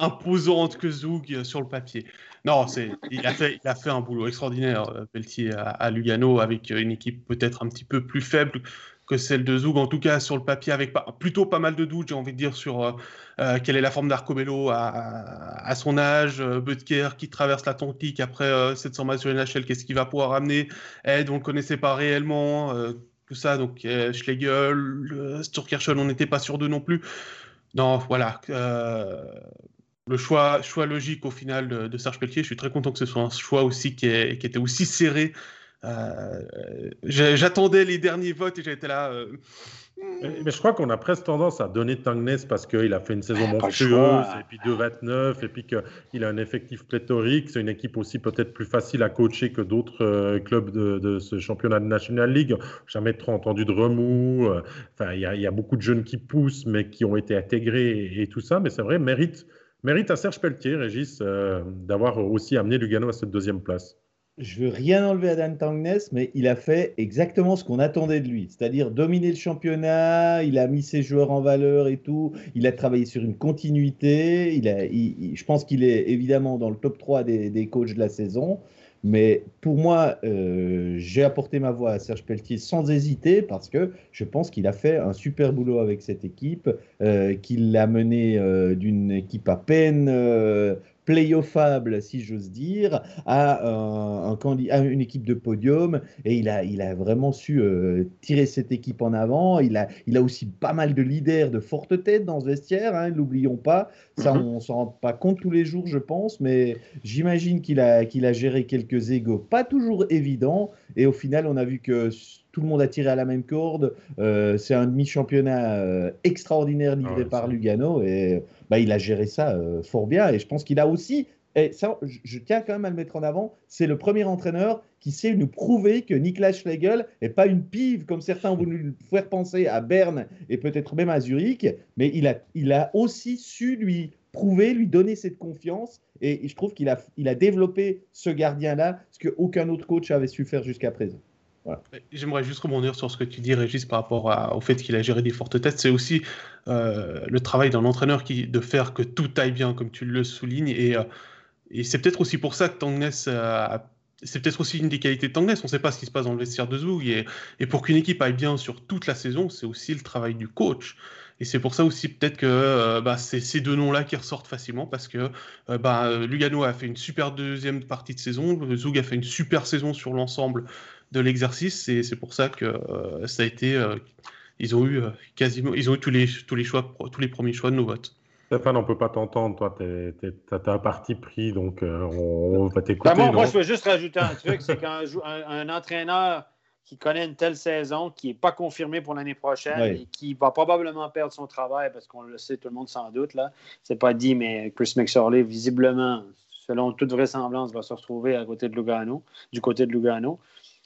imposante que Zoug sur le papier. Non, il, a fait, il a fait un boulot extraordinaire, Pelletier, à, à Lugano, avec une équipe peut-être un petit peu plus faible que celle de Zoug, en tout cas sur le papier, avec plutôt pas mal de doutes, j'ai envie de dire, sur euh, euh, quelle est la forme d'Arcomelo à, son âge, euh, Butker qui traverse l'Atlantique après 700 matchs NHL, qu'est-ce qu'il va pouvoir amener Ed, on ne le connaissait pas réellement, tout ça, donc Schlegel, Sturkerson, on n'était pas sûr d'eux non plus. Non, voilà. le choix, choix logique au final de, Serge Pelletier, je suis très content que ce soit un choix aussi qui, était aussi serré euh, j'attendais les derniers votes et j'étais là. Euh, mais, je crois qu'on a presque tendance à donner Tangnes parce qu'il a fait une saison monstrueuse, et puis 2-29, et puis qu'il a un effectif pléthorique. C'est une équipe aussi peut-être plus facile à coacher que d'autres euh, clubs de, ce championnat de National League. Jamais trop entendu de remous. Enfin, il y, a beaucoup de jeunes qui poussent, mais qui ont été intégrés et, tout ça. Mais c'est vrai, mérite, mérite à Serge Pelletier, Régis, d'avoir aussi amené Lugano à cette deuxième place je veux rien enlever à Dan Tangnes, mais il a fait exactement ce qu'on attendait de lui, c'est-à-dire dominer le championnat, il a mis ses joueurs en valeur et tout, il a travaillé sur une continuité, je pense qu'il est évidemment dans le top 3 des, des coachs de la saison, mais pour moi, euh, j'ai apporté ma voix à Serge Pelletier sans hésiter parce que je pense qu'il a fait un super boulot avec cette équipe, euh, qu'il l'a mené euh, d'une équipe à peine playoffable, si j'ose dire, à, un, à, une équipe de podium. Et il a, il a vraiment su euh, tirer cette équipe en avant. Il a, il a aussi pas mal de leaders de forte tête dans ce vestiaire, hein, l'oublions pas. Ça, mhm. on ne s'en rend pas compte tous les jours, je pense, mais j'imagine qu'il a, qu'il a géré quelques égaux pas toujours évidents. Et au final, on a vu que tout le monde a tiré à la même corde. Euh, c'est un demi-championnat euh, extraordinaire livré ah par Lugano et bah, il a géré ça euh, fort bien. Et je pense qu'il a aussi, et ça, je, tiens quand même à le mettre en avant, c'est le premier entraîneur qui sait nous prouver que Niklas Schlegel n'est pas une pive comme certains ont voulu le faire penser à Berne et peut-être même à Zurich, mais il a, il a aussi su lui prouver, lui donner cette confiance. Et, je trouve qu'il a, il a développé ce gardien-là, ce qu'aucun autre coach avait su faire jusqu'à présent. J'aimerais juste rebondir sur ce que tu dis, Régis, par rapport au fait qu'il a géré des fortes têtes. C'est aussi euh, le travail d'un entraîneur de faire que tout aille bien, comme tu le soulignes. Et, euh, c'est peut-être aussi pour ça que Tangness c'est peut-être aussi une des qualités de Tangness. On ne sait pas ce qui se passe dans le vestiaire de Zoug. Et pour qu'une équipe aille bien sur toute la saison, c'est aussi le travail du coach. Et c'est pour ça aussi peut-être que euh, bah, c'est ces deux noms-là qui ressortent facilement parce que bah, Lugano a fait une super deuxième partie de saison, Zoug a fait une super saison sur l'ensemble de l'exercice. Et c'est pour ça que euh, ça a été. Euh, ils ont eu euh, quasiment. Ils ont eu tous les, tous les choix, tous les premiers choix de nos votes. Stéphane, on ne peut pas t'entendre. Toi, tu as un parti pris, donc on, va t'écouter. Bah, moi, je veux juste rajouter un truc c'est qu'un un, entraîneur qui connaît une telle saison, qui n'est pas confirmé pour l'année prochaine et qui va probablement perdre son travail, parce qu'on le sait, tout le monde sans doute, là. C'est pas dit, mais Chris McSorley, visiblement, selon toute vraisemblance, va se retrouver à côté de Lugano, du côté de Lugano.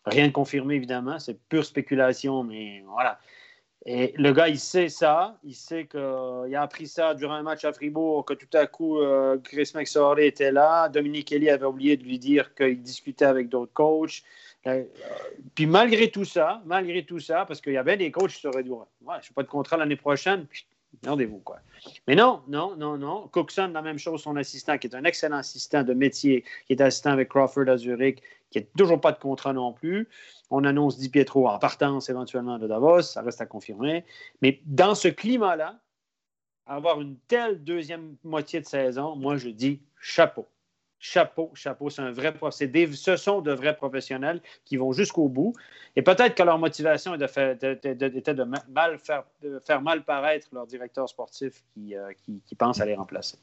Rien de confirmé, évidemment, c'est pure spéculation, mais voilà. Et le gars, il sait ça, il sait qu'il a appris ça durant un match à Fribourg, que tout à coup, euh, Chris McSorley était là. Dominique Kelly avait oublié de lui dire qu'il discutait avec d'autres coachs. Euh, puis malgré tout ça, malgré tout ça, parce qu'il y avait des coachs qui seraient dit ouais, je n'ai pas de contrat l'année prochaine, Rendez-vous, quoi. Mais non, non, non, non. Cookson, la même chose, son assistant, qui est un excellent assistant de métier, qui est assistant avec Crawford à Zurich, qui n'a toujours pas de contrat non plus. On annonce Di Pietro en partance éventuellement de Davos, ça reste à confirmer. Mais dans ce climat-là, avoir une telle deuxième moitié de saison, moi, je dis chapeau. Chapeau, chapeau. C'est un vrai. Ce sont de vrais professionnels qui vont jusqu'au bout. Et peut-être que leur motivation était de, mal faire, faire, mal paraître leur directeur sportif qui, euh, qui, pense à les remplacer.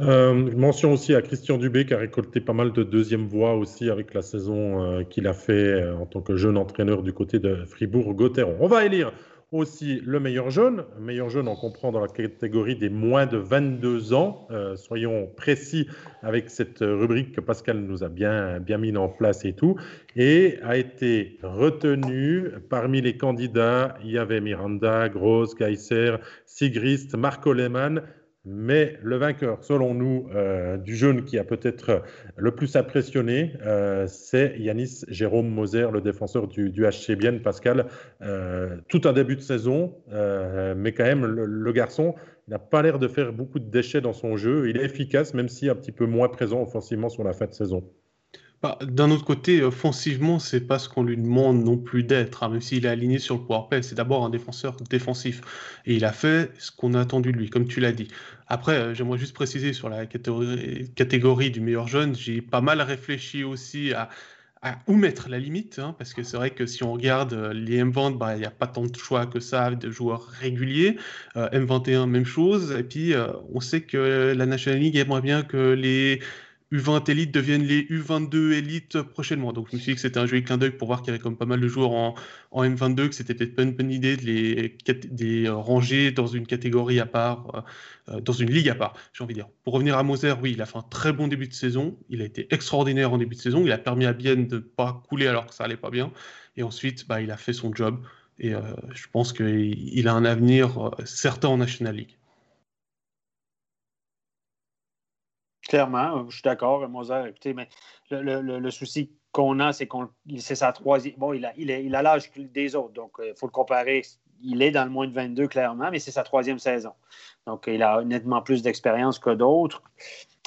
Euh, mention aussi à Christian Dubé qui a récolté pas mal de deuxième voix aussi avec la saison euh, qu'il a fait en tant que jeune entraîneur du côté de Fribourg-Gotteron. On va élire aussi le meilleur jeune. Meilleur jeune, on comprend dans la catégorie des moins de 22 ans. Euh, soyons précis avec cette rubrique que Pascal nous a bien, bien mis en place et tout. Et a été retenu parmi les candidats. Il y avait Miranda, Gross, Geisser, Sigrist, Marco Lehmann mais le vainqueur, selon nous, euh, du jeune qui a peut-être le plus impressionné, euh, c'est Yanis Jérôme Moser, le défenseur du, du. Pascal, euh, tout un début de saison, mais quand même, le, garçon n'a pas l'air de faire beaucoup de déchets dans son jeu. Il est efficace, même si un petit peu moins présent offensivement sur la fin de saison. Bah, d'un autre côté, offensivement, c'est pas ce qu'on lui demande non plus d'être, hein, même s'il est aligné sur le powerplay. C'est d'abord un défenseur défensif. Et il a fait ce qu'on a attendu de lui, comme tu l'as dit. Après, euh, j'aimerais juste préciser sur la catégorie, du meilleur jeune, j'ai pas mal réfléchi aussi à, où mettre la limite, hein, parce que c'est vrai que si on regarde euh, les M20, bah, il n'y a pas tant de choix que ça de joueurs réguliers. Euh, M21, même chose. Et puis, on sait que la National League aimerait bien que les U20 Elite deviennent les U22 Elite prochainement. Donc je me suis dit que c'était un joli clin d'œil pour voir qu'il y avait comme pas mal de joueurs en, M22, que c'était peut-être pas une bonne idée de les, ranger dans une catégorie à part, euh, euh, dans une ligue à part, j'ai envie de dire. Pour revenir à Moser, oui, il a fait un très bon début de saison. Il a été extraordinaire en début de saison. Il a permis à Bienne de ne pas couler alors que ça allait pas bien. Et ensuite, bah, il a fait son job. Et euh, je pense qu'il a un avenir certain en National League. Clairement, je suis d'accord, Moser. Écoutez, mais le, souci qu'on a, c'est qu'on c'est sa troisième. Il a il, l'âge des autres, donc il faut le comparer. Il est dans le moins de 22, clairement, mais c'est sa troisième saison. Donc, il a nettement plus d'expérience que d'autres.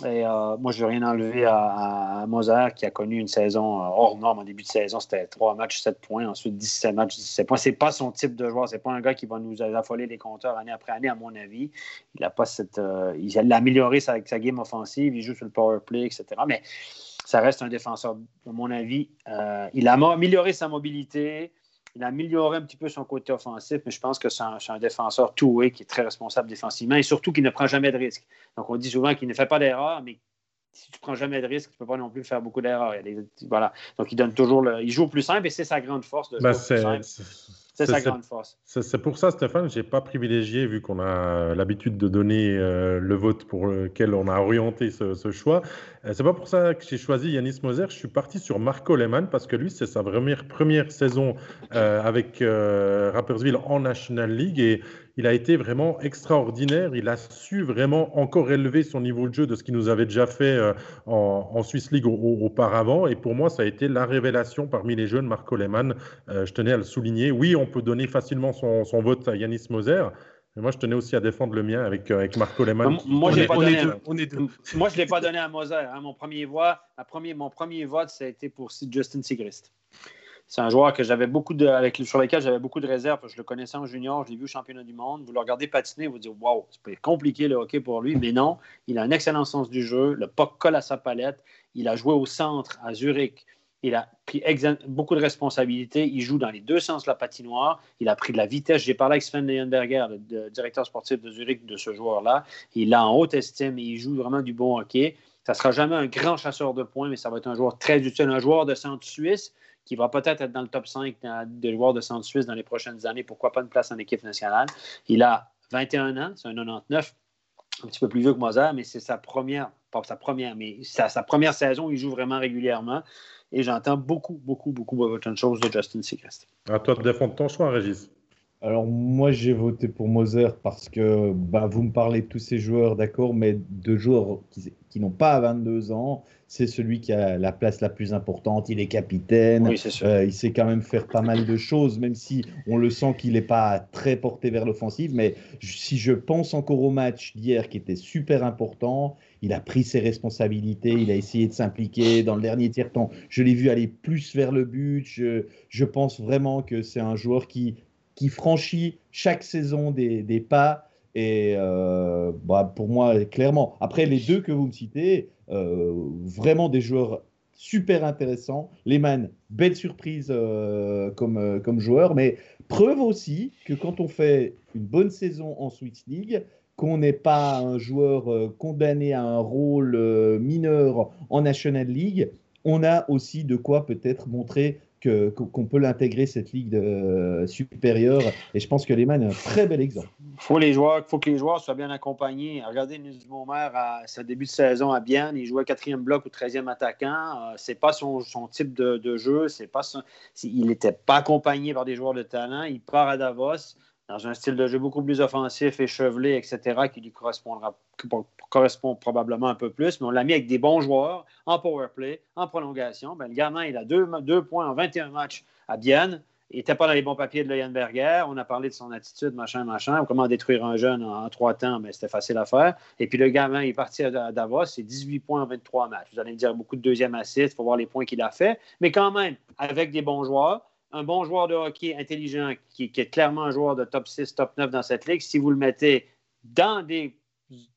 Et euh, moi, je ne veux rien enlever à, à, qui a connu une saison euh, hors norme en début de saison. C'était 3 matchs, 7 points. Ensuite, 17 matchs, 17 points. Ce n'est pas son type de joueur. Ce n'est pas un gars qui va nous affoler les compteurs année après année, à mon avis. Il a pas cette. Euh, il a amélioré sa, sa game offensive. Il joue sur le power play, etc. Mais ça reste un défenseur, à mon avis. il a amélioré sa mobilité il a amélioré un petit peu son côté offensif, mais je pense que c'est un, défenseur two-way qui est très responsable défensivement et surtout qui ne prend jamais de risques. Donc, on dit souvent qu'il ne fait pas d'erreur, mais si tu ne prends jamais de risques, tu ne peux pas non plus faire beaucoup d'erreurs. Voilà. Donc, il donne toujours le, il joue plus simple et c'est sa grande force de ben, jouer plus simple. C'est sa grande force. C'est pour ça, Stéphane, je n'ai pas privilégié, vu qu'on a l'habitude de donner euh, le vote pour lequel on a orienté ce, choix. Euh, c'est pas pour ça que j'ai choisi Yanis Moser. Je suis parti sur Marco Lehmann parce que lui, c'est sa première, première saison euh, avec Rappersville en National League et il a été vraiment extraordinaire. Il a su vraiment encore élever son niveau de jeu de ce qu'il nous avait déjà fait euh, en, Swiss League auparavant. Et pour moi, ça a été la révélation parmi les jeunes, Marco Lehmann. Euh, je tenais à le souligner. Oui, on peut donner facilement son, vote à Yanis Moser. Mais moi, je tenais aussi à défendre le mien avec, euh, avec Marco Lehmann. Moi, je ne l'ai pas donné à Moser. Hein. Mon, premier voix, premier, mon premier vote, ça a été pour Justin Sigrist. C'est un joueur que j'avais beaucoup de, avec, sur lequel j'avais beaucoup de réserves. Je le connaissais en junior, je l'ai vu au championnat du monde. Vous le regardez patiner, vous dites Waouh, c'est compliqué le hockey pour lui. Mais non, il a un excellent sens du jeu. Le puck colle à sa palette. Il a joué au centre à Zurich. Il a pris beaucoup de responsabilités. Il joue dans les deux sens la patinoire. Il a pris de la vitesse. J'ai parlé avec Sven Leyenberger, le directeur sportif de Zurich, de ce joueur-là. Il l'a en haute estime et il joue vraiment du bon hockey. Ça ne sera jamais un grand chasseur de points, mais ça va être un joueur très utile, un joueur de centre suisse qui va peut-être être dans le top 5 des joueurs de centre suisse dans les prochaines années. Pourquoi pas une place en équipe nationale? Il a 21 ans, c'est un 99, un petit peu plus vieux que Mozart, mais c'est sa première, pas sa première, mais sa, sa première saison où il joue vraiment régulièrement. Et j'entends beaucoup, beaucoup, beaucoup de choses de Justin Seacrest. À toi de défendre ton choix, Régis. Alors moi j'ai voté pour Moser parce que bah, vous me parlez de tous ces joueurs, d'accord, mais de joueurs qui, n'ont pas 22 ans, c'est celui qui a la place la plus importante, il est capitaine, euh, il sait quand même faire pas mal de choses, même si on le sent qu'il n'est pas très porté vers l'offensive, mais si je pense encore au match d'hier qui était super important, il a pris ses responsabilités, il a essayé de s'impliquer dans le dernier tiers-temps, je l'ai vu aller plus vers le but, je pense vraiment que c'est un joueur qui qui franchit chaque saison des, pas Et euh, bah, pour moi, clairement. Après, les deux que vous me citez, euh, vraiment des joueurs super intéressants. Lehmann, belle surprise euh, comme, comme joueur, mais preuve aussi que quand on fait une bonne saison en Swiss League, qu'on n'est pas un joueur condamné à un rôle mineur en National League, on a aussi de quoi peut-être montrer qu'on peut l'intégrer cette ligue de, supérieure. Et je pense que Lehmann est un très bel exemple. Faut, faut que les joueurs soient bien accompagnés. Regardez Nils à sa début de saison à Bienne, il jouait quatrième bloc ou 13e attaquant. Euh, c'est pas son, son, type de, jeu. C'est pas il n'était pas accompagné par des joueurs de talent. Il part à Davos dans un style de jeu beaucoup plus offensif, échevelé, etc., qui lui correspondra, correspond probablement un peu plus. Mais on l'a mis avec des bons joueurs en power play, en prolongation. Ben, le gamin, il a deux, deux points en 21 matchs à Bienne. Il n'était pas dans les bons papiers de Leuenberger. On a parlé de son attitude, machin, machin. Comment détruire un jeune en, trois temps, mais c'était facile à faire. Et puis le gamin, il est parti à Davos, c'est 18 points en 23 matchs. Vous allez me dire beaucoup de deuxième assist, il faut voir les points qu'il a fait. Mais quand même, avec des bons joueurs, un bon joueur de hockey intelligent qui, est clairement un joueur de top 6, top 9 dans cette ligue, si vous le mettez dans des,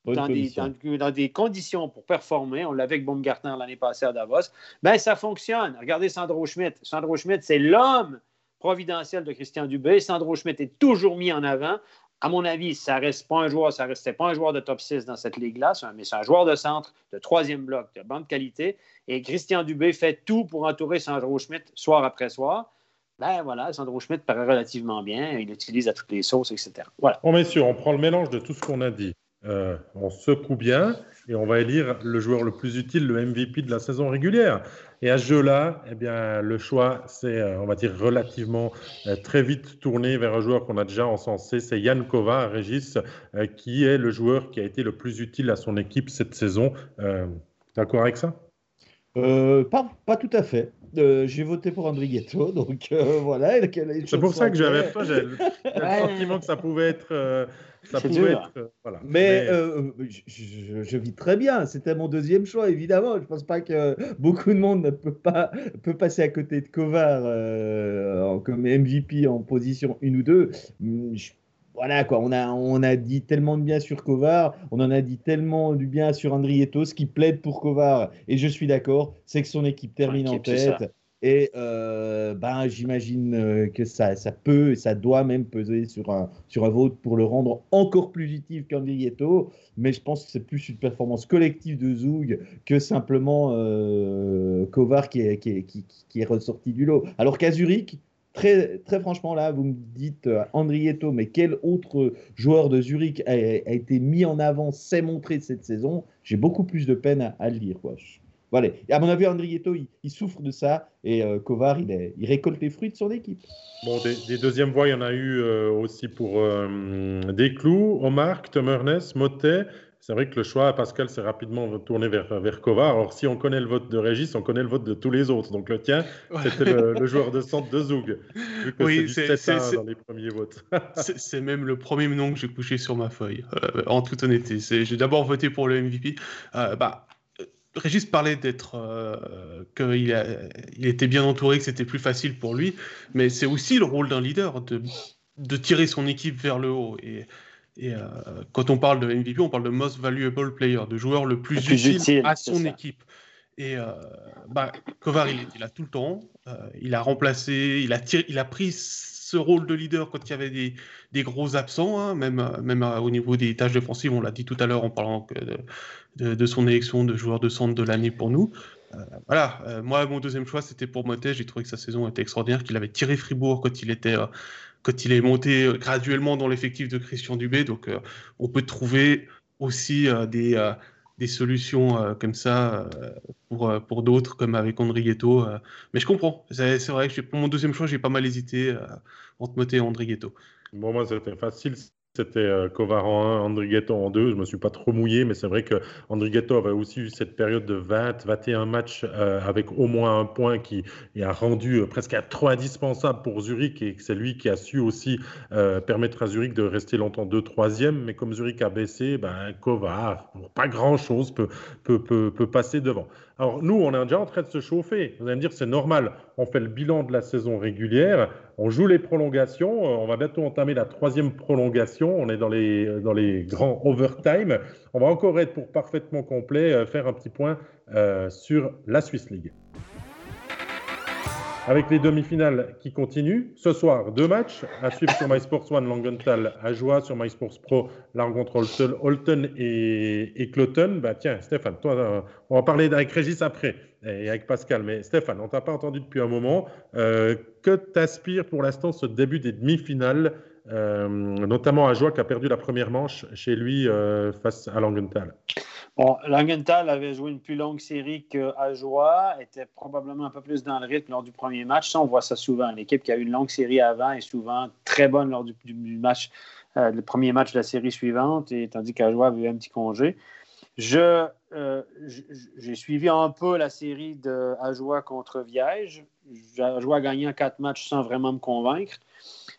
dans des, conditions pour performer, on l'avait avec Baumgartner l'année passée à Davos, ben ça fonctionne. Regardez Sandro Schmidt. Sandro Schmidt, c'est l'homme providentiel de Christian Dubé. Sandro Schmidt est toujours mis en avant. À mon avis, ça reste pas un joueur, ça restait pas un joueur de top 6 dans cette ligue-là, mais c'est un joueur de centre, de troisième bloc, de bande qualité. Et Christian Dubé fait tout pour entourer Sandro Schmidt soir après soir ben voilà, Sandro Schmidt paraît relativement bien, il utilise à toutes les sauces, etc. Voilà. Bon, messieurs, on prend le mélange de tout ce qu'on a dit. Euh, on secoue bien et on va élire le joueur le plus utile, le MVP de la saison régulière. Et à ce jeu-là, eh bien, le choix, c'est, euh, on va dire, relativement euh, très vite tourné vers un joueur qu'on a déjà encensé, c'est Yann Kova, Régis, qui est le joueur qui a été le plus utile à son équipe cette saison. D'accord avec ça? Pas, pas, tout à fait. Euh, j'ai voté pour Andrighetto, donc euh, voilà. C'est pour ça que j'avais pas. Le sentiment que ça pouvait être. Euh, ça pouvait être voilà. Mais, je, vis très bien. C'était mon deuxième choix, évidemment. Je pense pas que beaucoup de monde ne peut pas peut passer à côté de Kovar comme MVP en position 1 ou 2. Hum, voilà quoi, on a, on a dit tellement de bien sur Kovar, on en a dit tellement du bien sur Andrietto, ce qui plaide pour Kovar, et je suis d'accord, c'est que son équipe termine en tête. Et euh, ben, j'imagine euh, que ça, ça peut et ça doit même peser sur un, sur un vote pour le rendre encore plus utile qu'Andrietto. Mais je pense que c'est plus une performance collective de Zoug que simplement euh, Kovar qui est, qui, qui, qui est ressorti du lot. Alors qu'à Zurich, Très, franchement, là, vous me dites euh, Andrietto, mais quel autre joueur de Zurich a, été mis en avant, s'est montré cette saison? J'ai beaucoup plus de peine à, le lire. Voilà. Et à mon avis, Andrietto, il, souffre de ça et euh, Kovar, il, récolte les fruits de son équipe. Bon, des, deuxièmes voix, il y en a eu euh, aussi pour Desclous, Omar, Tom Ernest, Motet, c'est vrai que le choix, Pascal, s'est rapidement tourné vers, vers Kovar. Or, si on connaît le vote de Régis, on connaît le vote de tous les autres. Donc, le tien, c'était le, joueur de centre de Zoug. oui, c'est dans les premiers votes. c'est même le premier nom que j'ai couché sur ma feuille, euh, en toute honnêteté. J'ai d'abord voté pour le MVP. Euh, bah, Régis parlait d'être euh, qu'il il était bien entouré, que c'était plus facile pour lui, mais c'est aussi le rôle d'un leader de, de tirer son équipe vers le haut. Et et euh, quand on parle de MVP, on parle de most valuable player, de joueur le plus, utile, à son équipe. Et euh, bah, Kovar, il, a tout le temps. Euh, il a remplacé, il a, tiré, il a pris ce rôle de leader quand il y avait des, des gros absents, hein, même, même au niveau des tâches défensives. On l'a dit tout à l'heure en parlant de, de, son élection de joueur de centre de l'année pour nous. voilà, moi, mon deuxième choix, c'était pour Motet. J'ai trouvé que sa saison était extraordinaire, qu'il avait tiré Fribourg quand il était quand il est monté euh, graduellement dans l'effectif de Christian Dubé. Donc, euh, on peut trouver aussi euh, des, des solutions comme ça pour, pour d'autres, comme avec Andrietto. mais je comprends. C'est vrai que pour mon deuxième choix, j'ai pas mal hésité entre Moté et Andrietto. Bon, moi, c'était facile. C'était euh, Kovar en 1, Andrighetto en 2. Je ne me suis pas trop mouillé, mais c'est vrai que Andrighetto avait aussi eu cette période de 20, 21 matchs euh, avec au moins un point qui a rendu euh, presque trop indispensable pour Zurich et c'est lui qui a su aussi permettre à Zurich de rester longtemps 2 3 Mais comme Zurich a baissé, ben, Kovar, pas grand-chose, peut, peut, peut, peut passer devant. Alors nous, on est déjà en train de se chauffer. Vous allez me dire, c'est normal. on fait le bilan de la saison régulière, on joue les prolongations, on va bientôt entamer la troisième prolongation, on est dans les, dans les grands overtime. On va encore être pour parfaitement complet, faire un petit point sur la Swiss League avec les demi-finales qui continuent. Ce soir, deux matchs à suivre sur MySports One, Langenthal à Joie, sur MySports Pro, la rencontre Holton et, et Cloton. Bah, tiens, Stéphane, toi, euh, on va parler avec Régis après et avec Pascal. Mais Stéphane, on t'a pas entendu depuis un moment. Euh, que t'aspires pour l'instant ce début des demi-finales, euh, notamment à Joie qui a perdu la première manche chez lui face à Langenthal? Langenthal avait joué une plus longue série qu'Ajoie, était probablement un peu plus dans le rythme lors du premier match. Ça, on voit ça souvent. L'équipe qui a eu une longue série avant est souvent très bonne lors du, match, euh, le premier match de la série suivante, et, tandis qu'Ajoie avait eu un petit congé. Je, euh, j'ai suivi un peu la série de Ajoie contre Viège. Ajoie a gagné en quatre matchs sans vraiment me convaincre.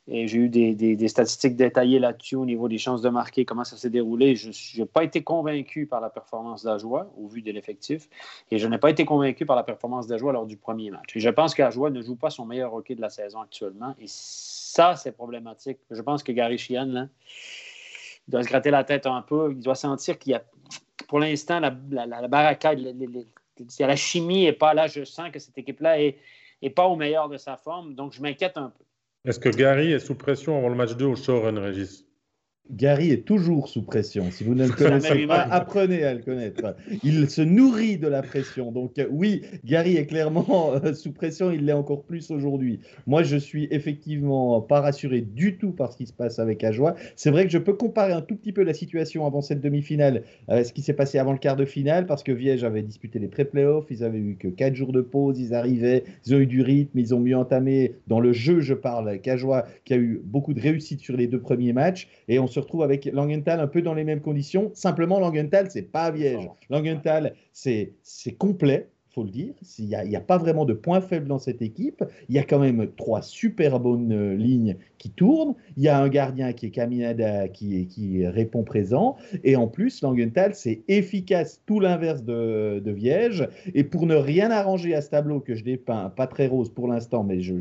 Et j'ai eu des, statistiques détaillées là-dessus au niveau des chances de marquer, comment ça s'est déroulé. Je n'ai pas été convaincu par la performance d'Ajoie au vu de l'effectif. Et je n'ai pas été convaincu par la performance d'Ajoie lors du premier match. Et je pense qu'Ajoie ne joue pas son meilleur hockey de la saison actuellement. Et ça, c'est problématique. Je pense que Gary Sheehan, doit se gratter la tête un peu. Il doit sentir qu'il y a, pour l'instant, la, la, la, barricade, la chimie n'est pas là. Je sens que cette équipe-là n'est est pas au meilleur de sa forme. Donc, je m'inquiète un peu. Est-ce que Gary est sous pression avant le match 2 au Showrun, Régis? Gary est toujours sous pression. Si vous ne le connaissez pas, apprenez à le connaître. Il se nourrit de la pression. Donc euh, oui, Gary est clairement euh, sous pression. Il l'est encore plus aujourd'hui. Moi, je suis effectivement pas rassuré du tout par ce qui se passe avec Ajoie. C'est vrai que je peux comparer un tout petit peu la situation avant cette demi-finale à ce qui s'est passé avant le quart de finale, parce que Viège avait disputé les pré-playoffs. Ils avaient eu que 4 jours de pause. Ils arrivaient, ils ont eu du rythme, ils ont mieux entamé dans le jeu. Je parle avec Ajoie, qui a eu beaucoup de réussite sur les deux premiers matchs, et on se retrouve avec Langenthal un peu dans les mêmes conditions. Simplement, Langenthal, c'est pas Viège. Langenthal, c'est complet faut le dire. Il n'y a, pas vraiment de point faible dans cette équipe. Il y a quand même trois super bonnes euh, lignes qui tournent. Il y a un gardien qui est Caminada qui, qui répond présent. Et en plus, Langenthal, c'est efficace, tout l'inverse de, de, Viège. Et pour ne rien arranger à ce tableau que je dépeins, pas très rose pour l'instant, mais je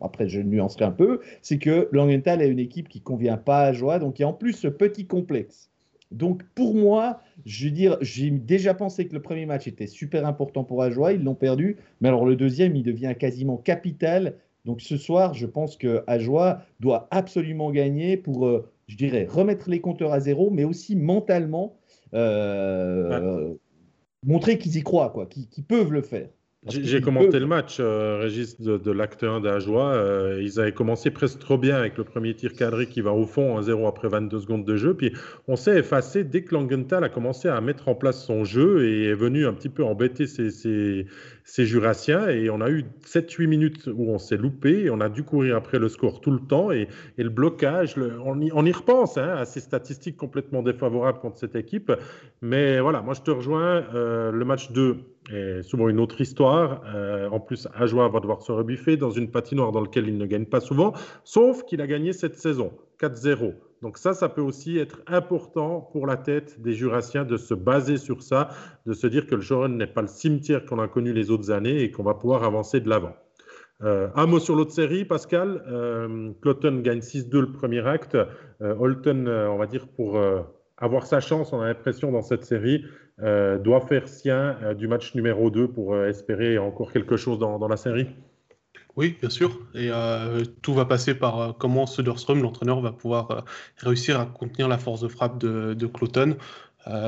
après je nuancerai un peu, c'est que Langenthal est une équipe qui convient pas à Joie, donc il y a en plus ce petit complexe. Donc pour moi, je veux dire, j'ai déjà pensé que le premier match était super important pour Ajoie, ils l'ont perdu, mais alors le deuxième, il devient quasiment capital. Donc ce soir, je pense que Ajoie doit absolument gagner pour, euh, je dirais, remettre les compteurs à zéro, mais aussi mentalement euh, montrer qu'ils y croient, quoi, qu'ils peuvent le faire. J'ai commenté le match, euh, Régis, de, l'acte 1 d'Ajoie. Euh, ils avaient commencé presque trop bien avec le premier tir cadré qui va au fond 1-0 après 22 secondes de jeu. Puis on s'est effacé dès que Langenthal a commencé à mettre en place son jeu et est venu un petit peu embêter ses, ses, Jurassiens. Et on a eu 7-8 minutes où on s'est loupé et on a dû courir après le score tout le temps. Et, le blocage, on, y, on, y, repense hein, à ces statistiques complètement défavorables contre cette équipe. Mais voilà, moi je te rejoins. Euh, le match 2 est souvent une autre histoire. Euh, en plus, Ajoie va devoir se rebuffer dans une patinoire dans laquelle il ne gagne pas souvent, sauf qu'il a gagné cette saison, 4-0. Donc ça, ça peut aussi être important pour la tête des Jurassiens de se baser sur ça, de se dire que le Joron n'est pas le cimetière qu'on a connu les autres années et qu'on va pouvoir avancer de l'avant. Euh, un mot sur l'autre série, Pascal. Euh, gagne 6-2 le premier acte. Euh, Holton, on va dire, pour avoir sa chance, on a l'impression, dans cette série, euh, doit faire sien euh, du match numéro 2 pour euh, espérer encore quelque chose dans, la série oui, bien sûr. Et tout va passer par comment Söderström, l'entraîneur, va pouvoir réussir à contenir la force de frappe de, de Cloton.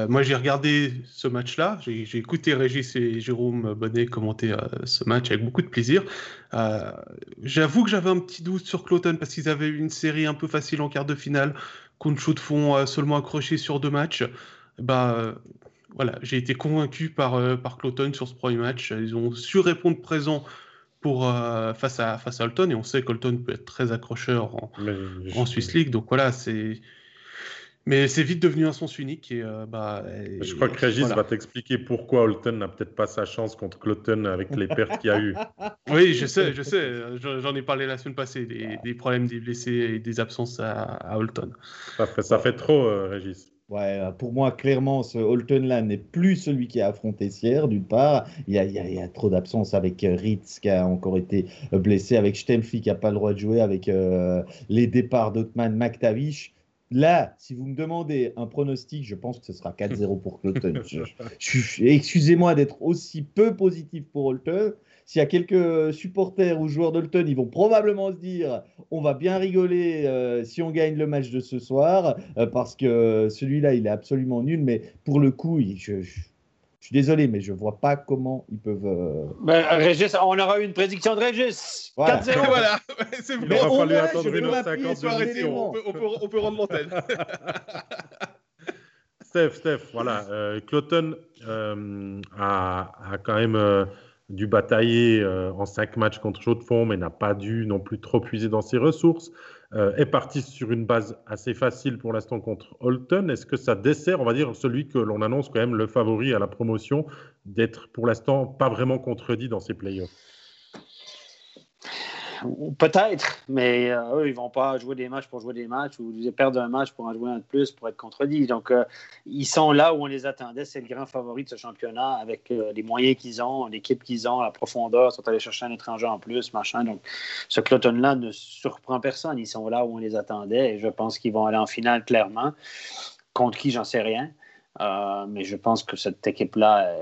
moi, j'ai regardé ce match-là. J'ai écouté Régis et Jérôme Bonnet commenter ce match avec beaucoup de plaisir. J'avoue que j'avais un petit doute sur Cloton parce qu'ils avaient une série un peu facile en quart de finale contre de fond seulement accroché sur deux matchs. Bah, voilà, j'ai été convaincu par, euh, par Cloton sur ce premier match. Ils ont su répondre présent pour, euh, face, à, face à Alton, et on sait qu'Alton peut être très accrocheur en, en Swiss League. Donc voilà, c'est. Mais c'est vite devenu un sens unique. Et, euh, bah, je crois que Régis va t'expliquer pourquoi Alton n'a peut-être pas sa chance contre Cloton avec les pertes qu'il y a eu. Oui, je sais, je sais. J'en ai parlé la semaine passée, des, des, problèmes des blessés et des absences à, à Holton. Ça fait, ça fait trop, Régis. Ouais, euh, pour moi, clairement, ce Holton-là n'est plus celui qui a affronté Sierre, d'une part. Il y a, il y a- il y a trop d'absence avec euh, Ritz qui a encore été euh, blessé, avec Stempfli qui n'a pas le droit de jouer, avec euh, les départs d'Otman, McTavish. Là, si vous me demandez un pronostic, je pense que ce sera 4-0 pour suis- Excusez-moi d'être aussi peu positif pour Holton. S'il y a quelques supporters ou joueurs d'Holton, ils vont probablement se dire on va bien rigoler euh, si on gagne le match de ce soir, euh, parce que celui-là, il est absolument nul. Mais pour le coup, il- je, je- je suis désolé, mais je vois pas comment ils peuvent. euh, Ben, Régis, on aura eu une prédiction de Régis. Voilà. 4-0. Et voilà, c'est Il bon. Au fallu moins, attendre je peux une autre m'appuyer 50 sur Faut un arrêter, élément. on peut, on peut- on peut rendre l'antenne. Steph, Steph, voilà. Euh, Cloton euh, a, a quand même euh, dû batailler euh, en cinq matchs contre Chaux-de-Fonds, mais n'a pas dû non plus trop puiser dans ses ressources. Euh, est parti sur une base assez facile pour l'instant contre Holton. Est-ce que ça dessert, on va dire, celui que l'on annonce quand même le favori à la promotion, d'être pour l'instant pas vraiment contredit dans ses playoffs? Peut-être, mais euh, eux, ils vont pas jouer des matchs pour jouer des matchs ou perdent un match pour en jouer un de plus pour être contredit. Donc, euh, ils sont là où on les attendait. C'est le grand favori de ce championnat avec euh, les moyens qu'ils ont, l'équipe qu'ils ont, la profondeur. Ils sont allés chercher un étranger en plus, machin. Donc, ce Cloton-là ne surprend personne. Ils sont là où on les attendait et je pense qu'ils vont aller en finale clairement. Contre qui, j'en sais rien. Euh, mais je pense que cette équipe-là,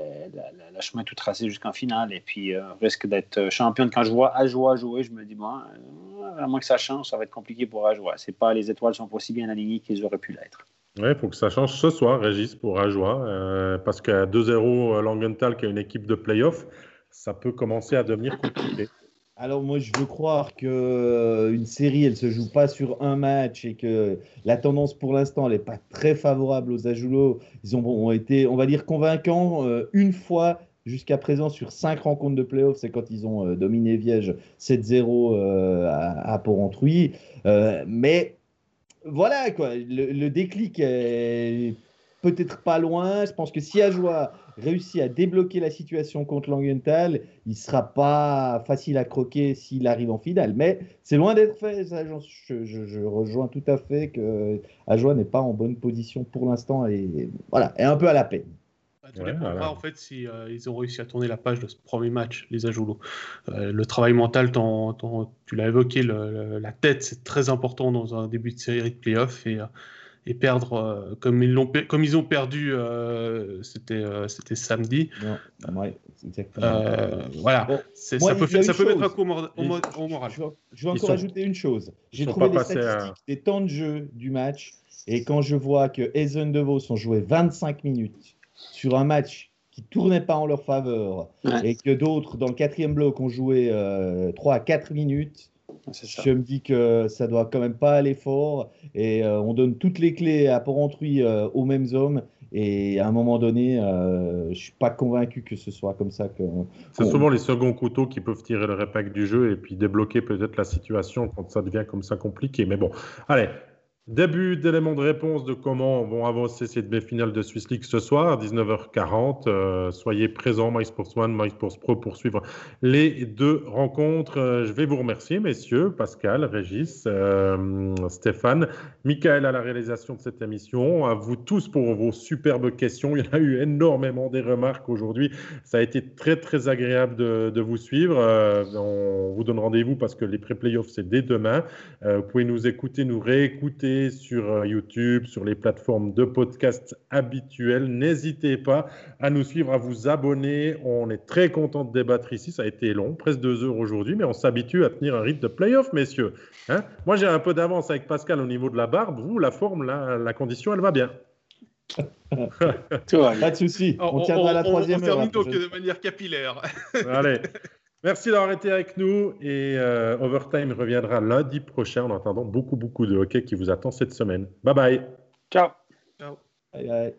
la chemin tout tracé jusqu'en finale et puis euh, risque d'être championne. Quand je vois Ajoie jouer, je me dis, bon, euh, à moins que ça change, ça va être compliqué pour Ajoie. C'est pas, les étoiles sont pas aussi bien alignées qu'ils auraient pu l'être. Oui, il faut que ça change ce soir, Régis, pour Ajoie, euh, parce qu'à 2-0, euh, Langenthal, qui a une équipe de playoff, ça peut commencer à devenir compliqué. Alors moi, je veux croire que euh, une série, elle se joue pas sur un match et que la tendance pour l'instant, elle n'est pas très favorable aux Ajulo. Ils ont, été, on va dire, convaincants euh, une fois jusqu'à présent sur cinq rencontres de playoffs. C'est quand ils ont euh, dominé Viège 7-0 euh, à, à Porrentruy. Mais voilà, quoi, le, le déclic est peut-être pas loin. Je pense que si Ajoie réussit à débloquer la situation contre Langenthal, il sera pas facile à croquer s'il arrive en finale. Mais c'est loin d'être fait. Ça, je, je- je rejoins tout à fait que Ajoie n'est pas en bonne position pour l'instant et voilà, est un peu à la peine. Bah, tout Ouais, dépendra voilà. en fait si euh, ils ont réussi à tourner la page de ce premier match, les Ajoulots. Euh, le travail mental, tu l'as évoqué, le- le- la tête, c'est très important dans un début de série de playoff et, euh, et perdre euh, comme ils l'ont comme ils ont perdu, euh, c'était euh, c'était samedi. Ouais, exactement. Euh, voilà, Bon, moi, ça peut, ça peut mettre un coup au, moral. Je, vais- je vais encore sont- ajouter une chose. J'ai trouvé pas les passés à- statistiques des temps de jeu du match. Et quand je vois que Eisen de Vos ont joué 25 minutes sur un match qui tournait pas en leur faveur Ouais. et que d'autres dans le quatrième bloc ont joué euh, 3 à 4 minutes, ça. je me dis que ça doit quand même pas aller fort. Et euh, on donne toutes les clés à Porrentruy euh, aux mêmes hommes. Et à un moment donné, euh, je suis pas convaincu que ce soit comme ça que. C'est souvent les seconds couteaux qui peuvent tirer le répac du jeu et puis débloquer peut-être la situation quand ça devient comme ça compliqué. Mais bon, allez. Début d'éléments de réponse de comment vont avancer ces demi-finales de Swiss League ce soir, 19h40. Euh, soyez présents, MySports One, MySports Pro, pour suivre les deux rencontres. Euh, je vais vous remercier, messieurs, Pascal, Régis, euh, Stéphane, Michael à la réalisation de cette émission, à vous tous pour vos superbes questions. Il y en a eu énormément des remarques aujourd'hui. Ça a été très, très agréable de, vous suivre. On vous donne rendez-vous parce que les pré-playoffs, c'est dès demain. Vous pouvez nous écouter, nous réécouter sur euh, YouTube, sur les plateformes de podcast habituelles. N'hésitez pas à nous suivre, à vous abonner. On est très content de débattre ici. Ça a été long, presque deux heures aujourd'hui, mais on s'habitue à tenir un rythme de playoff, messieurs. Hein Moi, j'ai un peu d'avance avec Pascal au niveau de la barbe. Vous, la forme, la, la condition, elle va bien. Tout va. Pas de souci, on, On, tiendra la on- troisième on heure. termine la donc de manière capillaire. Allez. Merci d'avoir été avec nous et euh, Overtime reviendra lundi prochain en attendant beaucoup beaucoup de hockey qui vous attend cette semaine. Bye bye. Ciao. Aïe, aïe.